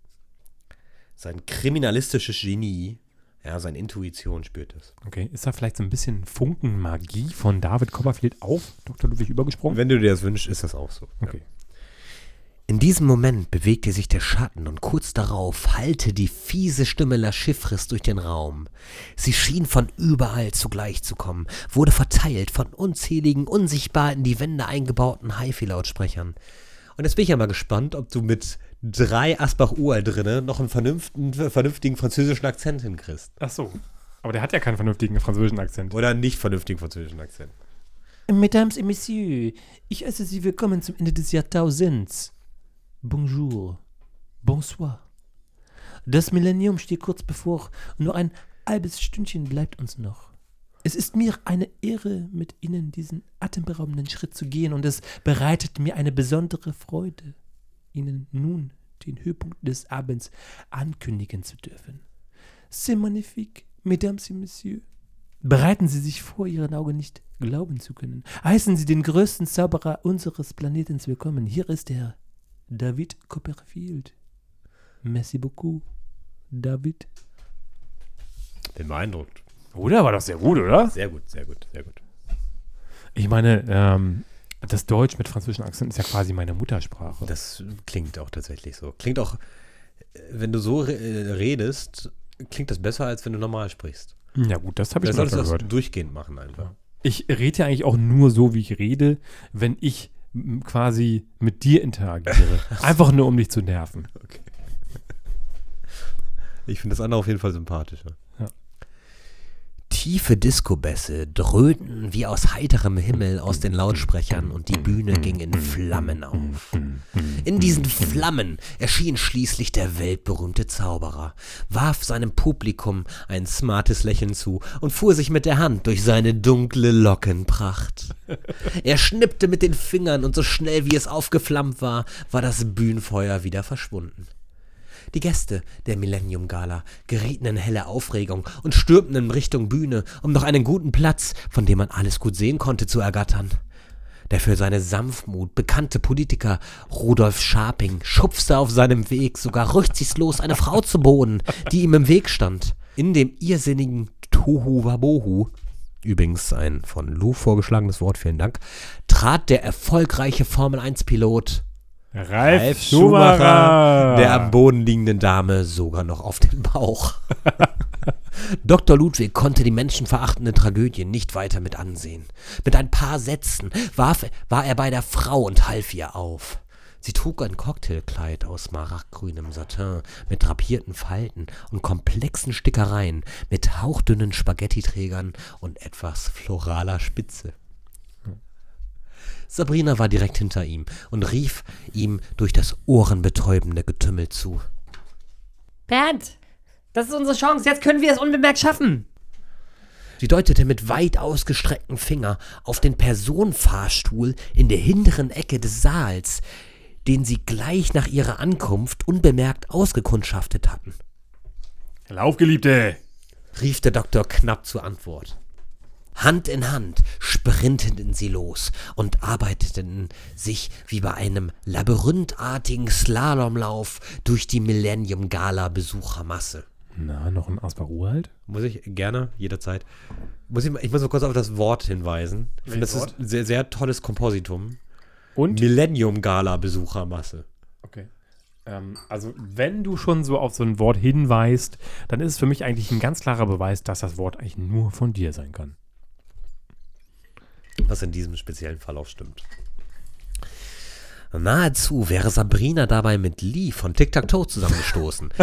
[SPEAKER 3] Sein kriminalistisches Genie, ja, seine Intuition spürt das.
[SPEAKER 1] Okay, ist da vielleicht so ein bisschen Funken Magie von David Copperfield auf Dr. Ludwig übergesprungen?
[SPEAKER 3] Wenn du dir das wünschst, ist das auch so.
[SPEAKER 1] Okay.
[SPEAKER 3] In diesem Moment bewegte sich der Schatten und kurz darauf hallte die fiese Stimme La Chiffres durch den Raum. Sie schien von überall zugleich zu kommen, wurde verteilt von unzähligen, unsichtbar in die Wände eingebauten HiFi-Lautsprechern. Und jetzt bin ich ja mal gespannt, ob du mit drei Asbach-Uralt drinne noch einen vernünftigen, vernünftigen französischen Akzent hinkriegst.
[SPEAKER 1] Ach so. Aber der hat ja keinen vernünftigen französischen Akzent.
[SPEAKER 3] Oder einen nicht vernünftigen französischen Akzent.
[SPEAKER 1] Mesdames et Messieurs, ich heiße Sie willkommen zum Ende des Jahrtausends. Bonjour. Bonsoir. Das Millennium steht kurz bevor nur ein halbes Stündchen bleibt uns noch. Es ist mir eine Ehre, mit Ihnen diesen atemberaubenden Schritt zu gehen und es bereitet mir eine besondere Freude, Ihnen nun den Höhepunkt des Abends ankündigen zu dürfen. C'est magnifique, Mesdames et Messieurs. Bereiten Sie sich vor, Ihren Augen nicht glauben zu können. Heißen Sie den größten Zauberer unseres Planeten willkommen. Hier ist er, David Copperfield. Merci beaucoup, David.
[SPEAKER 3] Bin beeindruckt.
[SPEAKER 1] Oder? War doch sehr gut, oder?
[SPEAKER 3] Sehr gut, sehr gut, sehr gut.
[SPEAKER 1] Ich meine, ähm, das Deutsch mit französischen Akzent ist ja quasi meine Muttersprache.
[SPEAKER 3] Das klingt auch tatsächlich so. Klingt auch, äh, wenn du so äh, redest, klingt das besser, als wenn du normal sprichst.
[SPEAKER 1] Ja gut, das habe ich
[SPEAKER 3] Das
[SPEAKER 1] schon
[SPEAKER 3] solltest du
[SPEAKER 1] öfter
[SPEAKER 3] das
[SPEAKER 1] gehört.
[SPEAKER 3] durchgehend machen einfach.
[SPEAKER 1] Ich rede ja eigentlich auch nur so, wie ich rede, wenn ich quasi mit dir interagiere. Einfach nur, um dich zu nerven.
[SPEAKER 3] Ich finde das andere auf jeden Fall sympathischer. Tiefe Diskobässe dröhnten wie aus heiterem Himmel aus den Lautsprechern und die Bühne ging in Flammen auf. In diesen Flammen erschien schließlich der weltberühmte Zauberer, warf seinem Publikum ein smartes Lächeln zu und fuhr sich mit der Hand durch seine dunkle Lockenpracht. Er schnippte mit den Fingern und so schnell wie es aufgeflammt war, war das Bühnenfeuer wieder verschwunden. Die Gäste der Millennium Gala gerieten in helle Aufregung und stürmten in Richtung Bühne, um noch einen guten Platz, von dem man alles gut sehen konnte, zu ergattern. Der für seine Sanftmut bekannte Politiker Rudolf Scharping schubste auf seinem Weg sogar rücksichtslos eine Frau zu Boden, die ihm im Weg stand. In dem irrsinnigen Tohu Wabohu, übrigens ein von Lou vorgeschlagenes Wort, vielen Dank, trat der erfolgreiche Formel-1-Pilot
[SPEAKER 1] Ralf,
[SPEAKER 3] Schumacher, der am Boden liegenden Dame sogar noch auf den Bauch. Dr. Ludwig konnte die menschenverachtende Tragödie nicht weiter mit ansehen. Mit ein paar Sätzen warf, war er bei der Frau und half ihr auf. Sie trug ein Cocktailkleid aus smaragdgrünem Satin mit drapierten Falten und komplexen Stickereien mit hauchdünnen Spaghettiträgern und etwas floraler Spitze. Sabrina war direkt hinter ihm und rief ihm durch das ohrenbetäubende Getümmel zu.
[SPEAKER 5] Bernd, das ist unsere Chance. Jetzt können wir es unbemerkt schaffen.
[SPEAKER 3] Sie deutete mit weit ausgestrecktem Finger auf den Personenfahrstuhl in der hinteren Ecke des Saals, den sie gleich nach ihrer Ankunft unbemerkt ausgekundschaftet hatten,
[SPEAKER 1] Lauf, Geliebte!
[SPEAKER 3] rief der Doktor knapp zur Antwort. Hand in Hand sprinteten sie los und arbeiteten sich wie bei einem labyrinthartigen Slalomlauf durch die Millennium Gala Besuchermasse.
[SPEAKER 1] Na, noch ein Asper Uralt?
[SPEAKER 3] Muss ich gerne, jederzeit. Muss ich, mal- ich muss mal kurz auf das Wort hinweisen. Ich finde, das
[SPEAKER 1] Welches
[SPEAKER 3] ist ein sehr, sehr tolles Kompositum.
[SPEAKER 1] Und?
[SPEAKER 3] Millennium Gala Besuchermasse.
[SPEAKER 1] Okay. Ähm, also, wenn du schon so auf so ein Wort hinweist, dann ist es für mich eigentlich ein ganz klarer Beweis, dass das Wort eigentlich nur von dir sein kann.
[SPEAKER 3] Was in diesem speziellen Fall auch stimmt. Nahezu wäre Sabrina dabei mit Lee von Tic Tac Toe zusammengestoßen.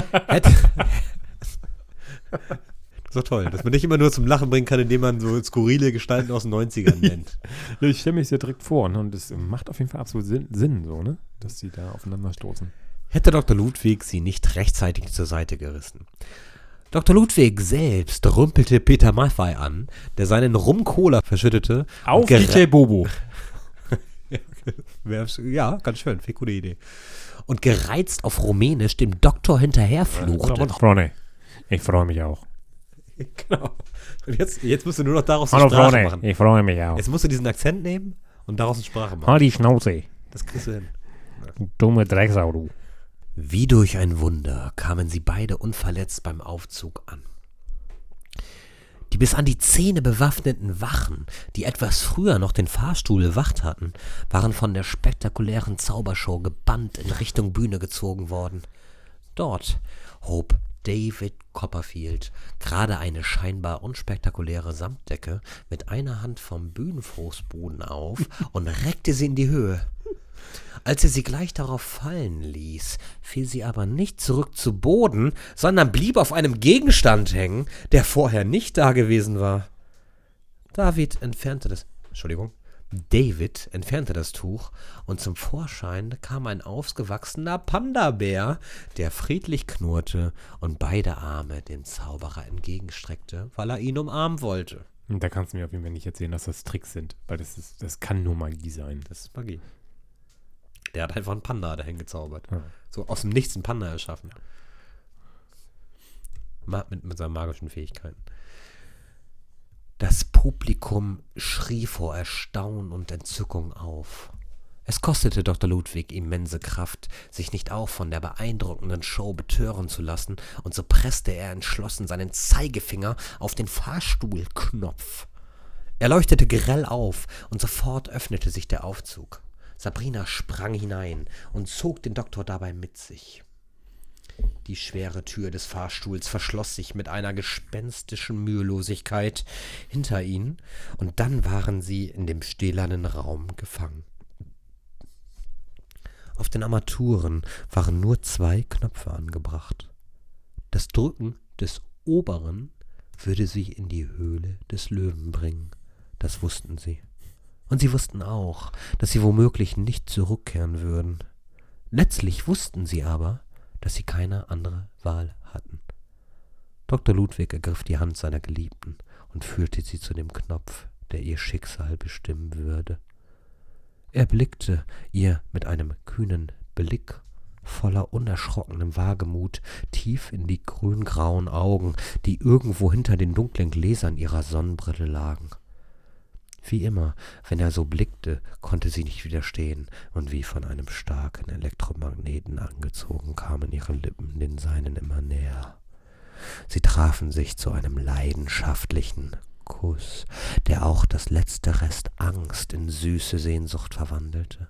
[SPEAKER 3] So toll, dass man nicht immer nur zum Lachen bringen kann, indem man so skurrile Gestalten aus den 90ern nennt.
[SPEAKER 1] Ich stelle mich sehr direkt vor ne? und es macht auf jeden Fall absolut Sinn, Sinn so, ne? Dass sie da aufeinander stoßen.
[SPEAKER 3] hätte Dr. Ludwig sie nicht rechtzeitig zur Seite gerissen. Dr. Ludwig selbst rümpelte Peter Maffei an, der seinen Rum-Cola verschüttete.
[SPEAKER 1] Auf DJ Bobo.
[SPEAKER 3] Ja, ganz schön, viel gute Idee. Und gereizt auf Rumänisch dem Doktor hinterherfluchte.
[SPEAKER 1] Freunde, ich freue mich auch.
[SPEAKER 3] Genau. Und jetzt, jetzt musst du nur noch daraus
[SPEAKER 1] Hallo
[SPEAKER 3] eine Sprache
[SPEAKER 1] Freunde,
[SPEAKER 3] machen.
[SPEAKER 1] ich freue mich auch.
[SPEAKER 3] Jetzt musst du diesen Akzent nehmen und daraus eine Sprache machen.
[SPEAKER 1] Halt die Schnauze,
[SPEAKER 3] Das kriegst du hin.
[SPEAKER 1] du dumme Drecksau, du.
[SPEAKER 3] Wie durch ein Wunder kamen sie beide unverletzt beim Aufzug an. Die bis an die Zähne bewaffneten Wachen, die etwas früher noch den Fahrstuhl bewacht hatten, waren von der spektakulären Zaubershow gebannt in Richtung Bühne gezogen worden. Dort hob David Copperfield gerade eine scheinbar unspektakuläre Samtdecke mit einer Hand vom Bühnenfußboden auf und reckte sie in die Höhe. Als er sie gleich darauf fallen ließ, fiel sie aber nicht zurück zu Boden, sondern blieb auf einem Gegenstand hängen, der vorher nicht da gewesen war. David entfernte das. Entschuldigung. David entfernte das Tuch und zum Vorschein kam ein ausgewachsener Panda-Bär, der friedlich knurrte und beide Arme dem Zauberer entgegenstreckte, weil er ihn umarmen wollte.
[SPEAKER 1] Da kannst du mir auf jeden Fall nicht erzählen, dass das Tricks sind, weil das, ist, das kann nur Magie sein.
[SPEAKER 3] Das ist Magie. Der hat einfach einen Panda dahin gezaubert.
[SPEAKER 1] Ja.
[SPEAKER 3] So aus dem Nichts einen Panda erschaffen. Mit, mit seinen magischen Fähigkeiten. Das Publikum schrie vor Erstaunen und Entzückung auf. Es kostete Dr. Ludwig immense Kraft, sich nicht auch von der beeindruckenden Show betören zu lassen, und so presste er entschlossen seinen Zeigefinger auf den Fahrstuhlknopf. Er leuchtete grell auf, und sofort öffnete sich der Aufzug. Sabrina sprang hinein und zog den Doktor dabei mit sich. Die schwere Tür des Fahrstuhls verschloss sich mit einer gespenstischen Mühelosigkeit hinter ihnen, und dann waren sie in dem stählernen Raum gefangen. Auf den Armaturen waren nur zwei Knöpfe angebracht. Das Drücken des oberen würde sie in die Höhle des Löwen bringen. Das wussten sie. Und sie wussten auch, dass sie womöglich nicht zurückkehren würden. Letztlich wussten sie aber, dass sie keine andere Wahl hatten. Dr. Ludwig ergriff die Hand seiner Geliebten und führte sie zu dem Knopf, der ihr Schicksal bestimmen würde. Er blickte ihr mit einem kühnen Blick voller unerschrockenem Wagemut tief in die grüngrauen Augen, die irgendwo hinter den dunklen Gläsern ihrer Sonnenbrille lagen. Wie immer, wenn er so blickte, konnte sie nicht widerstehen, und wie von einem starken Elektromagneten angezogen kamen ihre Lippen den seinen immer näher. Sie trafen sich zu einem leidenschaftlichen Kuss, der auch das letzte Rest Angst in süße Sehnsucht verwandelte.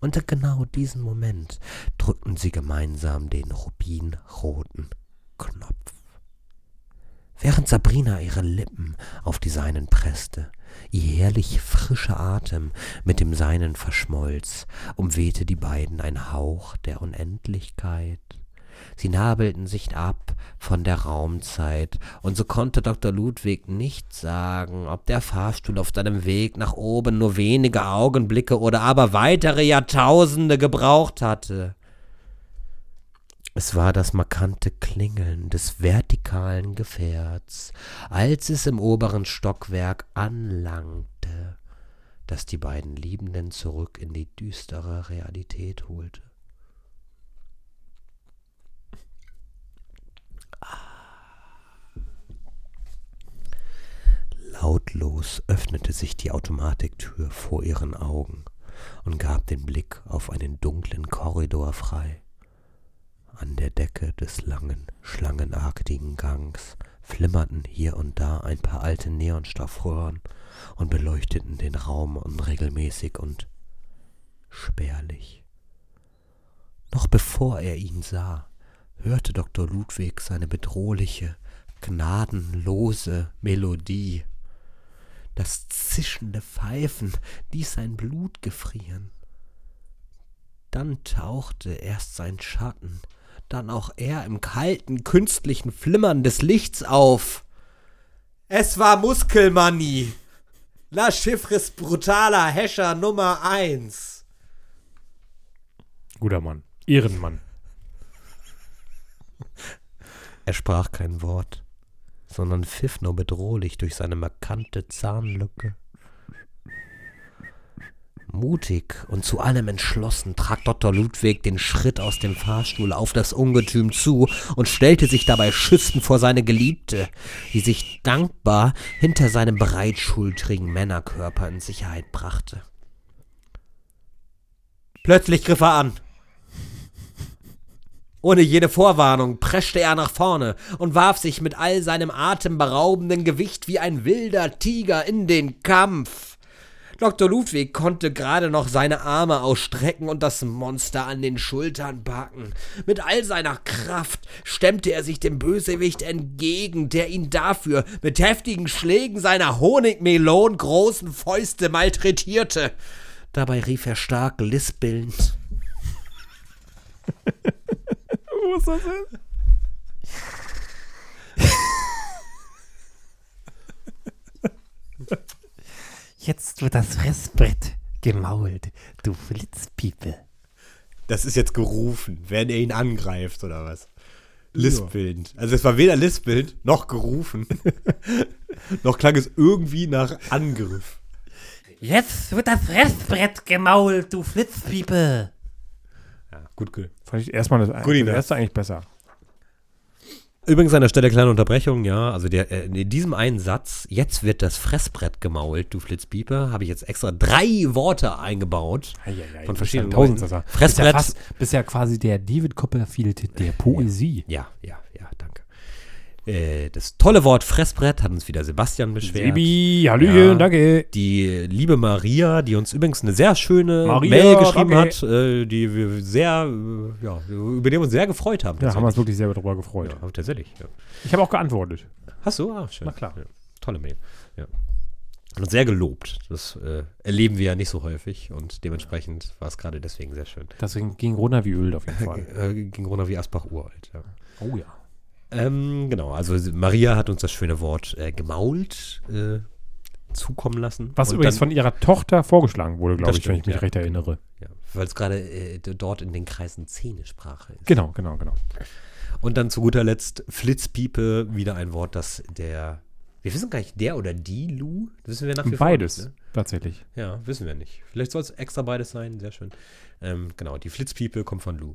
[SPEAKER 3] Unter genau diesen Moment drückten sie gemeinsam den rubinroten Knopf. Während Sabrina ihre Lippen auf die seinen presste, ihr herrlich frischer Atem mit dem seinen verschmolz, umwehte die beiden ein Hauch der Unendlichkeit. Sie nabelten sich ab von der Raumzeit, und so konnte Dr. Ludwig nicht sagen, ob der Fahrstuhl auf seinem Weg nach oben nur wenige Augenblicke oder aber weitere Jahrtausende gebraucht hatte. Es war das markante Klingeln des vertikalen Gefährts, als es im oberen Stockwerk anlangte, das die beiden Liebenden zurück in die düstere Realität holte. Lautlos öffnete sich die Automatiktür vor ihren Augen und gab den Blick auf einen dunklen Korridor frei. An der Decke des langen, schlangenartigen Gangs flimmerten hier und da ein paar alte Neonstoffröhren und beleuchteten den Raum unregelmäßig und spärlich. Noch bevor er ihn sah, hörte Dr. Ludwig seine bedrohliche, gnadenlose Melodie. Das zischende Pfeifen ließ sein Blut gefrieren. Dann tauchte erst sein Schatten, dann auch er im kalten, künstlichen Flimmern des Lichts auf. Es war Muskelmanni. La Chiffres brutaler Hescher Nummer eins.
[SPEAKER 1] Guter Mann. Ehrenmann.
[SPEAKER 3] Er sprach kein Wort, sondern pfiff nur bedrohlich durch seine markante Zahnlücke. Mutig und zu allem entschlossen trat Dr. Ludwig den Schritt aus dem Fahrstuhl auf das Ungetüm zu und stellte sich dabei schützend vor seine Geliebte, die sich dankbar hinter seinem breitschultrigen Männerkörper in Sicherheit brachte. Plötzlich griff er an. Ohne jede Vorwarnung preschte er nach vorne und warf sich mit all seinem atemberaubenden Gewicht wie ein wilder Tiger in den Kampf. Dr. Ludwig konnte gerade noch seine Arme ausstrecken und das Monster an den Schultern packen. Mit all seiner Kraft stemmte er sich dem Bösewicht entgegen, der ihn dafür mit heftigen Schlägen seiner Honigmelon großen Fäuste malträtierte. Dabei rief er stark lispelnd.
[SPEAKER 1] Wo ist das hin?
[SPEAKER 5] Jetzt wird das Fressbrett gemault, du Flitzpiepe.
[SPEAKER 3] Das ist jetzt gerufen, wenn er ihn angreift oder was? Lispelnd. Also es war weder lispelnd noch gerufen. noch klang es irgendwie nach Angriff.
[SPEAKER 4] Jetzt wird das Fressbrett gemault, du Flitzpiepe.
[SPEAKER 3] Ja, gut, gut.
[SPEAKER 1] Fand ich erstmal das,
[SPEAKER 3] Gut,
[SPEAKER 1] das erste eigentlich besser.
[SPEAKER 3] Übrigens an der Stelle kleine Unterbrechung, ja. Also der, äh, in diesem einen Satz, jetzt wird das Fressbrett gemault, du Flitzpiepe, habe ich jetzt extra drei Worte eingebaut. Von verschiedenen
[SPEAKER 1] tausend.
[SPEAKER 3] Leuten.
[SPEAKER 1] Bist ja,
[SPEAKER 3] Fressbrett.
[SPEAKER 1] fast, bist ja quasi der David Copperfield der Poesie.
[SPEAKER 3] Ja, ja, ja. Äh, das tolle Wort Fressbrett hat uns wieder Sebastian beschwert.
[SPEAKER 1] Sebi, Hallöchen,
[SPEAKER 3] Ja.
[SPEAKER 1] danke.
[SPEAKER 3] Die liebe Maria, die uns übrigens eine sehr schöne
[SPEAKER 1] Maria,
[SPEAKER 3] Mail geschrieben
[SPEAKER 1] danke.
[SPEAKER 3] hat, äh, die wir sehr, äh, ja, über die wir uns sehr gefreut haben.
[SPEAKER 1] Ja, haben wir uns wirklich sehr darüber gefreut.
[SPEAKER 3] ja, tatsächlich. Ja.
[SPEAKER 1] Ich habe auch geantwortet.
[SPEAKER 3] Hast du? Ah, schön.
[SPEAKER 1] Na klar.
[SPEAKER 3] Ja, tolle Mail. Ja. Und sehr gelobt. Das äh, erleben wir ja nicht so häufig und dementsprechend war es gerade deswegen sehr schön.
[SPEAKER 1] Deswegen ging runter wie Öl auf jeden Fall.
[SPEAKER 3] Äh, ging runter wie Asbach uralt. Ja.
[SPEAKER 1] Oh ja.
[SPEAKER 3] Ähm, genau, also Maria hat uns das schöne Wort äh, gemault äh, zukommen lassen.
[SPEAKER 1] Was übrigens
[SPEAKER 3] dann-
[SPEAKER 1] von ihrer Tochter vorgeschlagen wurde, glaube ich, wenn ich
[SPEAKER 3] stimmt,
[SPEAKER 1] mich
[SPEAKER 3] ja.
[SPEAKER 1] recht erinnere.
[SPEAKER 3] Ja, weil es gerade äh, dort in den Kreisen Zähnesprache ist.
[SPEAKER 1] Genau, genau, genau.
[SPEAKER 3] Und dann zu guter Letzt Flitzpiepe, wieder ein Wort, das der, wir wissen gar nicht, der oder die Lu, wissen wir nach wie
[SPEAKER 1] Beides,
[SPEAKER 3] nicht, ne?
[SPEAKER 1] tatsächlich.
[SPEAKER 3] Ja, wissen wir nicht. Vielleicht soll es extra beides sein, sehr schön. Ähm, genau, die Flitzpiepe kommt von Lu.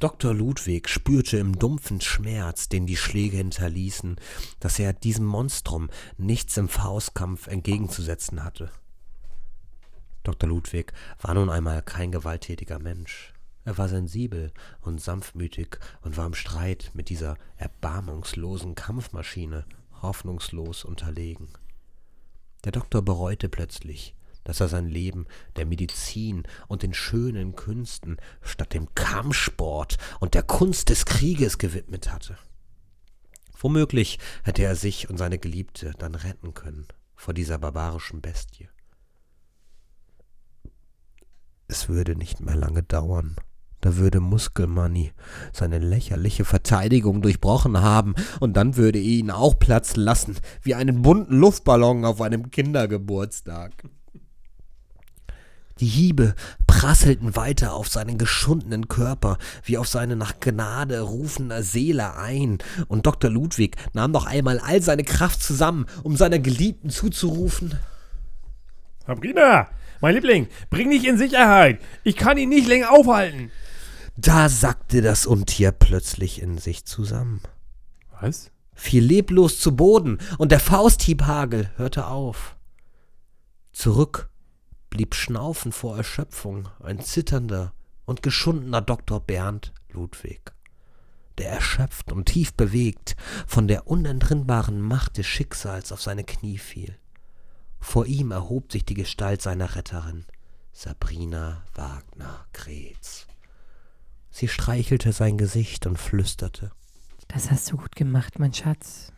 [SPEAKER 3] Dr. Ludwig spürte im dumpfen Schmerz, den die Schläge hinterließen, dass er diesem Monstrum nichts im Faustkampf entgegenzusetzen hatte. Dr. Ludwig war nun einmal kein gewalttätiger Mensch. Er war sensibel und sanftmütig und war im Streit mit dieser erbarmungslosen Kampfmaschine hoffnungslos unterlegen. Der Doktor bereute plötzlich, dass er sein Leben der Medizin und den schönen Künsten statt dem Kampfsport und der Kunst des Krieges gewidmet hatte. Womöglich hätte er sich und seine Geliebte dann retten können vor dieser barbarischen Bestie. Es würde nicht mehr lange dauern. Da würde Muskelmanni seine lächerliche Verteidigung durchbrochen haben, und dann würde er ihn auch platzen lassen, wie einen bunten Luftballon auf einem Kindergeburtstag. Die Hiebe prasselten weiter auf seinen geschundenen Körper, wie auf seine nach Gnade rufende Seele ein, und Dr. Ludwig nahm noch einmal all seine Kraft zusammen, um seiner Geliebten zuzurufen.
[SPEAKER 1] Sabrina, mein Liebling, bring dich in Sicherheit. Ich kann ihn nicht länger aufhalten.
[SPEAKER 3] Da sackte das Untier plötzlich in sich zusammen.
[SPEAKER 1] Was?
[SPEAKER 3] fiel leblos zu Boden und der Fausthiebhagel hörte auf. Zurück blieb schnaufend vor Erschöpfung ein zitternder und geschundener Dr. Bernd Ludwig, der erschöpft und tief bewegt von der unentrinnbaren Macht des Schicksals auf seine Knie fiel. Vor ihm erhob sich die Gestalt seiner Retterin, Sabrina Wagner Kreetz. Sie streichelte sein Gesicht und flüsterte.
[SPEAKER 5] Das hast du gut gemacht, mein Schatz.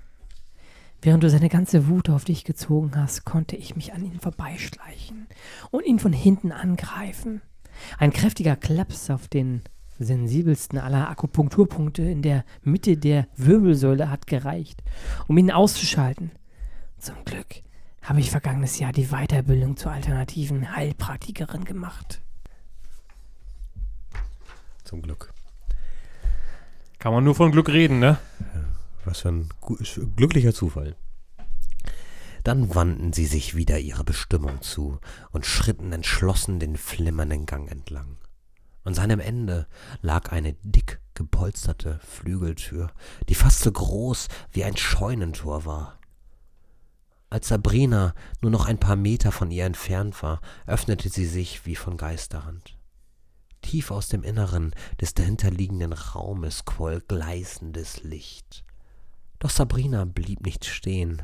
[SPEAKER 5] Während du seine ganze Wut auf dich gezogen hast, konnte ich mich an ihn vorbeischleichen und ihn von hinten angreifen. Ein kräftiger Klaps auf den sensibelsten aller Akupunkturpunkte in der Mitte der Wirbelsäule hat gereicht, um ihn auszuschalten. Zum Glück habe ich vergangenes Jahr die Weiterbildung zur alternativen Heilpraktikerin gemacht.
[SPEAKER 3] Zum Glück.
[SPEAKER 1] Kann man nur von Glück reden, ne?
[SPEAKER 3] Was für ein glücklicher Zufall. Dann wandten sie sich wieder ihrer Bestimmung zu und schritten entschlossen den flimmernden Gang entlang. An seinem Ende lag eine dick gepolsterte Flügeltür, die fast so groß wie ein Scheunentor war. Als Sabrina nur noch ein paar Meter von ihr entfernt war, öffnete sie sich wie von Geisterhand. Tief aus dem Inneren des dahinterliegenden Raumes quoll gleißendes Licht. Doch Sabrina blieb nicht stehen.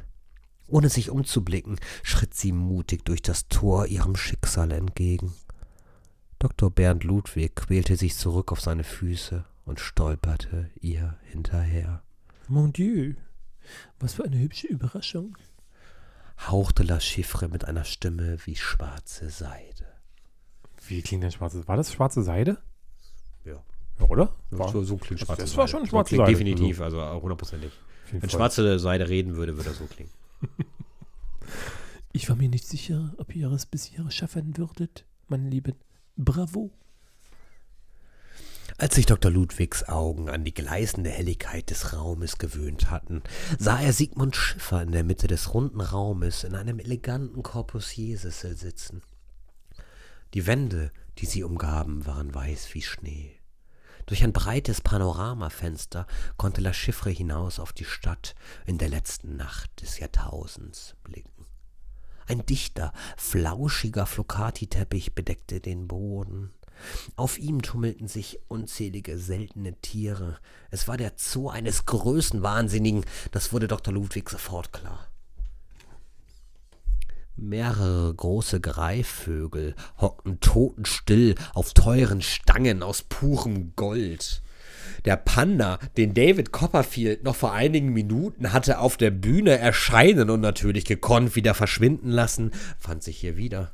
[SPEAKER 3] Ohne sich umzublicken, schritt sie mutig durch das Tor ihrem Schicksal entgegen. Dr. Bernd Ludwig quälte sich zurück auf seine Füße und stolperte ihr hinterher.
[SPEAKER 1] Mon Dieu. Was für eine hübsche Überraschung.
[SPEAKER 3] Hauchte La Chiffre mit einer Stimme wie schwarze Seide.
[SPEAKER 1] Wie klingt denn schwarze War das schwarze Seide?
[SPEAKER 3] Ja.
[SPEAKER 1] Ja, oder?
[SPEAKER 3] So, so, so klingt
[SPEAKER 1] das-
[SPEAKER 3] schwarze
[SPEAKER 1] das war
[SPEAKER 3] Seide.
[SPEAKER 1] schon
[SPEAKER 3] So
[SPEAKER 1] schwarze
[SPEAKER 3] klingt
[SPEAKER 1] Seide.
[SPEAKER 3] Definitiv, also hundertprozentig. Wenn
[SPEAKER 1] Fall.
[SPEAKER 3] schwarze Seide reden würde, würde er so klingen.
[SPEAKER 1] Ich war mir nicht sicher, ob ihr es bis hier schaffen würdet, meine Lieben. Bravo.
[SPEAKER 3] Als sich Dr. Ludwigs Augen an die gleißende Helligkeit des Raumes gewöhnt hatten, sah er Sigmund Schiffer in der Mitte des runden Raumes in einem eleganten Corbusier-Sessel sitzen. Die Wände, die sie umgaben, waren weiß wie Schnee. Durch ein breites Panoramafenster konnte La Chiffre hinaus auf die Stadt in der letzten Nacht des Jahrtausends blicken. Ein dichter, flauschiger Flocati-Teppich bedeckte den Boden. Auf ihm tummelten sich unzählige seltene Tiere. Es war der Zoo eines Größenwahnsinnigen, das wurde Dr. Ludwig sofort klar. Mehrere große Greifvögel hockten totenstill auf teuren Stangen aus purem Gold. Der Panda, den David Copperfield noch vor einigen Minuten hatte auf der Bühne erscheinen und natürlich gekonnt wieder verschwinden lassen, fand sich hier wieder.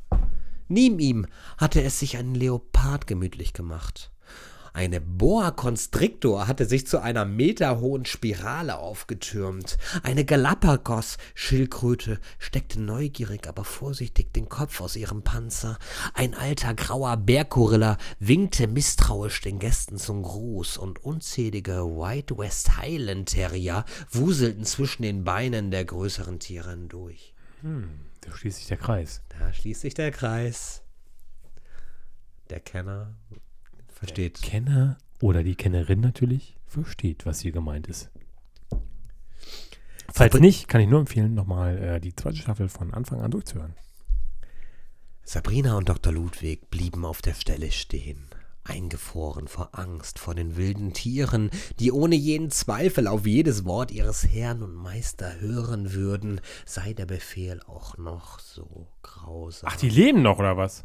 [SPEAKER 3] Neben ihm hatte es sich ein Leopard gemütlich gemacht. Eine Boa Constrictor hatte sich zu einer meterhohen Spirale aufgetürmt. Eine Galapagos-Schildkröte steckte neugierig, aber vorsichtig den Kopf aus ihrem Panzer. Ein alter grauer Bärgorilla winkte misstrauisch den Gästen zum Gruß und unzählige White West Highland Terrier wuselten zwischen den Beinen der größeren Tiere hindurch.
[SPEAKER 1] Da schließt sich der Kreis.
[SPEAKER 3] Da schließt sich der Kreis. Der Kenner versteht.
[SPEAKER 1] Kenner oder die Kennerin natürlich versteht, was hier gemeint ist. Falls nicht, kann ich nur empfehlen, nochmal äh, die zweite Staffel von Anfang an durchzuhören.
[SPEAKER 3] Sabrina und Dr. Ludwig blieben auf der Stelle stehen, eingefroren vor Angst vor den wilden Tieren, die ohne jeden Zweifel auf jedes Wort ihres Herrn und Meister hören würden, sei der Befehl auch noch so grausam.
[SPEAKER 1] Ach, die leben noch, oder was?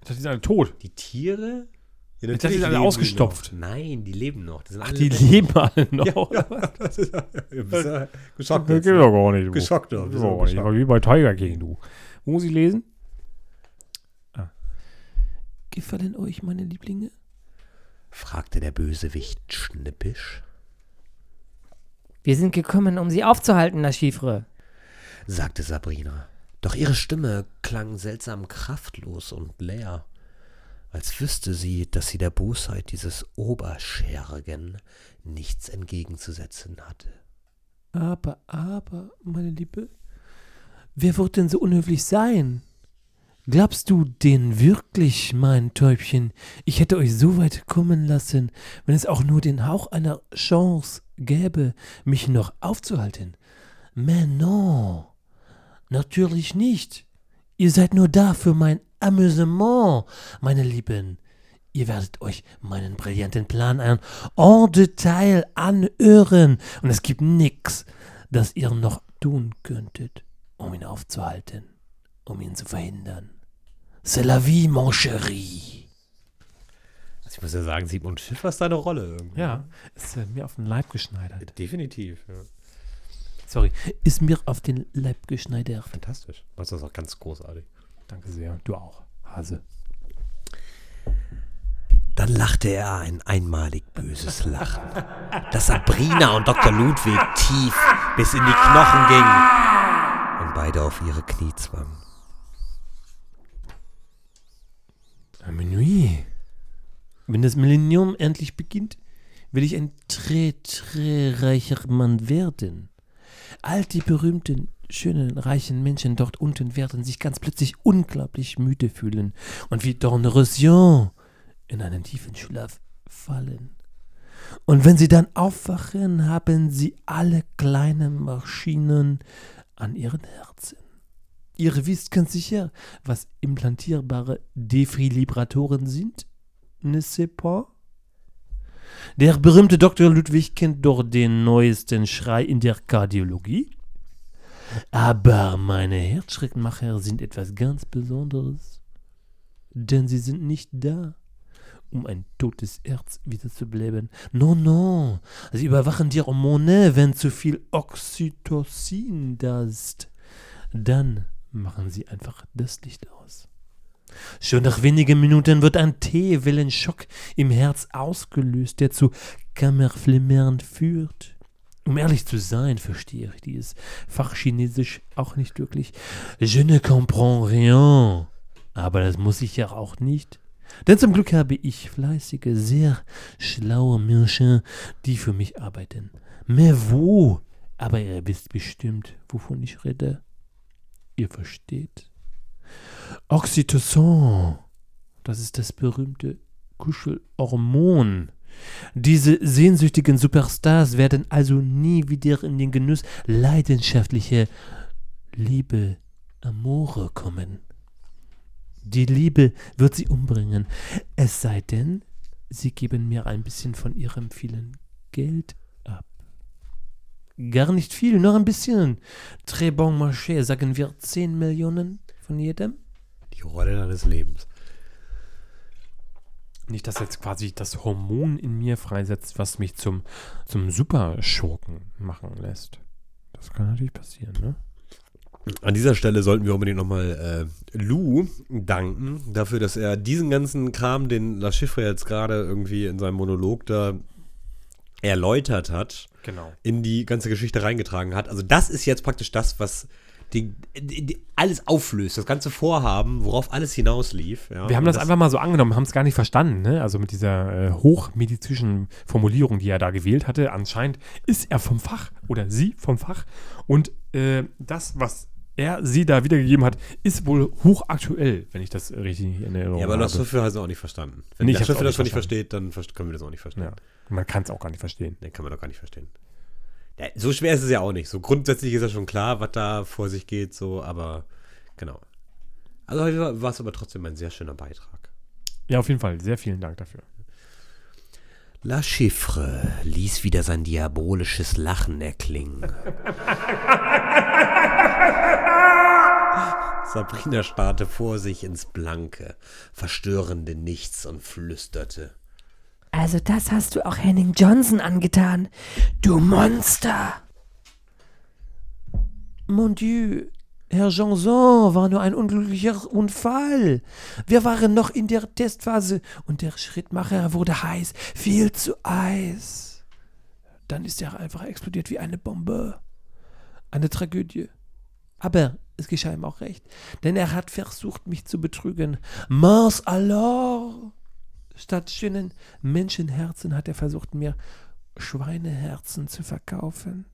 [SPEAKER 1] Ich dachte, die sind alle tot.
[SPEAKER 3] die Tiere? Ja,
[SPEAKER 1] dachte, die sind alle ausgestopft.
[SPEAKER 3] Noch. Nein, die leben noch.
[SPEAKER 1] Ach,
[SPEAKER 3] alle
[SPEAKER 1] die
[SPEAKER 3] lebendig.
[SPEAKER 1] leben alle noch. oder was?
[SPEAKER 3] Das ist, ja, bist ja geschockt.
[SPEAKER 1] Das
[SPEAKER 3] jetzt,
[SPEAKER 1] geht
[SPEAKER 3] ne?
[SPEAKER 1] doch gar nicht. Du.
[SPEAKER 3] Geschockt,
[SPEAKER 1] Das
[SPEAKER 3] doch. du
[SPEAKER 1] gar nicht. Wie bei Tiger King, du. Wo muss ich lesen? Ah. Gefallen euch meine Lieblinge?
[SPEAKER 3] fragte der Bösewicht schnippisch.
[SPEAKER 5] Wir sind gekommen, um sie aufzuhalten, das Chiffre.
[SPEAKER 3] sagte Sabrina. Doch ihre Stimme klang seltsam kraftlos und leer, als wüsste sie, dass sie der Bosheit dieses Oberschergen nichts entgegenzusetzen hatte.
[SPEAKER 1] Aber, aber, meine Liebe, wer wird denn so unhöflich sein? Glaubst du denn wirklich, mein Täubchen, ich hätte euch so weit kommen lassen, wenn es auch nur den Hauch einer Chance gäbe, mich noch aufzuhalten? Mais non, natürlich nicht. Ihr seid nur da für mein Amüsement, meine Lieben. Ihr werdet euch meinen brillanten Plan ein en Detail anhören und es gibt nix, das ihr noch tun könntet, um ihn aufzuhalten, um ihn zu verhindern. C'est la vie, mon chéri.
[SPEAKER 3] Also ich muss ja sagen, Sigmund Schiffer ist deine Rolle irgendwie.
[SPEAKER 1] Ja, ist äh, mir auf den Leib geschneidert.
[SPEAKER 3] Definitiv. Ja.
[SPEAKER 1] Sorry, ist mir auf den Leib geschneidert.
[SPEAKER 3] Fantastisch. Das ist auch ganz großartig.
[SPEAKER 1] Danke sehr. Du auch, Hase.
[SPEAKER 3] Dann lachte er ein einmalig böses Lachen, das Sabrina und Dr. Ludwig tief bis in die Knochen ging und beide auf ihre Knie zwang.
[SPEAKER 1] À minuit. Wenn das Millennium endlich beginnt, will ich ein très, très reicher Mann werden. All die berühmten, schönen, reichen Menschen dort unten werden sich ganz plötzlich unglaublich müde fühlen und wie Dornröschen in einen tiefen Schlaf fallen. Und wenn sie dann aufwachen, haben sie alle kleine Maschinen an ihren Herzen. Ihr wisst ganz sicher, was implantierbare Defibrillatoren sind? Ne sais pas? Der berühmte Dr. Ludwig kennt doch den neuesten Schrei in der Kardiologie. Aber meine Herzschrittmacher sind etwas ganz Besonderes. Denn sie sind nicht da, um ein totes Herz wiederzubeleben. Non, non. Sie überwachen die Hormone, wenn zu viel Oxytocin da ist. Dann machen sie einfach das Licht aus. Schon nach wenigen Minuten wird ein T-Wellenschock im Herz ausgelöst, der zu Kammerflimmern führt. Um ehrlich zu sein, verstehe ich dieses Fachchinesisch auch nicht wirklich. Je ne comprends rien. Aber das muss ich ja auch nicht. Denn zum Glück habe ich fleißige, sehr schlaue Menschen, die für mich arbeiten. Mais wo? Aber ihr wisst bestimmt, wovon ich rede. Ihr versteht. Oxytocin, das ist das berühmte Kuschelhormon. Diese sehnsüchtigen Superstars werden also nie wieder in den Genuss leidenschaftlicher Liebe, Amore kommen. Die Liebe wird sie umbringen. Es sei denn, sie geben mir ein bisschen von ihrem vielen Geld ab. Gar nicht viel, nur ein bisschen. Très bon marché, sagen wir 10 Millionen von jedem?
[SPEAKER 3] Die Rolle deines Lebens.
[SPEAKER 1] Nicht, dass jetzt quasi das Hormon in mir freisetzt, was mich zum, zum Superschurken machen lässt. Das kann natürlich passieren, ne?
[SPEAKER 3] An dieser Stelle sollten wir unbedingt nochmal äh, Lou danken dafür, dass er diesen ganzen Kram, den La Chiffre jetzt gerade irgendwie in seinem Monolog da erläutert hat,
[SPEAKER 1] Genau.
[SPEAKER 3] in die ganze Geschichte reingetragen hat. Also das ist jetzt praktisch das, was die, die, alles auflöst, das ganze Vorhaben, worauf alles hinauslief. Ja.
[SPEAKER 1] Wir haben
[SPEAKER 3] Und
[SPEAKER 1] das, einfach mal so angenommen, haben es gar nicht verstanden, ne? Also mit dieser äh, hochmedizinischen Formulierung, die er da gewählt hatte. Anscheinend ist er vom Fach oder sie vom Fach. Und äh, das, was er sie da wiedergegeben hat, ist wohl hochaktuell, wenn ich das richtig in Erinnerung
[SPEAKER 3] Ja, aber
[SPEAKER 1] habe.
[SPEAKER 3] das Schiffe hat es auch nicht verstanden. Wenn
[SPEAKER 1] Nee,
[SPEAKER 3] der Schiffe das schon
[SPEAKER 1] nicht
[SPEAKER 3] versteht, dann können wir das auch nicht verstehen.
[SPEAKER 1] ja. Man kann es auch gar nicht verstehen.
[SPEAKER 3] Den kann man doch gar nicht verstehen. So schwer ist es ja auch nicht. So grundsätzlich ist ja schon klar, was da vor sich geht, so, aber genau. Also heute war- war es aber trotzdem ein sehr schöner Beitrag.
[SPEAKER 1] Ja, auf jeden Fall. Sehr vielen Dank dafür.
[SPEAKER 3] La Chiffre ließ wieder sein diabolisches Lachen erklingen. Sabrina starrte vor sich ins blanke, verstörende Nichts und flüsterte.
[SPEAKER 5] Also das hast du auch Henning Johnson angetan. Du Monster.
[SPEAKER 4] Mon Dieu, Herr Janson war nur ein unglücklicher Unfall. Wir waren noch in der Testphase und der Schrittmacher wurde heiß, viel zu heiß. Dann ist er einfach explodiert wie eine Bombe. Eine Tragödie. Aber es geschah ihm auch recht, denn er hat versucht, mich zu betrügen. Mars alors! Statt schönen Menschenherzen hat er versucht, mir Schweineherzen zu verkaufen.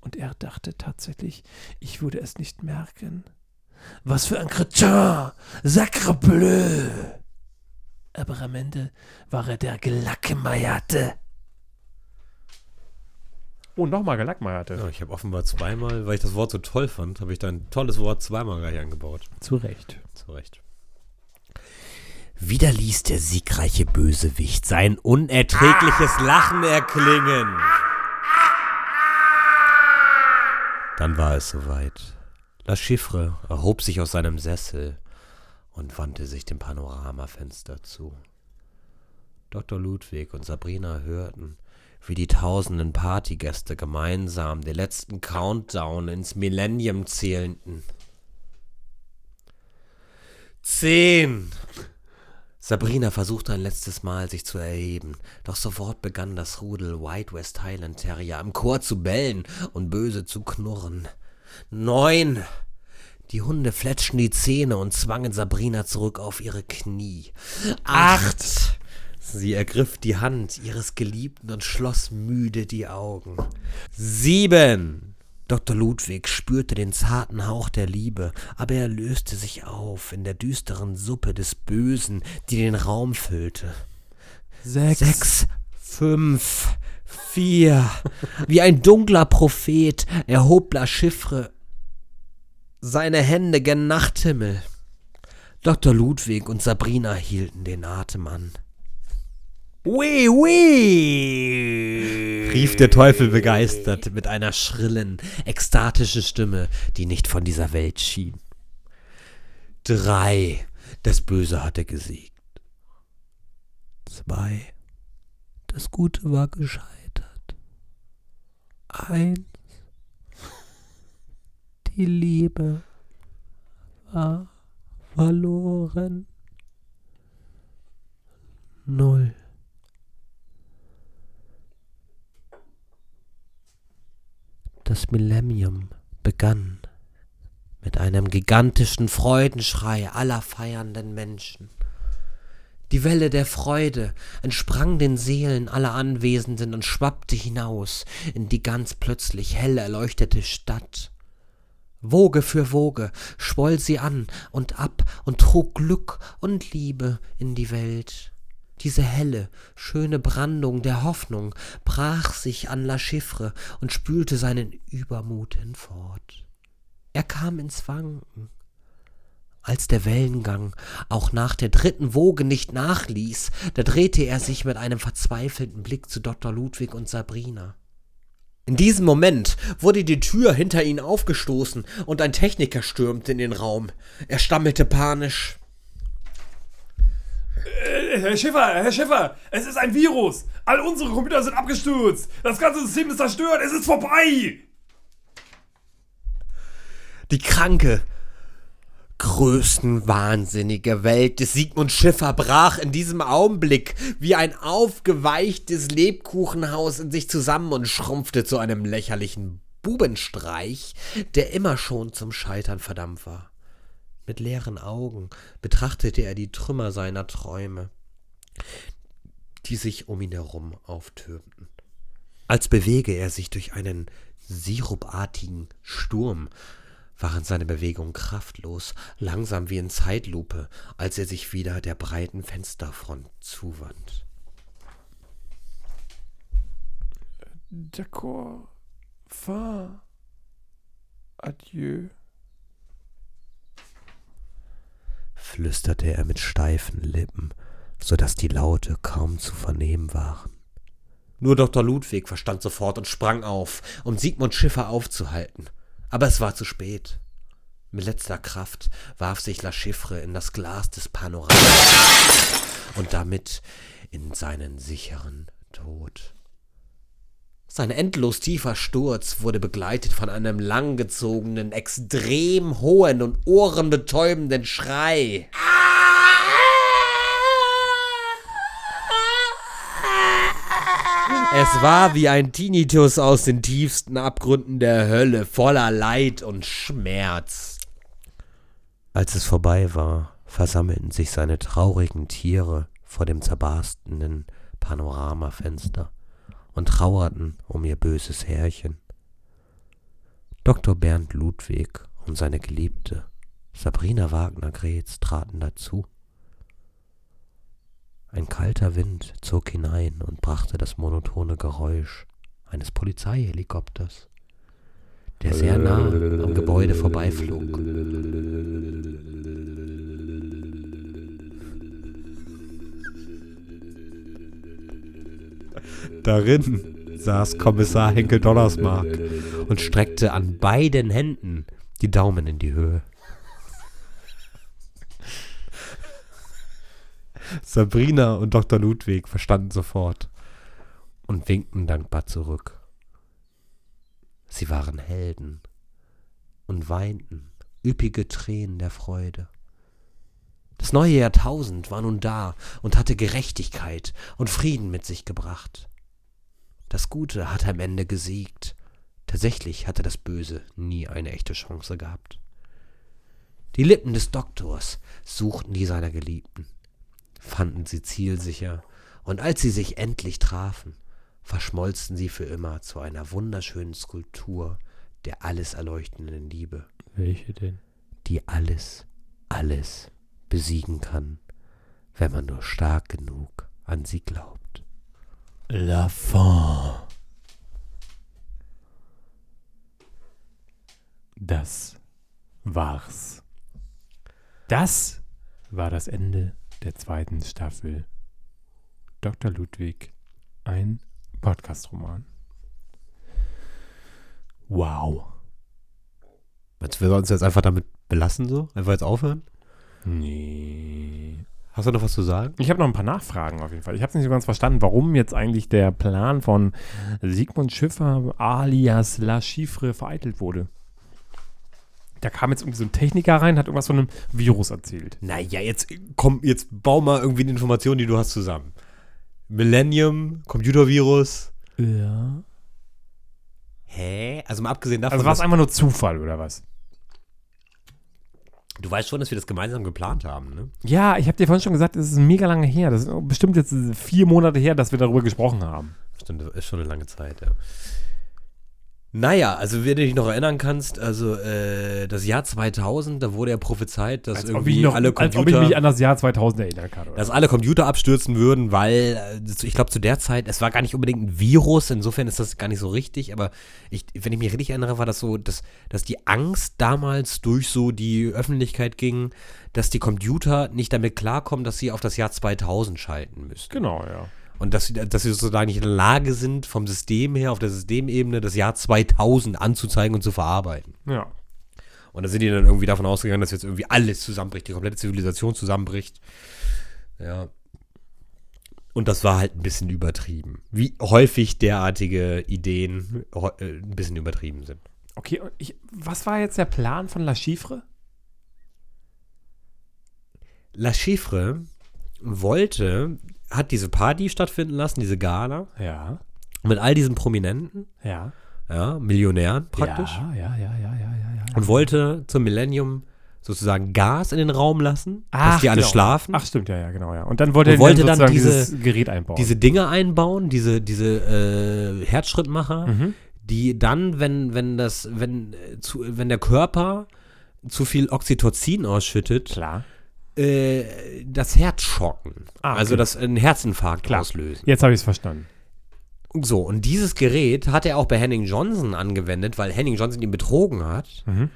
[SPEAKER 4] Und er dachte tatsächlich, ich würde es nicht merken. Was für ein Cretin! Sacre bleu! Aber am Ende war er der Gelackmeierte.
[SPEAKER 1] Oh, nochmal gelackmeierte.
[SPEAKER 3] Ja, ich habe offenbar zweimal, weil ich das Wort so toll fand, habe ich da ein tolles Wort zweimal gleich angebaut.
[SPEAKER 1] Zu Recht.
[SPEAKER 3] Zu Recht. Wieder ließ der siegreiche Bösewicht sein unerträgliches Lachen erklingen. Dann war es soweit. La Chiffre erhob sich aus seinem Sessel und wandte sich dem Panoramafenster zu. Dr. Ludwig und Sabrina hörten, wie die tausenden Partygäste gemeinsam den letzten Countdown ins Millennium zählten. Zehn. Sabrina versuchte ein letztes Mal, sich zu erheben, doch sofort begann das Rudel White West Highland Terrier im Chor zu bellen und böse zu knurren. Neun. Die Hunde fletschten die Zähne und zwangen Sabrina zurück auf ihre Knie. Acht. Sie ergriff die Hand ihres Geliebten und schloss müde die Augen. Sieben. Dr. Ludwig spürte den zarten Hauch der Liebe, aber er löste sich auf in der düsteren Suppe des Bösen, die den Raum füllte.
[SPEAKER 4] Sechs.
[SPEAKER 3] Sechs, fünf, vier. Wie ein dunkler Prophet erhob La Chiffre seine Hände gen Nachthimmel. Dr. Ludwig und Sabrina hielten den Atem an. Wee, wee, rief der Teufel begeistert mit einer schrillen, ekstatischen Stimme, die nicht von dieser Welt schien. Drei, das Böse hatte gesiegt. Zwei, das Gute war gescheitert. Eins, die Liebe war verloren. Null. Das Millennium begann mit einem gigantischen Freudenschrei aller feiernden Menschen. Die Welle der Freude entsprang den Seelen aller Anwesenden und schwappte hinaus in die ganz plötzlich hell erleuchtete Stadt. Woge für Woge schwoll sie an und ab und trug Glück und Liebe in die Welt. Diese helle, schöne Brandung der Hoffnung brach sich an La Chiffre und spülte seinen Übermut hinfort. Er kam ins Wanken. Als der Wellengang auch nach der dritten Woge nicht nachließ, da drehte er sich mit einem verzweifelten Blick zu Dr. Ludwig und Sabrina. In diesem Moment wurde die Tür hinter ihnen aufgestoßen und ein Techniker stürmte in den Raum. Er stammelte panisch.
[SPEAKER 1] Herr Schiffer, Herr Schiffer, es ist ein Virus. All unsere Computer sind abgestürzt. Das ganze System ist zerstört. Es ist vorbei.
[SPEAKER 3] Die kranke, größten wahnsinnige Welt des Sigmund Schiffer brach in diesem Augenblick wie ein aufgeweichtes Lebkuchenhaus in sich zusammen und schrumpfte zu einem lächerlichen Bubenstreich, der immer schon zum Scheitern verdammt war. Mit leeren Augen betrachtete er die Trümmer seiner Träume, die sich um ihn herum auftürmten. Als bewege er sich durch einen sirupartigen Sturm, waren seine Bewegungen kraftlos, langsam wie in Zeitlupe, als er sich wieder der breiten Fensterfront zuwand.
[SPEAKER 4] D'accord. Fin. Adieu.
[SPEAKER 3] flüsterte er mit steifen Lippen, so dass die Laute kaum zu vernehmen waren. Nur Dr. Ludwig verstand sofort und sprang auf, um Sigmund Schiffer aufzuhalten. Aber es war zu spät. Mit letzter Kraft warf sich La Chiffre in das Glas des Panoramas und damit in seinen sicheren Tod. Sein endlos tiefer Sturz wurde begleitet von einem langgezogenen, extrem hohen und ohrenbetäubenden Schrei. Es war wie ein Tinnitus aus den tiefsten Abgründen der Hölle, voller Leid und Schmerz. Als es vorbei war, versammelten sich seine traurigen Tiere vor dem zerbarstenen Panoramafenster und trauerten um ihr böses Herrchen. Dr. Bernd Ludwig und seine Geliebte Sabrina Wagner-Gretz traten dazu. Ein kalter Wind zog hinein und brachte das monotone Geräusch eines Polizeihelikopters, der sehr nah am Gebäude vorbeiflog. Darin saß Kommissar Henkel Donnersmark und streckte an beiden Händen die Daumen in die Höhe. Sabrina und Dr. Ludwig verstanden sofort und winkten dankbar zurück. Sie waren Helden und weinten üppige Tränen der Freude. Das neue Jahrtausend war nun da und hatte Gerechtigkeit und Frieden mit sich gebracht. Das Gute hatte am Ende gesiegt. Tatsächlich hatte das Böse nie eine echte Chance gehabt. Die Lippen des Doktors suchten die seiner Geliebten, fanden sie zielsicher, und als sie sich endlich trafen, verschmolzen sie für immer zu einer wunderschönen Skulptur der alles erleuchtenden Liebe,
[SPEAKER 1] Welche denn?
[SPEAKER 3] die alles, alles besiegen kann, wenn man nur stark genug an sie glaubt.
[SPEAKER 1] La fin. Das war's. Das war das Ende der zweiten Staffel. Dr. Ludwig, ein Podcast-Roman. Wow.
[SPEAKER 3] Meinst du, wir sollen uns jetzt einfach damit belassen so? Einfach jetzt aufhören?
[SPEAKER 1] Nee.
[SPEAKER 3] Hast du noch was zu sagen?
[SPEAKER 1] Ich habe noch ein paar Nachfragen auf jeden Fall. Ich habe nicht so ganz verstanden, warum jetzt eigentlich der Plan von Sigmund Schiffer alias La Chiffre vereitelt wurde. Da kam jetzt irgendwie so ein Techniker rein, hat irgendwas von einem Virus erzählt.
[SPEAKER 3] Naja, jetzt komm, jetzt bau mal irgendwie die Informationen, die du hast, zusammen. Millennium, Computervirus.
[SPEAKER 1] Ja.
[SPEAKER 3] Hä? Also mal abgesehen davon,
[SPEAKER 1] Also war es einfach nur Zufall oder was?
[SPEAKER 3] du weißt schon, dass wir das gemeinsam geplant haben, ne?
[SPEAKER 1] Ja, ich habe dir vorhin schon gesagt, es ist mega lange her. Das ist bestimmt jetzt vier Monate her, dass wir darüber gesprochen haben.
[SPEAKER 3] Stimmt, das ist schon eine lange Zeit, ja. Naja, also wenn du dich noch erinnern kannst, also äh, das Jahr 2000, da wurde ja prophezeit, dass
[SPEAKER 1] Als
[SPEAKER 3] irgendwie
[SPEAKER 1] noch,
[SPEAKER 3] alle
[SPEAKER 1] als ob ich
[SPEAKER 3] Computer,
[SPEAKER 1] mich an das Jahr 2000 erinnern kann. Oder?
[SPEAKER 3] dass alle Computer abstürzen würden, weil äh, ich glaube zu der Zeit, es war gar nicht unbedingt ein Virus, insofern ist das gar nicht so richtig, aber ich, wenn ich mich richtig erinnere, war das so, dass, dass die Angst damals durch so die Öffentlichkeit ging, dass die Computer nicht damit klarkommen, dass sie auf das Jahr 2000 schalten müssen.
[SPEAKER 1] genau, ja.
[SPEAKER 3] Und dass, sie- dass sie sozusagen nicht in der Lage sind, vom System her, auf der Systemebene, das Jahr 2000 anzuzeigen und zu verarbeiten.
[SPEAKER 1] Ja.
[SPEAKER 3] Und da sind die dann irgendwie davon ausgegangen, dass jetzt irgendwie alles zusammenbricht, die komplette Zivilisation zusammenbricht. Ja. Und das war halt ein bisschen übertrieben. Wie häufig derartige Ideen äh, ein bisschen übertrieben sind.
[SPEAKER 1] Okay, und ich, was war jetzt der Plan von La Chiffre?
[SPEAKER 3] La Chiffre wollte, hat diese Party stattfinden lassen, diese Gala,
[SPEAKER 1] Ja.
[SPEAKER 3] mit all diesen Prominenten,
[SPEAKER 1] Ja.
[SPEAKER 3] ja, Millionären praktisch.
[SPEAKER 1] Ja, ja, ja, ja, ja, ja. ja.
[SPEAKER 3] und wollte zum Millennium sozusagen Gas in den Raum lassen, dass
[SPEAKER 1] Ach,
[SPEAKER 3] die alle
[SPEAKER 1] genau.
[SPEAKER 3] schlafen.
[SPEAKER 1] Ach, stimmt, ja, ja, genau, ja. Und dann wollte
[SPEAKER 3] Und
[SPEAKER 1] er
[SPEAKER 3] wollte
[SPEAKER 1] dann,
[SPEAKER 3] dann diese-
[SPEAKER 1] dieses Gerät einbauen.
[SPEAKER 3] diese Dinge einbauen, diese, diese äh, Herzschrittmacher,
[SPEAKER 1] Mhm.
[SPEAKER 3] die dann, wenn, wenn das, wenn, äh, zu, wenn der Körper zu viel Oxytocin ausschüttet,
[SPEAKER 1] Klar.
[SPEAKER 3] Äh, das Herz schocken.
[SPEAKER 1] Ah, okay.
[SPEAKER 3] Also das einen Herzinfarkt
[SPEAKER 1] Klar.
[SPEAKER 3] auslösen.
[SPEAKER 1] Jetzt habe ich es verstanden.
[SPEAKER 3] So, und dieses Gerät hat er auch bei Henning Johnson angewendet, weil Henning Johnson ihn betrogen hat.
[SPEAKER 1] Mhm.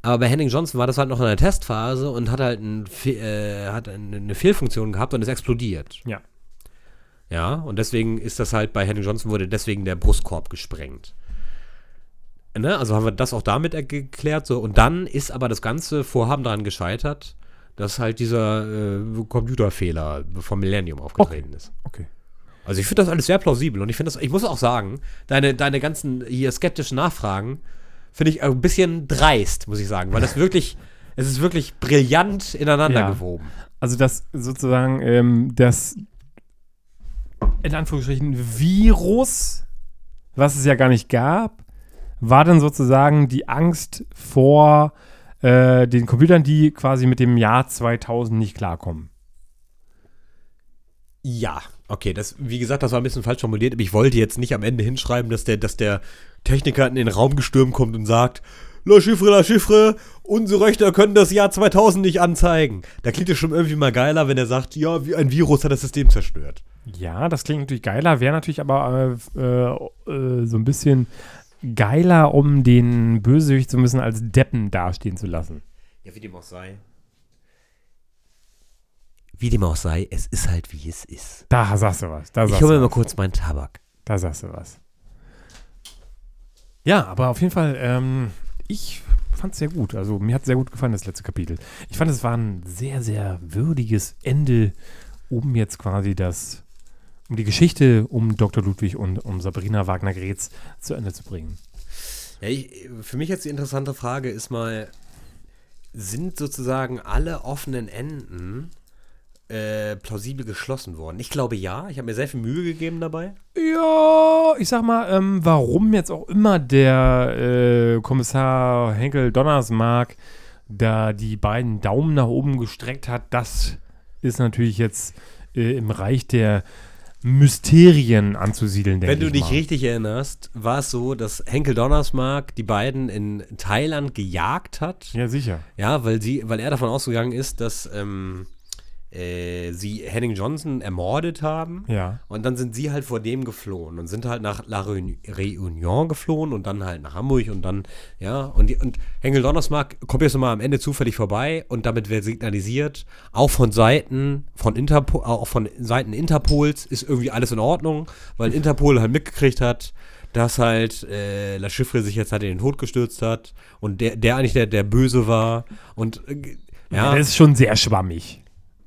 [SPEAKER 3] Aber bei Henning Johnson war das halt noch in der Testphase und hat halt ein, äh, hat eine Fehlfunktion gehabt und ist explodiert.
[SPEAKER 1] Ja.
[SPEAKER 3] Ja, und deswegen ist das halt bei Henning Johnson wurde deswegen der Brustkorb gesprengt. Ne? Also haben wir das auch damit geklärt. So. Und dann ist aber das ganze Vorhaben daran gescheitert, dass halt dieser äh, Computerfehler vom Millennium aufgetreten ist.
[SPEAKER 1] Okay.
[SPEAKER 3] Also ich finde das alles sehr plausibel und ich finde das, ich muss auch sagen, deine, deine ganzen hier skeptischen Nachfragen finde ich ein bisschen dreist, muss ich sagen, weil das wirklich, es ist wirklich brillant ineinander
[SPEAKER 1] Ja.
[SPEAKER 3] gewoben.
[SPEAKER 1] Also das sozusagen ähm, das in Anführungsstrichen Virus, was es ja gar nicht gab, war dann sozusagen die Angst vor äh, den Computern, die quasi mit dem Jahr 2000 nicht klarkommen.
[SPEAKER 3] Ja, okay, das, wie gesagt, das war ein bisschen falsch formuliert, aber ich wollte jetzt nicht am Ende hinschreiben, dass der, dass der Techniker in den Raum gestürmt kommt und sagt, La Chiffre, La Chiffre, unsere Rechner können das Jahr 2000 nicht anzeigen. Da klingt es schon irgendwie mal geiler, wenn er sagt, ja, wie ein Virus hat das System zerstört.
[SPEAKER 1] Ja, das klingt natürlich geiler, wäre natürlich aber äh, äh, so ein bisschen geiler, um den Bösewicht ein bisschen als Deppen dastehen zu lassen.
[SPEAKER 3] Ja, wie dem auch sei. Wie dem auch sei, es ist halt wie es ist.
[SPEAKER 1] Da sagst du was. Da
[SPEAKER 3] Ich
[SPEAKER 1] sagst
[SPEAKER 3] hole mir mal kurz meinen Tabak.
[SPEAKER 1] Da sagst du was. Ja, aber auf jeden Fall, ähm, ich fand es sehr gut. Also mir hat sehr gut gefallen, das letzte Kapitel. Ich fand, es war ein sehr, sehr würdiges Ende, um jetzt quasi das, um die Geschichte um Dr. Ludwig und um Sabrina Wagner-Gretz zu Ende zu bringen.
[SPEAKER 3] Ja, ich, für mich jetzt die interessante Frage ist mal, sind sozusagen alle offenen Enden äh, plausibel geschlossen worden? Ich glaube ja. Ich habe mir sehr viel Mühe gegeben dabei.
[SPEAKER 1] Ja, ich sag mal, ähm, warum jetzt auch immer der äh, Kommissar Henkel Donnersmark da die beiden Daumen nach oben gestreckt hat, das ist natürlich jetzt äh, im Reich der Mysterien anzusiedeln, denke
[SPEAKER 3] Wenn du
[SPEAKER 1] ich
[SPEAKER 3] dich
[SPEAKER 1] mal.
[SPEAKER 3] richtig erinnerst, war es so, dass Henkel Donnersmark die beiden in Thailand gejagt hat.
[SPEAKER 1] Ja, sicher.
[SPEAKER 3] Ja, weil sie, weil er davon ausgegangen ist, dass ähm, äh, sie Henning Johnson ermordet haben.
[SPEAKER 1] Ja.
[SPEAKER 3] Und dann sind sie halt vor dem geflohen und sind halt nach La Réunion geflohen und dann halt nach Hamburg und dann, ja, und, die, und Henkel Donnersmark kommt jetzt nochmal am Ende zufällig vorbei und damit wird signalisiert, auch von Seiten von Interpol, auch von Seiten Interpols ist irgendwie alles in Ordnung, weil Interpol halt mitgekriegt hat, dass halt äh, La Chiffre sich jetzt halt in den Tod gestürzt hat und der, der eigentlich der, der Böse war und äh, ja.
[SPEAKER 1] Das ist schon sehr schwammig.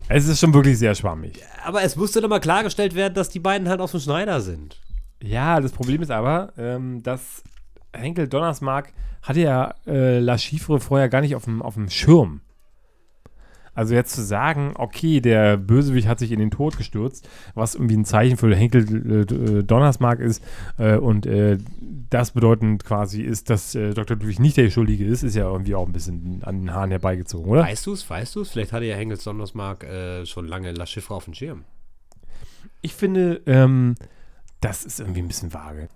[SPEAKER 1] Es ist schon wirklich sehr schwammig.
[SPEAKER 3] aber es musste dann mal klargestellt werden, dass die beiden halt aus dem Schneider sind.
[SPEAKER 1] Ja, das Problem ist aber, ähm, dass Henkel Donnersmark hatte ja äh, La Chiffre vorher gar nicht auf dem, auf dem Schirm. Also jetzt zu sagen, okay, der Bösewicht hat sich in den Tod gestürzt, was irgendwie ein Zeichen für Henkel äh, Donnersmark ist äh, und äh, das bedeutend quasi ist, dass äh, Dr. Ludwig nicht der Schuldige ist, ist ja irgendwie auch ein bisschen an den Haaren herbeigezogen, oder?
[SPEAKER 3] Weißt du es? Weißt du es? Vielleicht hatte ja Hengels Donnersmark äh, schon lange La Chiffre auf dem Schirm.
[SPEAKER 1] Ich finde, ähm, das ist irgendwie ein bisschen vage.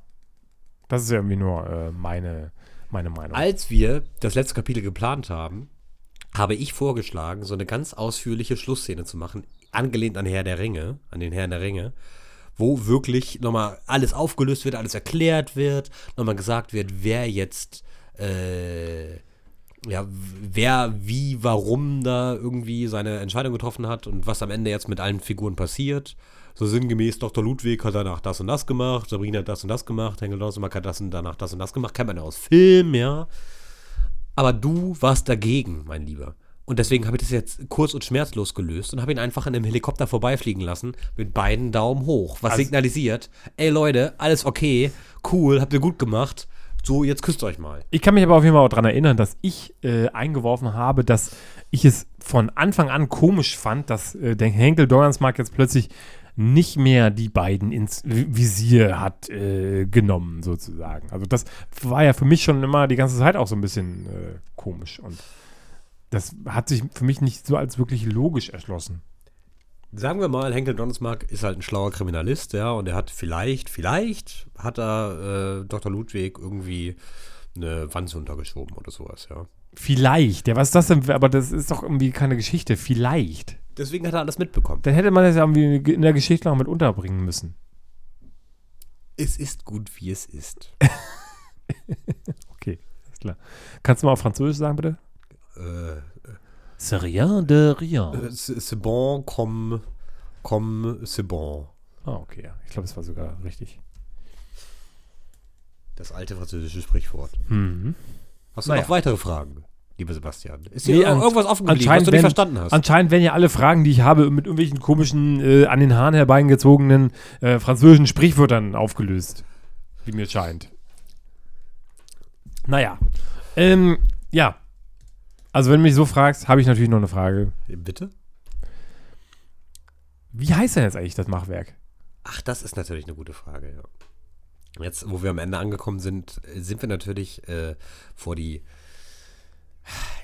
[SPEAKER 1] Das ist ja irgendwie nur äh, meine, meine Meinung.
[SPEAKER 3] Als wir das letzte Kapitel geplant haben, habe ich vorgeschlagen, so eine ganz ausführliche Schlussszene zu machen, angelehnt an Herr der Ringe, an den Herrn der Ringe, wo wirklich nochmal alles aufgelöst wird, alles erklärt wird, nochmal gesagt wird, wer jetzt, äh, ja, wer, wie, warum da irgendwie seine Entscheidung getroffen hat und was am Ende jetzt mit allen Figuren passiert. So sinngemäß, Dr. Ludwig hat danach das und das gemacht, Sabrina hat das und das gemacht, Henkel Dossenmark hat das und danach das und das gemacht, kennt man ja aus Film, ja. Aber du warst dagegen, mein Lieber. Und deswegen habe ich das jetzt kurz und schmerzlos gelöst und habe ihn einfach in einem Helikopter vorbeifliegen lassen mit beiden Daumen hoch. Was
[SPEAKER 1] Also-
[SPEAKER 3] signalisiert, ey Leute, alles okay, cool, habt ihr gut gemacht. So, jetzt küsst euch mal.
[SPEAKER 1] Ich kann mich aber auf jeden Fall auch daran erinnern, dass ich äh, eingeworfen habe, dass ich es von Anfang an komisch fand, dass äh, der Henkel Dornsmark jetzt plötzlich nicht mehr die beiden ins Vi- Visier hat äh, genommen, sozusagen. Also das war ja für mich schon immer die ganze Zeit auch so ein bisschen äh, komisch. Und das hat sich für mich nicht so als wirklich logisch erschlossen.
[SPEAKER 3] Sagen wir mal, Henkel Donsmark ist halt ein schlauer Kriminalist, ja, und er hat vielleicht, vielleicht hat er äh, Dr. Ludwig irgendwie eine Wanze untergeschoben oder sowas, ja.
[SPEAKER 1] Vielleicht, ja, was ist das denn? Aber das ist doch irgendwie keine Geschichte. Vielleicht.
[SPEAKER 3] Deswegen hat er alles mitbekommen.
[SPEAKER 1] Dann hätte man das ja irgendwie in der Geschichte noch mit unterbringen müssen.
[SPEAKER 3] Es ist gut, wie es ist.
[SPEAKER 1] Okay, alles klar. Kannst du mal auf Französisch sagen, bitte?
[SPEAKER 3] äh,
[SPEAKER 1] C'est rien de rien.
[SPEAKER 3] äh, c'est c'est bon, comme, comme c'est bon.
[SPEAKER 1] Ah, okay, ja. Ich glaube, es war sogar richtig.
[SPEAKER 3] Das alte französische Sprichwort.
[SPEAKER 1] Mhm.
[SPEAKER 3] Hast du
[SPEAKER 1] Naja.
[SPEAKER 3] noch weitere Fragen, lieber Sebastian? Ist
[SPEAKER 1] Nee,
[SPEAKER 3] dir
[SPEAKER 1] an-
[SPEAKER 3] irgendwas offen geblieben, was
[SPEAKER 1] anscheinend
[SPEAKER 3] du nicht
[SPEAKER 1] wenn-
[SPEAKER 3] verstanden hast?
[SPEAKER 1] Anscheinend werden ja alle Fragen, die ich habe, mit irgendwelchen komischen, äh, an den Haaren herbeigezogenen äh, französischen Sprichwörtern aufgelöst. Wie mir scheint. Naja. Ähm, ja. Also, wenn du mich so fragst, habe ich natürlich noch eine Frage.
[SPEAKER 3] Bitte?
[SPEAKER 1] Wie heißt denn jetzt eigentlich das Machwerk?
[SPEAKER 3] Ach, das ist natürlich eine gute Frage, ja. Jetzt, wo wir am Ende angekommen sind, äh, sind wir natürlich äh, vor die,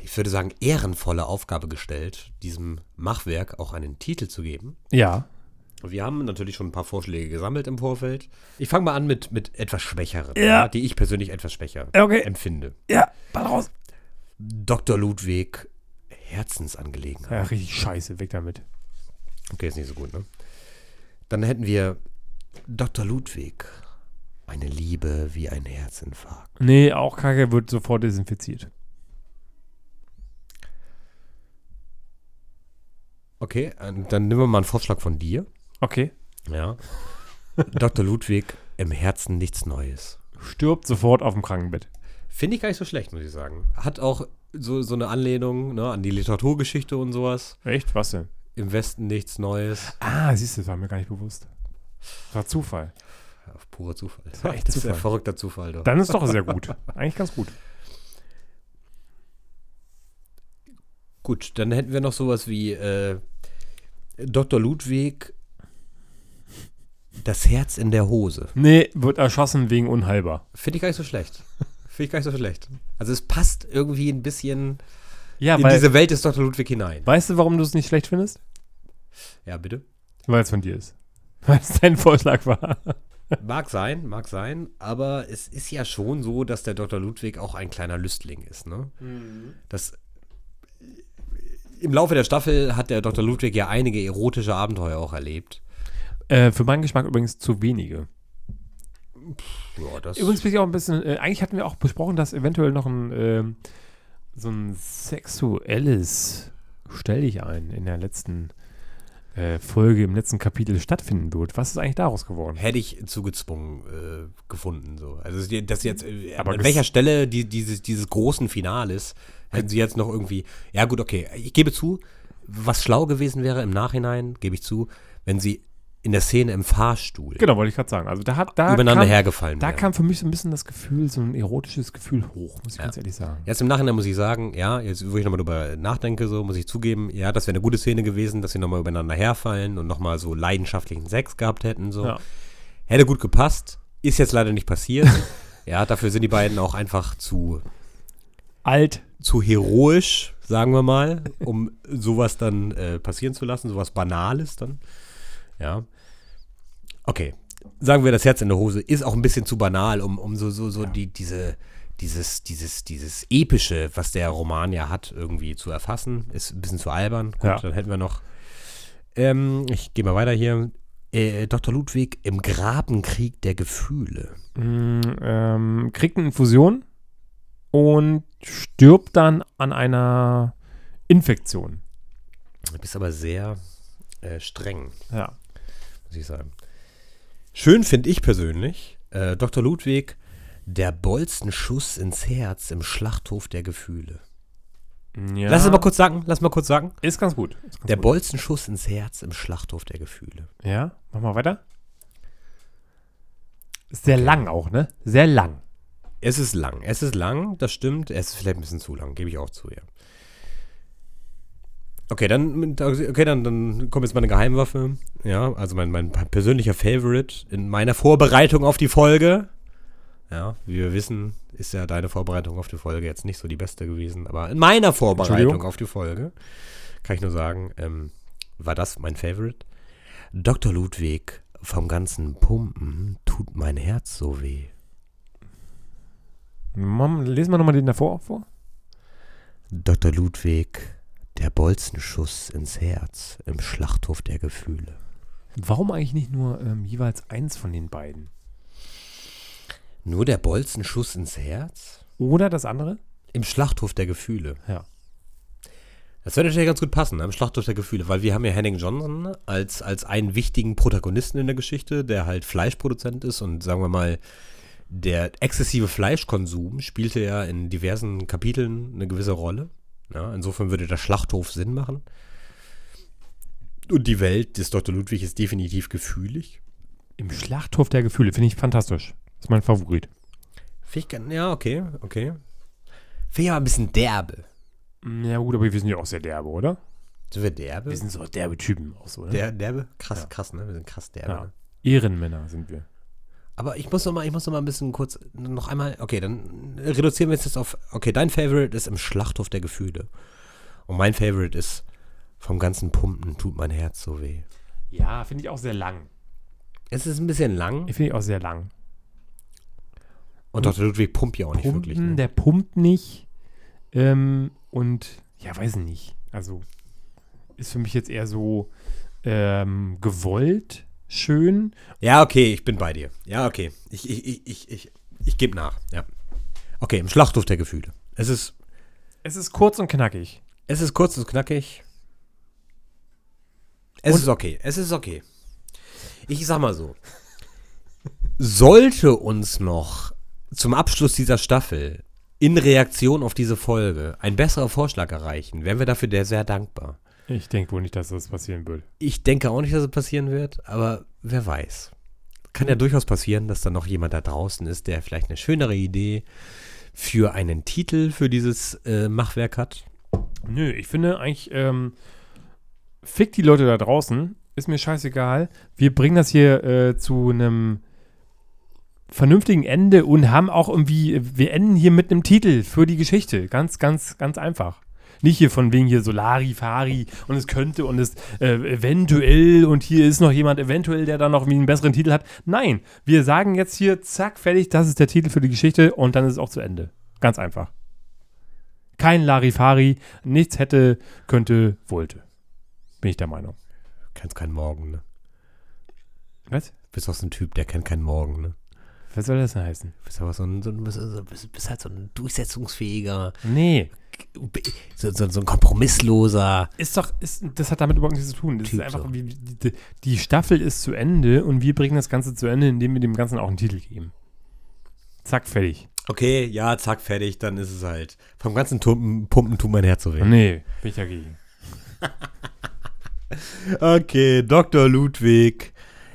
[SPEAKER 3] ich würde sagen, ehrenvolle Aufgabe gestellt, diesem Machwerk auch einen Titel zu geben.
[SPEAKER 1] Ja.
[SPEAKER 3] Wir haben natürlich schon ein paar Vorschläge gesammelt im Vorfeld. Ich fange mal an mit, mit etwas schwächeren,
[SPEAKER 1] Ja.
[SPEAKER 3] die ich persönlich etwas schwächer
[SPEAKER 1] Okay.
[SPEAKER 3] empfinde.
[SPEAKER 1] Ja, ball raus.
[SPEAKER 3] Dr. Ludwig, Herzensangelegenheit.
[SPEAKER 1] Ja, richtig scheiße, weg damit.
[SPEAKER 3] Okay, ist nicht so gut, ne? Dann hätten wir Dr. Ludwig, eine Liebe wie ein Herzinfarkt.
[SPEAKER 1] Nee, auch Kacke wird sofort desinfiziert.
[SPEAKER 3] Okay, äh, dann nehmen wir mal einen Vorschlag von dir.
[SPEAKER 1] Okay.
[SPEAKER 3] Ja. Dr. Ludwig, im Herzen nichts Neues.
[SPEAKER 1] Stirbt sofort auf dem Krankenbett.
[SPEAKER 3] Finde ich gar nicht so schlecht, muss ich sagen. Hat auch so, so eine Anlehnung ne, an die Literaturgeschichte und sowas.
[SPEAKER 1] Echt? Was denn?
[SPEAKER 3] Im Westen nichts Neues.
[SPEAKER 1] Ah, siehst du, das war mir gar nicht bewusst. Das war Zufall.
[SPEAKER 3] Ja, purer Zufall. Das
[SPEAKER 1] war echt
[SPEAKER 3] ist
[SPEAKER 1] Zufall.
[SPEAKER 3] ein verrückter Zufall. Doch.
[SPEAKER 1] Dann ist doch sehr gut. Eigentlich ganz gut.
[SPEAKER 3] Gut, dann hätten wir noch sowas wie äh, Dr. Ludwig, das Herz in der Hose.
[SPEAKER 1] Nee, wird erschossen wegen unheilbar.
[SPEAKER 3] Finde ich gar nicht so schlecht. Finde ich gar nicht so schlecht. Also es passt irgendwie ein bisschen
[SPEAKER 1] Ja,
[SPEAKER 3] in
[SPEAKER 1] weil,
[SPEAKER 3] diese Welt des Dr. Ludwig hinein.
[SPEAKER 1] weißt du, warum du es nicht schlecht findest?
[SPEAKER 3] Ja, bitte.
[SPEAKER 1] Weil es von dir ist. Weil es dein Vorschlag war.
[SPEAKER 3] Mag sein, mag sein, aber es ist ja schon so, dass der Dr. Ludwig auch ein kleiner Lüstling ist, ne? Das im Laufe der Staffel hat der Dr. Ludwig ja einige erotische Abenteuer auch erlebt.
[SPEAKER 1] Äh, für meinen Geschmack übrigens zu wenige.
[SPEAKER 3] Ja, das
[SPEAKER 1] Übrigens bin ich auch ein bisschen, äh, eigentlich hatten wir auch besprochen, dass eventuell noch ein, ähm, so ein sexuelles, stell dich ein, in der letzten äh, Folge, im letzten Kapitel stattfinden wird. Was ist eigentlich daraus geworden?
[SPEAKER 3] hätte ich zugezwungen äh, gefunden. So. Also das jetzt, äh,
[SPEAKER 1] Aber
[SPEAKER 3] an welcher Stelle die, dieses, dieses großen Finales hätten sie jetzt noch irgendwie. Ja, gut, okay. Ich gebe zu, was schlau gewesen wäre im Nachhinein, gebe ich zu, wenn sie in der Szene im Fahrstuhl
[SPEAKER 1] Genau, wollte ich gerade sagen. Also da hat da
[SPEAKER 3] übereinander
[SPEAKER 1] kam,
[SPEAKER 3] hergefallen
[SPEAKER 1] Da
[SPEAKER 3] wären.
[SPEAKER 1] kam für mich so ein bisschen das Gefühl, so ein erotisches Gefühl hoch, muss ich
[SPEAKER 3] Ja.
[SPEAKER 1] ganz ehrlich sagen.
[SPEAKER 3] Jetzt im Nachhinein muss ich sagen, ja, jetzt wo ich nochmal drüber nachdenke, so muss ich zugeben, ja, das wäre eine gute Szene gewesen, dass sie nochmal übereinander herfallen und nochmal so leidenschaftlichen Sex gehabt hätten. So.
[SPEAKER 1] Ja.
[SPEAKER 3] Hätte gut gepasst, ist jetzt leider nicht passiert. ja, dafür sind die beiden auch einfach zu,
[SPEAKER 1] Alt,
[SPEAKER 3] zu heroisch, sagen wir mal, um sowas dann äh, passieren zu lassen, sowas Banales dann. Ja. Okay. sagen wir, das Herz in der Hose ist auch ein bisschen zu banal, um, um so, so, so die, diese, dieses, dieses, dieses Epische, was der Roman ja hat, irgendwie zu erfassen. Ist ein bisschen zu albern. Gut,
[SPEAKER 1] Ja.
[SPEAKER 3] dann hätten wir noch. Ähm, ich gehe mal weiter hier. Äh, Dr. Ludwig im Grabenkrieg der Gefühle.
[SPEAKER 1] Mm, ähm, kriegt eine Infusion und stirbt dann an einer Infektion.
[SPEAKER 3] Du bist aber sehr äh, streng,
[SPEAKER 1] Ja.
[SPEAKER 3] muss ich sagen. Schön finde ich persönlich, äh, Dr. Ludwig, der Bolzenschuss ins Herz im Schlachthof der Gefühle.
[SPEAKER 1] ja.
[SPEAKER 3] Lass es mal kurz sagen, lass mal kurz sagen.
[SPEAKER 1] Ist ganz gut. Ist ganz
[SPEAKER 3] Der
[SPEAKER 1] gut.
[SPEAKER 3] Bolzenschuss ins Herz im Schlachthof der Gefühle.
[SPEAKER 1] Ja, mach mal weiter. Ist sehr lang auch, ne? Sehr lang.
[SPEAKER 3] Es ist lang. Es ist lang, das stimmt. Es ist vielleicht ein bisschen zu lang, gebe ich auch zu, ja. Okay, dann, okay, dann, dann kommt jetzt meine Geheimwaffe. Ja, also mein, mein persönlicher Favorite in meiner Vorbereitung auf die Folge. Ja, wie wir wissen, ist ja deine Vorbereitung auf die Folge jetzt nicht so die beste gewesen. Aber in meiner Vorbereitung auf die Folge, kann ich nur sagen, ähm, war das mein Favorite. Dr. Ludwig, vom ganzen Pumpen tut mein Herz so weh.
[SPEAKER 1] Mom, lesen wir nochmal den davor vor.
[SPEAKER 3] Dr. Ludwig, der Bolzenschuss ins Herz im Schlachthof der Gefühle.
[SPEAKER 1] Warum eigentlich nicht nur ähm, jeweils eins von den beiden?
[SPEAKER 3] Nur der Bolzenschuss ins Herz?
[SPEAKER 1] Oder das andere?
[SPEAKER 3] Im Schlachthof der Gefühle.
[SPEAKER 1] Ja.
[SPEAKER 3] Das würde natürlich ganz gut passen, ne, im Schlachthof der Gefühle, weil wir haben ja Henning Johnson als, als einen wichtigen Protagonisten in der Geschichte, der halt Fleischproduzent ist und sagen wir mal, der exzessive Fleischkonsum spielte ja in diversen Kapiteln eine gewisse Rolle. Ja, insofern würde der Schlachthof Sinn machen. Und die Welt des Dr. Ludwig ist definitiv gefühlig.
[SPEAKER 1] Im Schlachthof der Gefühle. Finde ich fantastisch. ist mein Favorit.
[SPEAKER 3] Finde ich, ja, okay, okay. Finde ich aber ein bisschen derbe.
[SPEAKER 1] Mm, Ja gut, aber wir sind ja auch sehr derbe, oder?
[SPEAKER 3] Sind wir derbe?
[SPEAKER 1] Wir sind so derbe Typen auch so, oder?
[SPEAKER 3] der, derbe? Krass,
[SPEAKER 1] Ja.
[SPEAKER 3] krass, ne? Wir sind krass derbe.
[SPEAKER 1] Ja.
[SPEAKER 3] Ne?
[SPEAKER 1] Ehrenmänner sind wir.
[SPEAKER 3] Aber ich muss noch mal, ich muss noch mal ein bisschen kurz, noch einmal, okay, dann reduzieren wir jetzt das auf, okay, dein Favorite ist im Schlachthof der Gefühle. Und mein Favorite ist vom ganzen Pumpen tut mein Herz so weh.
[SPEAKER 1] Ja, finde ich auch sehr lang.
[SPEAKER 3] Es ist ein bisschen lang
[SPEAKER 1] Ich finde ich auch sehr lang.
[SPEAKER 3] und Dr. Ludwig pumpt ja auch nicht
[SPEAKER 1] Pumpen,
[SPEAKER 3] wirklich. Ne?
[SPEAKER 1] der pumpt nicht. Ähm, und ja, weiß nicht. Also ist für mich jetzt eher so ähm, gewollt, schön.
[SPEAKER 3] Ja, okay, ich bin bei dir. Ja, okay. Ich, ich, ich, ich, ich, ich gebe nach. Ja. Okay, im Schlachthof der Gefühle. Es ist,
[SPEAKER 1] Es ist kurz und knackig.
[SPEAKER 3] es ist kurz und knackig. Es
[SPEAKER 1] Und-
[SPEAKER 3] ist okay. Es ist okay. Ich sag mal so. Sollte uns noch zum Abschluss dieser Staffel in Reaktion auf diese Folge ein besserer Vorschlag erreichen, wären wir dafür sehr dankbar.
[SPEAKER 1] Ich denke wohl nicht, dass das passieren wird.
[SPEAKER 3] Ich denke auch nicht, dass es passieren wird, aber wer weiß. Kann ja durchaus passieren, dass da noch jemand da draußen ist, der vielleicht eine schönere Idee für einen Titel für dieses äh, Machwerk hat.
[SPEAKER 1] Nö, ich finde eigentlich, ähm, fick die Leute da draußen, ist mir scheißegal. Wir bringen das hier äh, zu einem vernünftigen Ende und haben auch irgendwie, wir enden hier mit einem Titel für die Geschichte. Ganz, ganz, ganz einfach. Nicht hier von wegen hier Solari, Fari und es könnte und es äh, eventuell und hier ist noch jemand eventuell, der dann noch einen besseren Titel hat. Nein, wir sagen jetzt hier, zack, fertig, das ist der Titel für die Geschichte und dann ist es auch zu Ende. Ganz einfach. Kein Larifari, nichts hätte, könnte, wollte. Bin ich der Meinung.
[SPEAKER 3] Kennst keinen Morgen, ne?
[SPEAKER 1] Was?
[SPEAKER 3] Bist auch so ein Typ, der kennt keinen Morgen, ne?
[SPEAKER 1] Was soll das denn heißen?
[SPEAKER 3] Bist aber so ein, so ein bist, bist, bist halt so ein durchsetzungsfähiger,
[SPEAKER 1] Nee,
[SPEAKER 3] so, so, so ein kompromissloser.
[SPEAKER 1] ist doch, ist, das hat damit überhaupt nichts zu tun. Das
[SPEAKER 3] Typ
[SPEAKER 1] ist einfach,
[SPEAKER 3] so.
[SPEAKER 1] wie, die, die Staffel ist zu Ende und wir bringen das Ganze zu Ende, indem wir dem Ganzen auch einen Titel geben. Zack, fertig.
[SPEAKER 3] Okay, ja, zack, fertig, dann ist es halt. Vom ganzen Tumpen, Pumpen tut mein Herz so weh.
[SPEAKER 1] Nee, bin ich dagegen.
[SPEAKER 3] Okay, Dr. Ludwig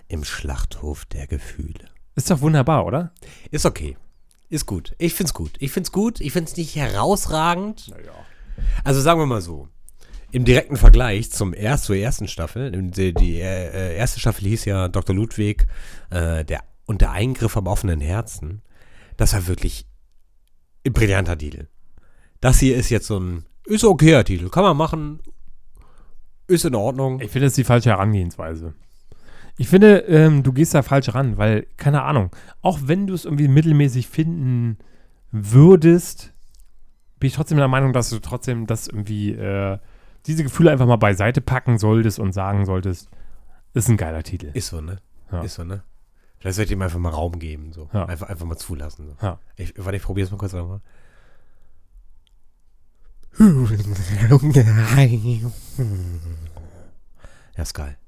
[SPEAKER 3] im Schlachthof der Gefühle.
[SPEAKER 1] Ist doch wunderbar, oder?
[SPEAKER 3] Ist okay. Ist gut. Ich find's gut. Ich find's gut. Ich find's nicht herausragend.
[SPEAKER 1] Naja.
[SPEAKER 3] Also sagen wir mal so. Im direkten Vergleich zum erst, zur ersten Staffel, die, die äh, erste Staffel hieß ja Dr. Ludwig äh, der, und der Eingriff am offenen Herzen. Das war wirklich ein brillanter Titel. Das hier ist jetzt so ein, ist okayer Titel. Kann man machen. Ist in Ordnung.
[SPEAKER 1] Ich finde, das ist die falsche Herangehensweise. Ich finde, ähm, du gehst da falsch ran, weil, keine Ahnung, auch wenn du es irgendwie mittelmäßig finden würdest, bin ich trotzdem der Meinung, dass du trotzdem das irgendwie, äh, diese Gefühle einfach mal beiseite packen solltest und sagen solltest, ist ein geiler Titel.
[SPEAKER 3] Ist so, ne?
[SPEAKER 1] Ja.
[SPEAKER 3] Ist so, ne? Vielleicht sollte ich ihm einfach mal Raum geben, so.
[SPEAKER 1] Ja.
[SPEAKER 3] Einfach, einfach mal zulassen. So.
[SPEAKER 1] Ja.
[SPEAKER 3] Ich, warte, ich probiere es mal kurz nochmal. Ja, ist geil.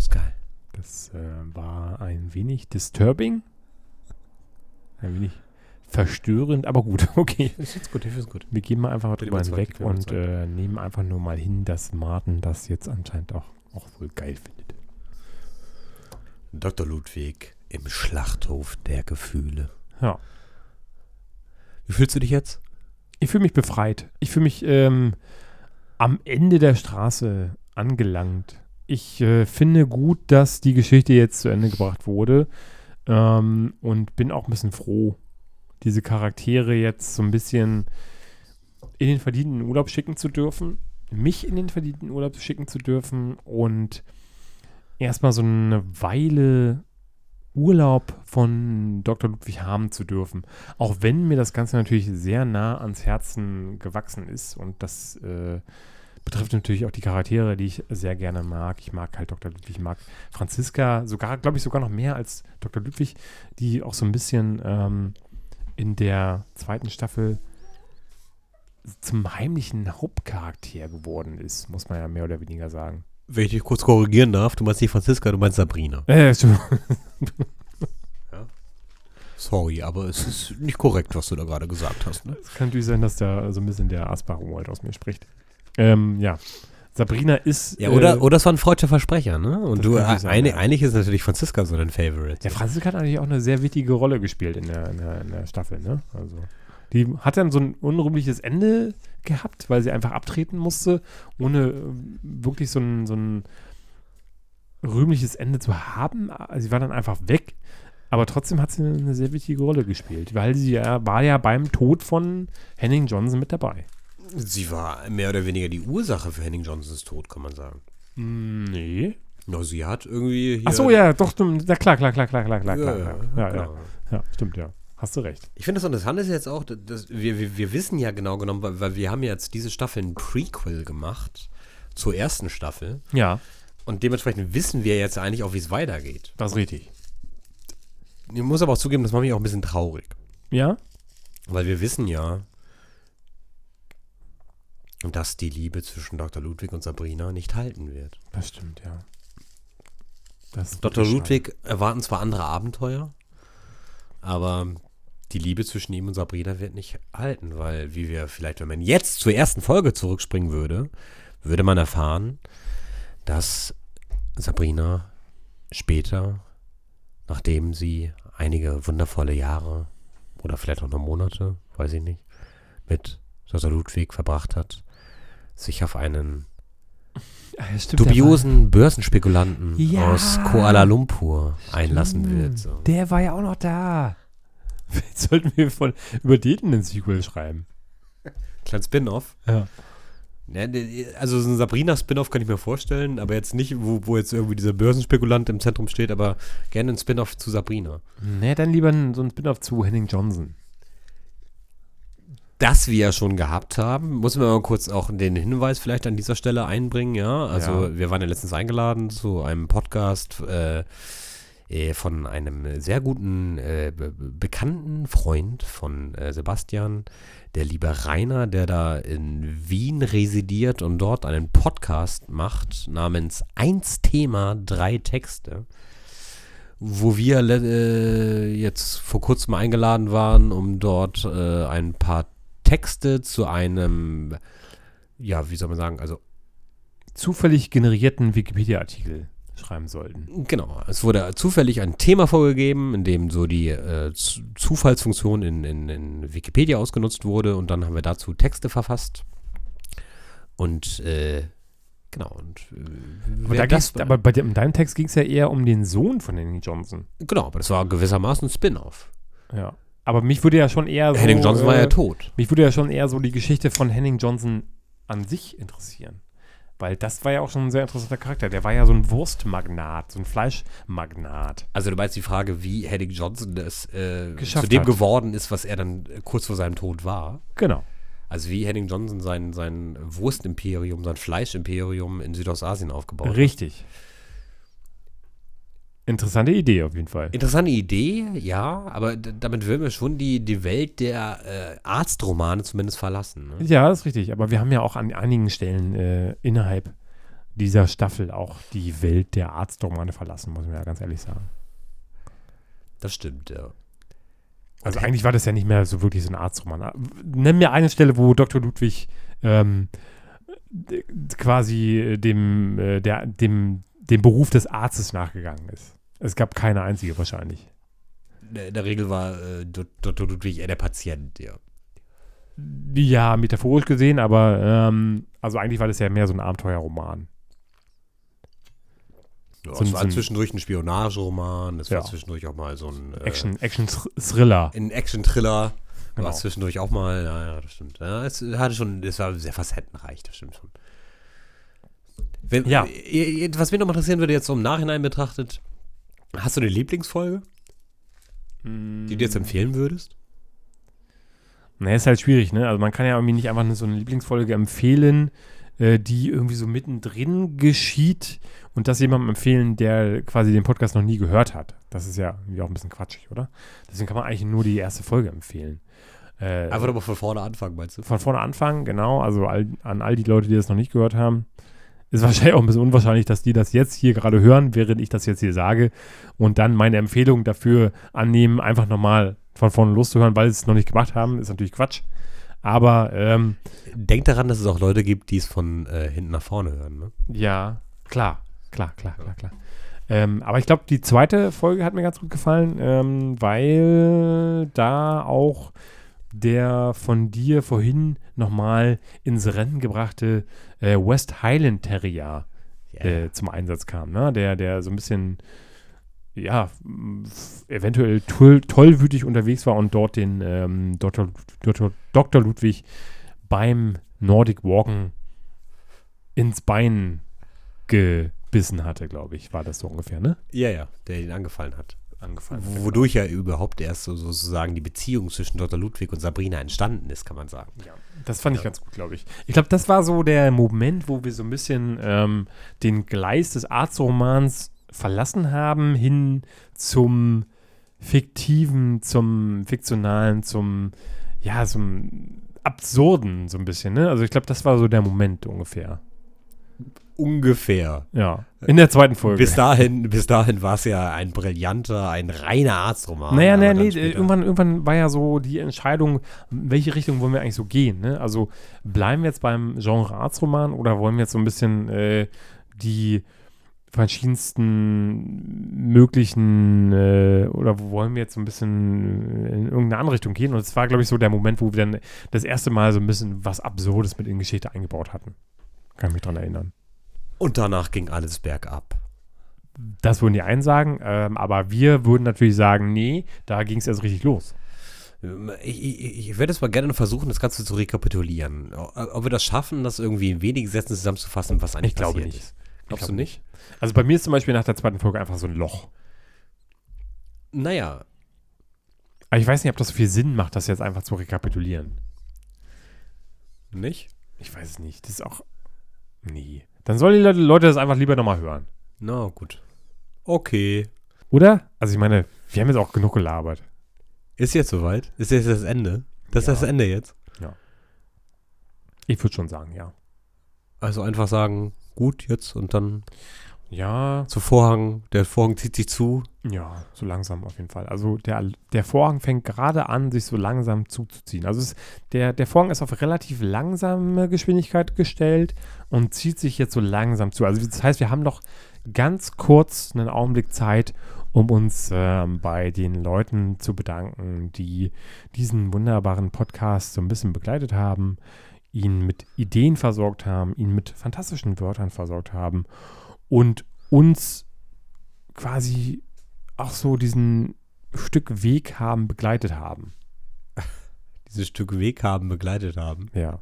[SPEAKER 1] Gut.
[SPEAKER 3] Ist geil.
[SPEAKER 1] Das äh, war ein wenig disturbing. Ein wenig verstörend, aber gut, okay.
[SPEAKER 3] Ist jetzt gut, ich finde es gut.
[SPEAKER 1] Wir gehen mal einfach
[SPEAKER 3] Bitte
[SPEAKER 1] drüber hinweg und äh, nehmen einfach nur mal hin, dass Martin das jetzt anscheinend auch, auch wohl geil findet.
[SPEAKER 3] Dr. Ludwig im Schlachthof der Gefühle.
[SPEAKER 1] Ja.
[SPEAKER 3] Wie fühlst du dich jetzt?
[SPEAKER 1] Ich fühle mich befreit. Ich fühle mich ähm, am Ende der Straße angelangt. Ich äh, finde gut, dass die Geschichte jetzt zu Ende gebracht wurde ähm, und bin auch ein bisschen froh, diese Charaktere jetzt so ein bisschen in den verdienten Urlaub schicken zu dürfen, mich in den verdienten Urlaub schicken zu dürfen und erstmal so eine Weile Urlaub von Dr. Ludwig haben zu dürfen. Auch wenn mir das Ganze natürlich sehr nah ans Herzen gewachsen ist und das äh, betrifft natürlich auch die Charaktere, die ich sehr gerne mag. Ich mag halt Dr. Ludwig, ich mag Franziska, sogar, glaube ich, sogar noch mehr als Dr. Ludwig, die auch so ein bisschen ähm, in der zweiten Staffel zum heimlichen Hauptcharakter geworden ist, muss man ja mehr oder weniger sagen.
[SPEAKER 3] Wenn ich dich kurz korrigieren darf, du meinst nicht Franziska, du meinst Sabrina.
[SPEAKER 1] Äh, schon-
[SPEAKER 3] Sorry, aber es ist nicht korrekt, was du da gerade gesagt hast. Ne?
[SPEAKER 1] Es kann natürlich sein, dass da so ein bisschen der Asbach-Wald aus mir spricht. Ähm, ja. Sabrina ist.
[SPEAKER 3] Ja, oder,
[SPEAKER 1] äh,
[SPEAKER 3] oder es war ein freudscher Versprecher, ne? Und du, äh,
[SPEAKER 1] sein,
[SPEAKER 3] eine,
[SPEAKER 1] ja.
[SPEAKER 3] eigentlich ist natürlich Franziska so dein Favorite.
[SPEAKER 1] Ja, Franziska hat natürlich auch eine sehr wichtige Rolle gespielt in der, in der, in der Staffel, ne? Also. Die hat dann so ein unrühmliches Ende gehabt, weil sie einfach abtreten musste, ohne äh, wirklich so ein, so ein rühmliches Ende zu haben. Sie war dann einfach weg. Aber trotzdem hat sie eine, eine sehr wichtige Rolle gespielt, weil sie ja, war ja beim Tod von Henning Johnson mit dabei.
[SPEAKER 3] Sie war mehr oder weniger die Ursache für Henning Johnsons Tod, kann man sagen.
[SPEAKER 1] Nee.
[SPEAKER 3] Na, sie hat irgendwie hier.
[SPEAKER 1] Ach so, ja, doch, stimmt. Ja, klar, klar, klar, klar, klar, klar,
[SPEAKER 3] Ja,
[SPEAKER 1] klar.
[SPEAKER 3] ja,
[SPEAKER 1] Ja, ja, ja,
[SPEAKER 3] genau.
[SPEAKER 1] stimmt, ja. Hast du recht.
[SPEAKER 3] Ich finde das Interessante ist jetzt auch, dass wir, wir, wir wissen ja genau genommen, weil, weil wir haben jetzt diese Staffel ein Prequel gemacht zur ersten Staffel
[SPEAKER 1] Ja,
[SPEAKER 3] und dementsprechend wissen wir jetzt eigentlich auch, wie es weitergeht.
[SPEAKER 1] das ist richtig.
[SPEAKER 3] Ich muss aber auch zugeben, das macht mich auch ein bisschen traurig,
[SPEAKER 1] Ja?
[SPEAKER 3] weil wir wissen ja, dass die Liebe zwischen Dr. Ludwig und Sabrina nicht halten wird.
[SPEAKER 1] Das stimmt, ja. Das
[SPEAKER 3] Dr. Ludwig erwarten zwar andere Abenteuer, aber die Liebe zwischen ihm und Sabrina wird nicht halten, weil, wie wir vielleicht, wenn man jetzt zur ersten Folge zurückspringen würde, würde man erfahren, dass Sabrina später, nachdem sie einige wundervolle Jahre oder vielleicht auch noch Monate, weiß ich nicht, mit Dr. Ludwig verbracht hat, sich auf einen
[SPEAKER 1] stimmt,
[SPEAKER 3] dubiosen Börsenspekulanten
[SPEAKER 1] Ja.
[SPEAKER 3] aus Kuala Lumpur einlassen
[SPEAKER 1] Stimmt.
[SPEAKER 3] wird. So.
[SPEAKER 1] Der war ja auch noch da. Vielleicht sollten wir von, über den einen Sequel schreiben.
[SPEAKER 3] Kleinen Spin-off.
[SPEAKER 1] Ja.
[SPEAKER 3] Ja, also so ein Sabrina-Spin-off kann ich mir vorstellen, aber jetzt nicht, wo, wo jetzt irgendwie dieser Börsenspekulant im Zentrum steht, aber gerne ein Spin-off zu Sabrina.
[SPEAKER 1] Nee, dann lieber ein- so ein Spin-off zu Henning Johnson.
[SPEAKER 3] Das wir ja schon gehabt haben, muss man mal kurz auch den Hinweis vielleicht an dieser Stelle einbringen, ja. Also
[SPEAKER 1] Ja.
[SPEAKER 3] wir waren ja letztens eingeladen zu einem Podcast äh, äh, von einem sehr guten, äh, be- be- bekannten Freund von äh, Sebastian, der liebe Rainer, der da in Wien residiert und dort einen Podcast macht namens Eins Thema, drei Texte wo wir äh, jetzt vor kurzem eingeladen waren, um dort äh, ein paar Texte zu einem, ja, wie soll man sagen, also
[SPEAKER 1] Zufällig generierten Wikipedia-Artikel schreiben sollten.
[SPEAKER 3] genau, es wurde zufällig ein Thema vorgegeben, in dem so die äh, Zufallsfunktion in, in, in Wikipedia ausgenutzt wurde und dann haben wir dazu Texte verfasst und äh, genau und äh,
[SPEAKER 1] Aber, da
[SPEAKER 3] das
[SPEAKER 1] aber bei dem, in deinem Text ging es ja eher um den Sohn von Henning Johnson.
[SPEAKER 3] genau, aber das war gewissermaßen ein Spin-off.
[SPEAKER 1] Ja. Aber mich würde ja schon eher so.
[SPEAKER 3] Henning Johnson war
[SPEAKER 1] äh,
[SPEAKER 3] ja tot.
[SPEAKER 1] Mich würde ja schon eher so die Geschichte von Henning Johnson an sich interessieren. Weil das war ja auch schon ein sehr interessanter Charakter. Der war ja so ein Wurstmagnat, so ein Fleischmagnat.
[SPEAKER 3] Also du meinst die Frage, wie Henning Johnson es äh, zu dem
[SPEAKER 1] hat.
[SPEAKER 3] geworden ist, was er dann äh, kurz vor seinem Tod war.
[SPEAKER 1] Genau.
[SPEAKER 3] Also wie Henning Johnson sein, sein Wurstimperium, sein Fleischimperium in Südostasien aufgebaut hat.
[SPEAKER 1] Richtig. Interessante Idee auf jeden Fall.
[SPEAKER 3] Interessante Idee, ja, aber damit würden wir schon die, die Welt der äh, Arztromane zumindest verlassen. Ne?
[SPEAKER 1] Ja, das ist richtig. Aber wir haben ja auch an einigen Stellen äh, innerhalb dieser Staffel auch die Welt der Arztromane verlassen, muss man ja ganz ehrlich sagen.
[SPEAKER 3] Das stimmt, ja.
[SPEAKER 1] Also eigentlich war das ja nicht mehr so wirklich so ein Arztroman. Nenn mir eine Stelle, wo Dr. Ludwig ähm, quasi dem, äh, der, dem, dem Beruf des Arztes nachgegangen ist. Es gab keine einzige wahrscheinlich.
[SPEAKER 3] In der Regel war äh, Dr. Ludwig eher der Patient, ja.
[SPEAKER 1] Ja, metaphorisch gesehen, aber ähm, also eigentlich war das ja mehr so ein Abenteuerroman.
[SPEAKER 3] ja
[SPEAKER 1] So
[SPEAKER 3] es war
[SPEAKER 1] so ein-
[SPEAKER 3] zwischendurch ein Spionageroman, es war
[SPEAKER 1] Ja.
[SPEAKER 3] zwischendurch auch mal so ein äh,
[SPEAKER 1] Action, Action-Thriller.
[SPEAKER 3] ein Action-Thriller.
[SPEAKER 1] Genau.
[SPEAKER 3] War es zwischendurch auch mal, ja, ja, das stimmt. Ja, es hatte schon, es war sehr facettenreich, das stimmt schon. Wenn,
[SPEAKER 1] Ja.
[SPEAKER 3] äh, äh, Was mich noch mal interessieren würde, jetzt so im Nachhinein betrachtet, hast du eine Lieblingsfolge, die du jetzt empfehlen würdest?
[SPEAKER 1] Naja, ist halt schwierig, ne? Also man kann ja irgendwie nicht einfach so eine Lieblingsfolge empfehlen, äh, die irgendwie so mittendrin geschieht und das jemandem empfehlen, der quasi den Podcast noch nie gehört hat. Das ist ja irgendwie auch ein bisschen quatschig, oder? Deswegen kann man eigentlich nur die erste Folge empfehlen. Äh,
[SPEAKER 3] Einfach nochmal von vorne anfangen, meinst du?
[SPEAKER 1] von vorne anfangen, genau. Also all, an all die Leute, die das noch nicht gehört haben. Ist wahrscheinlich auch ein bisschen unwahrscheinlich, dass die das jetzt hier gerade hören, während ich das jetzt hier sage und dann meine Empfehlung dafür annehmen, einfach nochmal von vorne loszuhören, weil sie es noch nicht gemacht haben, ist natürlich Quatsch. Aber ähm,
[SPEAKER 3] Denk daran, dass es auch Leute gibt, die es von äh, hinten nach vorne hören, ne?
[SPEAKER 1] ja, klar, klar, klar, klar, klar. Ähm, aber ich glaube, die zweite Folge hat mir ganz gut gefallen, ähm, weil da auch der von dir vorhin nochmal ins Rennen gebrachte äh, West Highland Terrier äh, zum Einsatz kam, ne? Der, der so ein bisschen, ja, eventuell toll, tollwütig unterwegs war und dort den ähm, Dr. Dr. Dr. Ludwig beim Nordic Walken ins Bein gebissen hatte, glaube ich, war das so ungefähr, ne?
[SPEAKER 3] Ja, ja, der ihn angefallen hat.
[SPEAKER 1] Angefallen.
[SPEAKER 3] Wodurch ja überhaupt erst so, sozusagen die Beziehung zwischen Dr. Ludwig und Sabrina entstanden ist, kann man sagen.
[SPEAKER 1] Das fand ich ganz gut, glaube ich. Ich glaube, das war so der Moment, wo wir so ein bisschen ähm, den Gleis des Arztromans verlassen haben, hin zum fiktiven, zum fiktionalen, zum, ja, zum absurden so ein bisschen, ne? Also ich glaube, das war so der Moment ungefähr.
[SPEAKER 3] Ungefähr.
[SPEAKER 1] Ja. In der zweiten Folge.
[SPEAKER 3] Bis dahin, bis dahin war es ja ein brillanter, ein reiner Arztroman.
[SPEAKER 1] Naja, naja, nee,
[SPEAKER 3] später-
[SPEAKER 1] irgendwann, irgendwann war ja so die Entscheidung, welche Richtung wollen wir eigentlich so gehen, ne? Also bleiben wir jetzt beim Genre Arztroman oder wollen wir jetzt so ein bisschen äh, die verschiedensten möglichen äh, oder wollen wir jetzt so ein bisschen in irgendeine andere Richtung gehen? Und es war, glaube ich, so der Moment, wo wir dann das erste Mal so ein bisschen was Absurdes mit in Geschichte eingebaut hatten. Kann ich mich dran erinnern.
[SPEAKER 3] Und danach ging alles bergab.
[SPEAKER 1] Das würden die einen sagen, ähm, aber wir würden natürlich sagen, nee, da ging es erst richtig los.
[SPEAKER 3] Ich, ich, ich werde jetzt mal gerne versuchen, das Ganze zu rekapitulieren. Ob wir das schaffen, das irgendwie in wenigen Sätzen zusammenzufassen, was eigentlich
[SPEAKER 1] Ich glaube
[SPEAKER 3] passiert
[SPEAKER 1] nicht.
[SPEAKER 3] ist. Glaubst
[SPEAKER 1] Ich
[SPEAKER 3] du nicht?
[SPEAKER 1] Also bei mir ist zum Beispiel nach der zweiten Folge einfach so ein Loch.
[SPEAKER 3] Naja,
[SPEAKER 1] Aber ich weiß nicht, ob das so viel Sinn macht, das jetzt einfach zu rekapitulieren.
[SPEAKER 3] nicht?
[SPEAKER 1] Ich weiß es nicht. Das ist auch. Nee. Dann sollen die Leute, Leute das einfach lieber nochmal hören.
[SPEAKER 3] Na gut. Okay.
[SPEAKER 1] Oder? Also ich meine, wir haben jetzt auch genug gelabert.
[SPEAKER 3] Ist jetzt soweit? Ist jetzt das Ende? Das
[SPEAKER 1] Ja.
[SPEAKER 3] ist das Ende jetzt?
[SPEAKER 1] Ich würde schon sagen, ja.
[SPEAKER 3] Also einfach sagen, gut jetzt und dann
[SPEAKER 1] Ja,
[SPEAKER 3] zu Vorhang, der Vorhang zieht sich zu.
[SPEAKER 1] Ja, so langsam auf jeden Fall. Also der, der Vorhang fängt gerade an, sich so langsam zuzuziehen. Also es, der, der Vorhang ist auf relativ langsame Geschwindigkeit gestellt und zieht sich jetzt so langsam zu. Also das heißt, wir haben noch ganz kurz einen Augenblick Zeit, um uns ähm, bei den Leuten zu bedanken, die diesen wunderbaren Podcast so ein bisschen begleitet haben, ihn mit Ideen versorgt haben, ihn mit fantastischen Wörtern versorgt haben und uns quasi auch so diesen Stück Weg haben begleitet haben.
[SPEAKER 3] Dieses Stück Weg haben, begleitet haben.
[SPEAKER 1] Ja.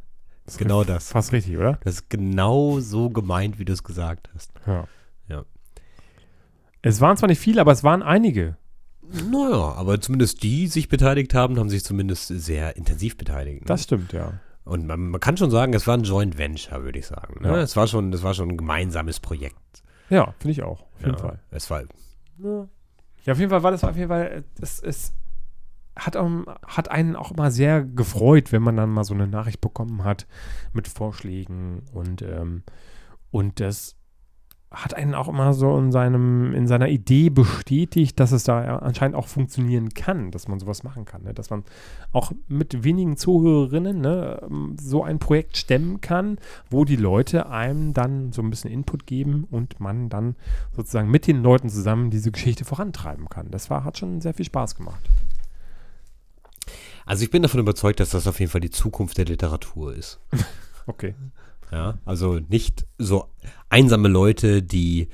[SPEAKER 3] Genau das.
[SPEAKER 1] Fast richtig, oder?
[SPEAKER 3] Das ist genau so gemeint, wie du es gesagt hast.
[SPEAKER 1] Ja.
[SPEAKER 3] Ja.
[SPEAKER 1] Es waren zwar nicht viele, aber es waren einige.
[SPEAKER 3] Naja, aber zumindest die sich beteiligt haben, haben sich zumindest sehr intensiv beteiligt. Ne?
[SPEAKER 1] Das stimmt, ja.
[SPEAKER 3] Und man, man kann schon sagen, es war ein Joint Venture, würde ich sagen. Ne?
[SPEAKER 1] Ja.
[SPEAKER 3] Es, war schon, es war schon ein gemeinsames Projekt.
[SPEAKER 1] Ja, finde ich auch. Auf jeden
[SPEAKER 3] ja.
[SPEAKER 1] Fall.
[SPEAKER 3] Es war,
[SPEAKER 1] Ja, auf jeden Fall war das auf jeden Fall, es, es hat, um, hat einen auch mal sehr gefreut, wenn man dann mal so eine Nachricht bekommen hat mit Vorschlägen und, ähm, und das hat einen auch immer so in seinem, in seiner Idee bestätigt, dass es da anscheinend auch funktionieren kann, dass man sowas machen kann, ne? dass man auch mit wenigen Zuhörerinnen ne, ähm, so ein Projekt stemmen kann, wo die Leute einem dann so ein bisschen Input geben und man dann sozusagen mit den Leuten zusammen diese Geschichte vorantreiben kann. Das war, hat schon sehr viel Spaß gemacht.
[SPEAKER 3] also ich bin davon überzeugt, dass das auf jeden Fall die Zukunft der Literatur ist.
[SPEAKER 1] Okay.
[SPEAKER 3] Ja, also nicht so einsame Leute, die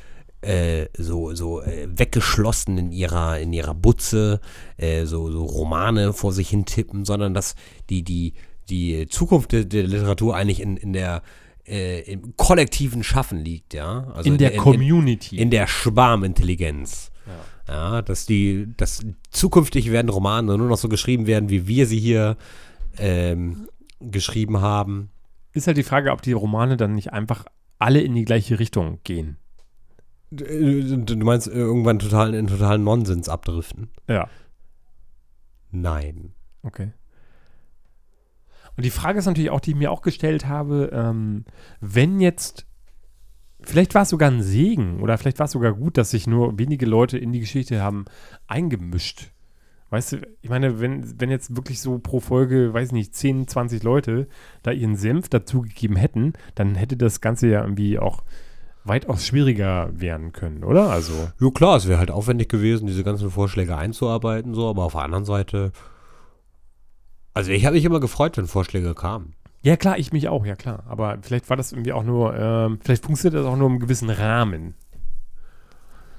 [SPEAKER 3] äh, so, so äh, weggeschlossen in ihrer, in ihrer Butze äh, so, so Romane vor sich hin tippen, sondern dass die, die, die Zukunft der, der Literatur eigentlich in, in der äh, im kollektiven Schaffen liegt, ja. Also
[SPEAKER 1] in der Community.
[SPEAKER 3] in der Schwarmintelligenz. Ja. dass die, dass zukünftig werden Romane nur noch so geschrieben werden, wie wir sie hier ähm, geschrieben haben.
[SPEAKER 1] Ist halt die Frage, ob die Romane dann nicht einfach alle in die gleiche Richtung gehen.
[SPEAKER 3] Du du meinst irgendwann total in totalen Nonsens abdriften?
[SPEAKER 1] Ja.
[SPEAKER 3] Nein.
[SPEAKER 1] Okay. Und die Frage ist natürlich auch, die ich mir auch gestellt habe, ähm, wenn jetzt, vielleicht war es sogar ein Segen oder vielleicht war es sogar gut, dass sich nur wenige Leute in die Geschichte haben eingemischt. Weißt du, ich meine, wenn, wenn jetzt wirklich so pro Folge, weiß nicht, 10, 20 Leute da ihren Senf dazugegeben hätten, dann hätte das Ganze ja irgendwie auch weitaus schwieriger werden können, oder? Also,
[SPEAKER 3] Ja klar, es wäre halt aufwendig gewesen, diese ganzen Vorschläge einzuarbeiten, so, aber auf der anderen Seite, also ich habe mich immer gefreut, wenn Vorschläge kamen.
[SPEAKER 1] ja klar, ich mich auch, ja klar. Aber vielleicht war das irgendwie auch nur, ähm, vielleicht funktioniert das auch nur im gewissen Rahmen.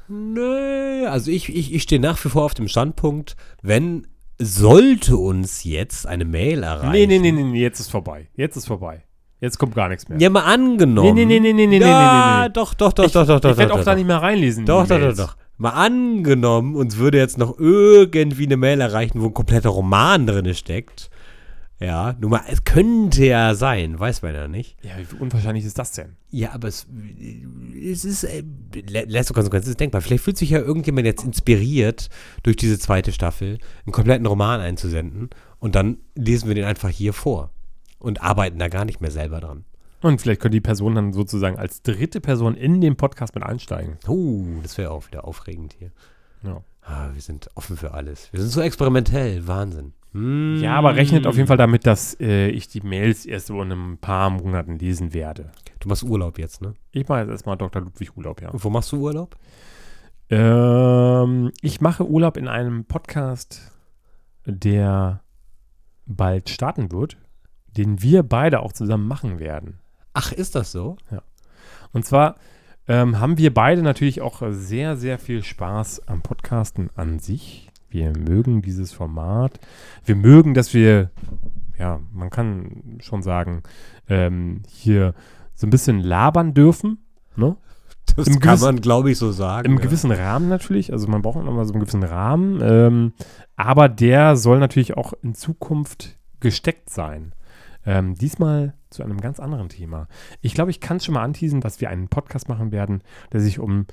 [SPEAKER 3] Nee, also ich, ich, ich stehe nach wie vor auf dem Standpunkt, wenn sollte uns jetzt eine Mail erreichen.
[SPEAKER 1] Nee, nee, nee, nee, nee, jetzt ist vorbei. Jetzt ist vorbei. Jetzt kommt gar nichts mehr.
[SPEAKER 3] Ja, mal angenommen.
[SPEAKER 1] Nee, nee, nee, nee, nee, nee,
[SPEAKER 3] ja,
[SPEAKER 1] nee, nee, nee.
[SPEAKER 3] doch, doch, doch,
[SPEAKER 1] ich,
[SPEAKER 3] doch, doch, doch.
[SPEAKER 1] Ich werde
[SPEAKER 3] doch,
[SPEAKER 1] auch da
[SPEAKER 3] doch.
[SPEAKER 1] nicht mehr reinlesen. in
[SPEAKER 3] Doch, doch, doch, doch. Mal angenommen, uns würde jetzt noch irgendwie eine Mail erreichen, wo ein kompletter Roman drin steckt. Ja, nur mal, es könnte ja sein, weiß man ja nicht.
[SPEAKER 1] Ja, wie unwahrscheinlich ist das denn?
[SPEAKER 3] Ja, aber es, es ist, äh, Konsequenzen, es ist denkbar. Vielleicht fühlt sich ja irgendjemand jetzt inspiriert, durch diese zweite Staffel einen kompletten Roman einzusenden und dann lesen wir den einfach hier vor und arbeiten da gar nicht mehr selber dran.
[SPEAKER 1] Und vielleicht könnte die Person dann sozusagen als dritte Person in den Podcast mit einsteigen.
[SPEAKER 3] Uh, das wäre auch wieder aufregend hier.
[SPEAKER 1] Ja.
[SPEAKER 3] Ah, wir sind offen für alles. Wir sind so experimentell, Wahnsinn. Hm.
[SPEAKER 1] Ja, aber rechnet auf jeden Fall damit, dass äh, ich die Mails erst so in ein paar Monaten lesen werde.
[SPEAKER 3] Du machst Urlaub jetzt, ne?
[SPEAKER 1] Ich mache jetzt erstmal Dr. Ludwig Urlaub, ja.
[SPEAKER 3] Und wo machst du Urlaub?
[SPEAKER 1] Ähm, ich mache Urlaub in einem Podcast, der bald starten wird, den wir beide auch zusammen machen werden.
[SPEAKER 3] Ach, ist das so?
[SPEAKER 1] Und zwar ähm, haben wir beide natürlich auch sehr, sehr viel Spaß am Podcasten an sich. Wir mögen dieses Format. Wir mögen, dass wir, ja, man kann schon sagen, ähm, hier so ein bisschen labern dürfen. Ne?
[SPEAKER 3] Das
[SPEAKER 1] Im
[SPEAKER 3] kann
[SPEAKER 1] gewissen-
[SPEAKER 3] man, glaube ich, so sagen.
[SPEAKER 1] Im
[SPEAKER 3] ja.
[SPEAKER 1] gewissen Rahmen natürlich. Also man braucht immer so einen gewissen Rahmen. Ähm, aber der soll natürlich auch in Zukunft gesteckt sein. Ähm, diesmal zu einem ganz anderen Thema. Ich glaube, ich kann schon mal anteasen, dass wir einen Podcast machen werden, der sich um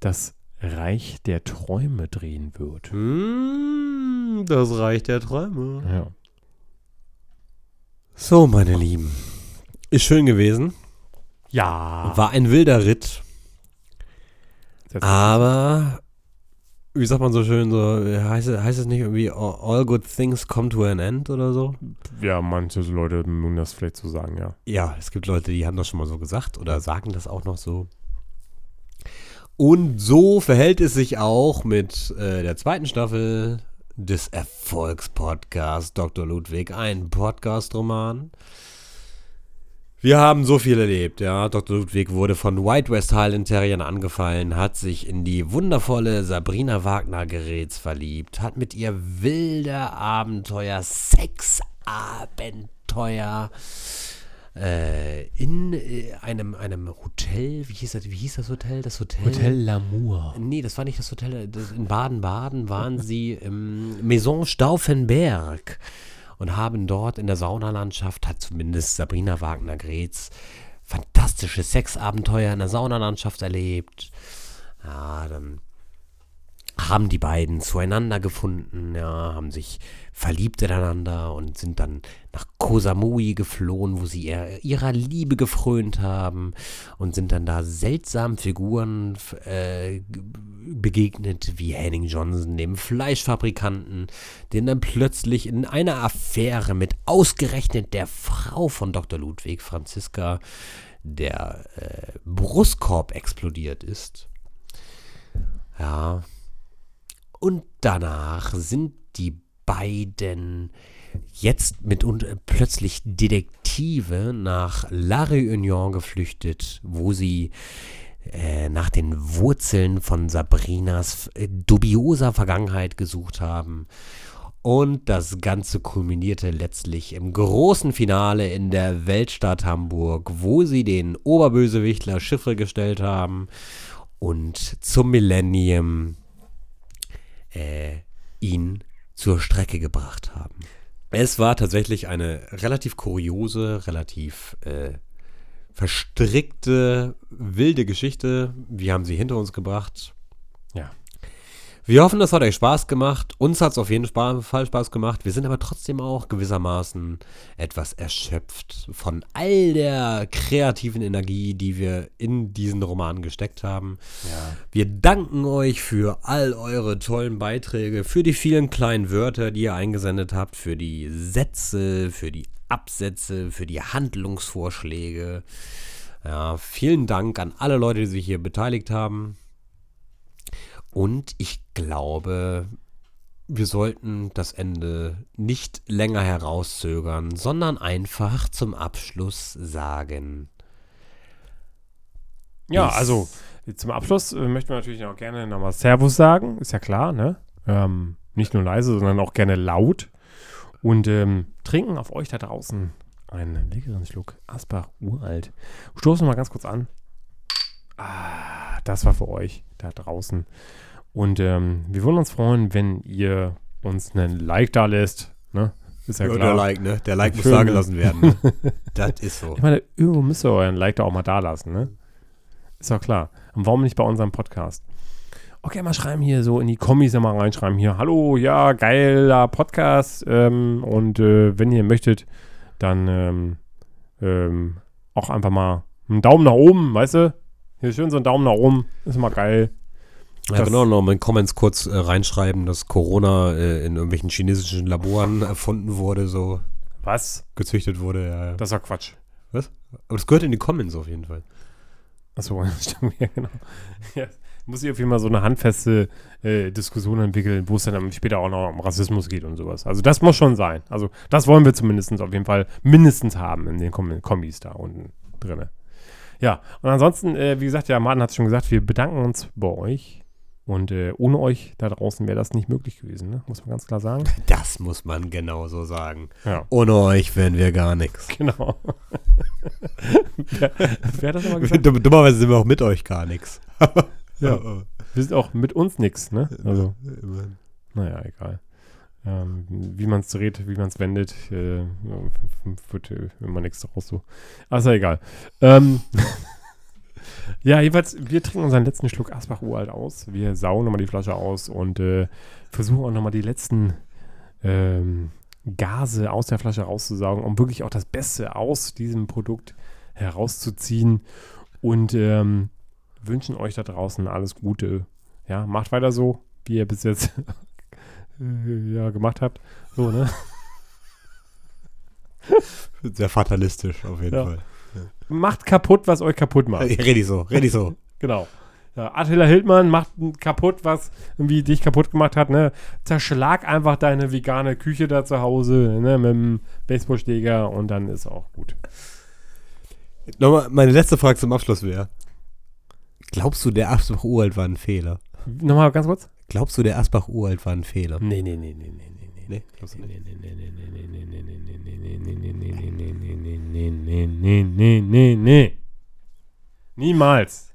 [SPEAKER 1] das Reich der Träume drehen wird.
[SPEAKER 3] Hm, das Reich der Träume.
[SPEAKER 1] Ja.
[SPEAKER 3] So, meine Lieben. Ist schön gewesen.
[SPEAKER 1] Ja.
[SPEAKER 3] War ein wilder Ritt. Aber, wie sagt man so schön, so, heißt, es- heißt es nicht irgendwie all, all good things come to an end oder so?
[SPEAKER 1] Ja, manche Leute mögen das vielleicht so sagen, ja.
[SPEAKER 3] Ja, es gibt Leute, die haben das schon mal so gesagt oder sagen das auch noch so. Und so verhält es sich auch mit äh, der zweiten Staffel des Erfolgspodcasts Dr. Ludwig, ein Podcast-Roman. Wir haben so viel erlebt, ja. Dr. Ludwig wurde von White West Highland Terriern angefallen, hat sich in die wundervolle Sabrina Wagner Geräts verliebt, hat mit ihr wilde Abenteuer, Sexabenteuer, äh, in äh, einem, einem Hotel, wie hieß, das, wie hieß das Hotel? Das Hotel?
[SPEAKER 1] Hotel L'Amour.
[SPEAKER 3] Nee, das war nicht das Hotel. Das, in Baden-Baden waren sie im Maison Stauffenberg und haben dort in der Saunalandschaft, hat zumindest Sabrina Wagner-Gretz, fantastische Sexabenteuer in der Saunalandschaft erlebt. Ja, dann haben die beiden zueinander gefunden, ja, haben sich verliebt ineinander und sind dann nach Koh Samui geflohen, wo sie ihr, ihrer Liebe gefrönt haben und sind dann da seltsamen Figuren äh, begegnet, wie Henning Johnson, dem Fleischfabrikanten, den dann plötzlich in einer Affäre mit ausgerechnet der Frau von Dr. Ludwig, Franziska, der äh, Brustkorb explodiert ist. Ja, und danach sind die beiden jetzt mit und plötzlich Detektive nach La Réunion geflüchtet, wo sie äh, nach den Wurzeln von Sabrinas äh, dubioser Vergangenheit gesucht haben. Und das Ganze kulminierte letztlich im großen Finale in der Weltstadt Hamburg, wo sie den Oberbösewichtler Chiffre gestellt haben und zum Millennium äh, ihn zur Strecke gebracht haben. Es war tatsächlich eine relativ kuriose, relativ äh, verstrickte, wilde Geschichte. Wir haben sie hinter uns gebracht. Wir hoffen, das hat euch Spaß gemacht. Uns hat es auf jeden Fall Spaß gemacht. Wir sind aber trotzdem auch gewissermaßen etwas erschöpft von all der kreativen Energie, die wir in diesen Roman gesteckt haben.
[SPEAKER 1] Ja.
[SPEAKER 3] Wir danken euch für all eure tollen Beiträge, für die vielen kleinen Wörter, die ihr eingesendet habt, für die Sätze, für die Absätze, für die Handlungsvorschläge. Ja, vielen Dank an alle Leute, die sich hier beteiligt haben. Und ich glaube, wir sollten das Ende nicht länger herauszögern, sondern einfach zum Abschluss sagen.
[SPEAKER 1] Ja, also zum Abschluss äh, möchten wir natürlich auch gerne nochmal Servus sagen, ist ja klar, ne? Ähm, nicht nur leise, sondern auch gerne laut. Und ähm, trinken auf euch da draußen einen leckeren Schluck Asbach Uralt. Stoßen wir mal ganz kurz an. Ah, das war für euch da draußen. Und ähm, wir würden uns freuen, wenn ihr uns einen Like da lässt. Ne? Ist ja,
[SPEAKER 3] Ja,
[SPEAKER 1] klar.
[SPEAKER 3] der Like, ne? Der Like muss
[SPEAKER 1] Schön,
[SPEAKER 3] da
[SPEAKER 1] ne?
[SPEAKER 3] gelassen werden. Ne? das ist so.
[SPEAKER 1] Ich meine, irgendwo müsst ihr euren Like da auch mal da lassen, ne? Ist doch klar. Und warum nicht bei unserem Podcast? Okay, mal schreiben hier so in die Kommis mal reinschreiben hier. Hallo, ja, geiler Podcast. Ähm, und äh, wenn ihr möchtet, dann ähm, ähm, auch einfach mal einen Daumen nach oben, weißt du? Hier schön so ein Daumen nach oben. Ist mal geil.
[SPEAKER 3] Ja,
[SPEAKER 1] Das-
[SPEAKER 3] genau, noch mal in Comments kurz äh, reinschreiben, dass Corona äh, in irgendwelchen chinesischen Laboren erfunden wurde, so
[SPEAKER 1] Was?
[SPEAKER 3] gezüchtet wurde. Ja, ja.
[SPEAKER 1] Das ist doch Quatsch.
[SPEAKER 3] Aber das gehört in die Comments auf jeden Fall.
[SPEAKER 1] Achso, stimmt, ja, genau. Ja, muss ich auf jeden Fall so eine handfeste äh, Diskussion entwickeln, wo es dann später auch noch um Rassismus geht und sowas. Also das muss schon sein. Also das wollen wir zumindest auf jeden Fall mindestens haben in den Kom Kombis da unten drinne. Ja, und ansonsten, äh, wie gesagt, ja, Martin hat es schon gesagt, wir bedanken uns bei euch. Und äh, ohne euch da draußen wäre das nicht möglich gewesen, ne? muss man ganz klar sagen.
[SPEAKER 3] Das muss man genau so sagen.
[SPEAKER 1] Ja,
[SPEAKER 3] Ohne euch wären wir gar nichts.
[SPEAKER 1] genau. wer, wer hat das nochmal gesagt?
[SPEAKER 3] Dumm- Dummerweise sind wir auch mit euch gar nichts.
[SPEAKER 1] Ja. Wir sind auch mit uns nix, ne? Also.
[SPEAKER 3] Immerhin.
[SPEAKER 1] Naja, egal. Ähm, wie man es dreht, wie man es wendet, äh, wird äh, immer nichts daraus so. Also egal. Ähm, ja, jedenfalls, wir trinken unseren letzten Schluck Asbach Uralt aus. Wir saugen nochmal die Flasche aus und äh, versuchen auch nochmal die letzten ähm, Gase aus der Flasche rauszusaugen, um wirklich auch das Beste aus diesem Produkt herauszuziehen. Und ähm, wünschen euch da draußen alles Gute. Ja, macht weiter so, wie ihr bis jetzt äh, ja, gemacht habt. So, ne?
[SPEAKER 3] Sehr fatalistisch auf jeden
[SPEAKER 1] Ja.
[SPEAKER 3] Fall.
[SPEAKER 1] Macht kaputt, was euch kaputt macht.
[SPEAKER 3] Redi so, redi so.
[SPEAKER 1] Genau. Ja, Attila Hildmann macht kaputt, was irgendwie dich kaputt gemacht hat. Ne? Zerschlag einfach deine vegane Küche da zu Hause ne? mit dem Baseballschläger und dann ist auch gut.
[SPEAKER 3] Nochmal, meine letzte Frage zum Abschluss wäre: Glaubst du, der Asbach-Uralt war ein Fehler?
[SPEAKER 1] Nochmal ganz kurz?
[SPEAKER 3] Glaubst du, der Asbach-Uralt war ein Fehler?
[SPEAKER 1] Nee, nee, nee, nee, nee, nee. nee.
[SPEAKER 3] Nee, glaubst du nicht.
[SPEAKER 1] Nee, nee, nee, nee, nee. Niemals.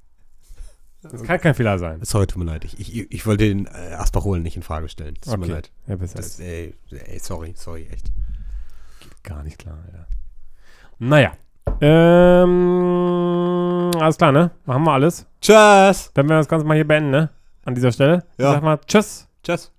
[SPEAKER 1] Das kann kein Fehler sein.
[SPEAKER 3] Sorry, tut mir leid. Ich, ich, ich wollte den äh, Asparol nicht in Frage stellen. Tut mir
[SPEAKER 1] Okay.
[SPEAKER 3] leid.
[SPEAKER 1] Ja, besser
[SPEAKER 3] Das, ey, ey, sorry, sorry, echt.
[SPEAKER 1] gar nicht klar, Alter. Naja. Ähm, alles klar, ne? Machen wir alles.
[SPEAKER 3] Tschüss!
[SPEAKER 1] Dann werden wir das Ganze mal hier beenden, ne? an dieser Stelle.
[SPEAKER 3] Ja.
[SPEAKER 1] Ich sag mal Tschüss.
[SPEAKER 3] Tschüss.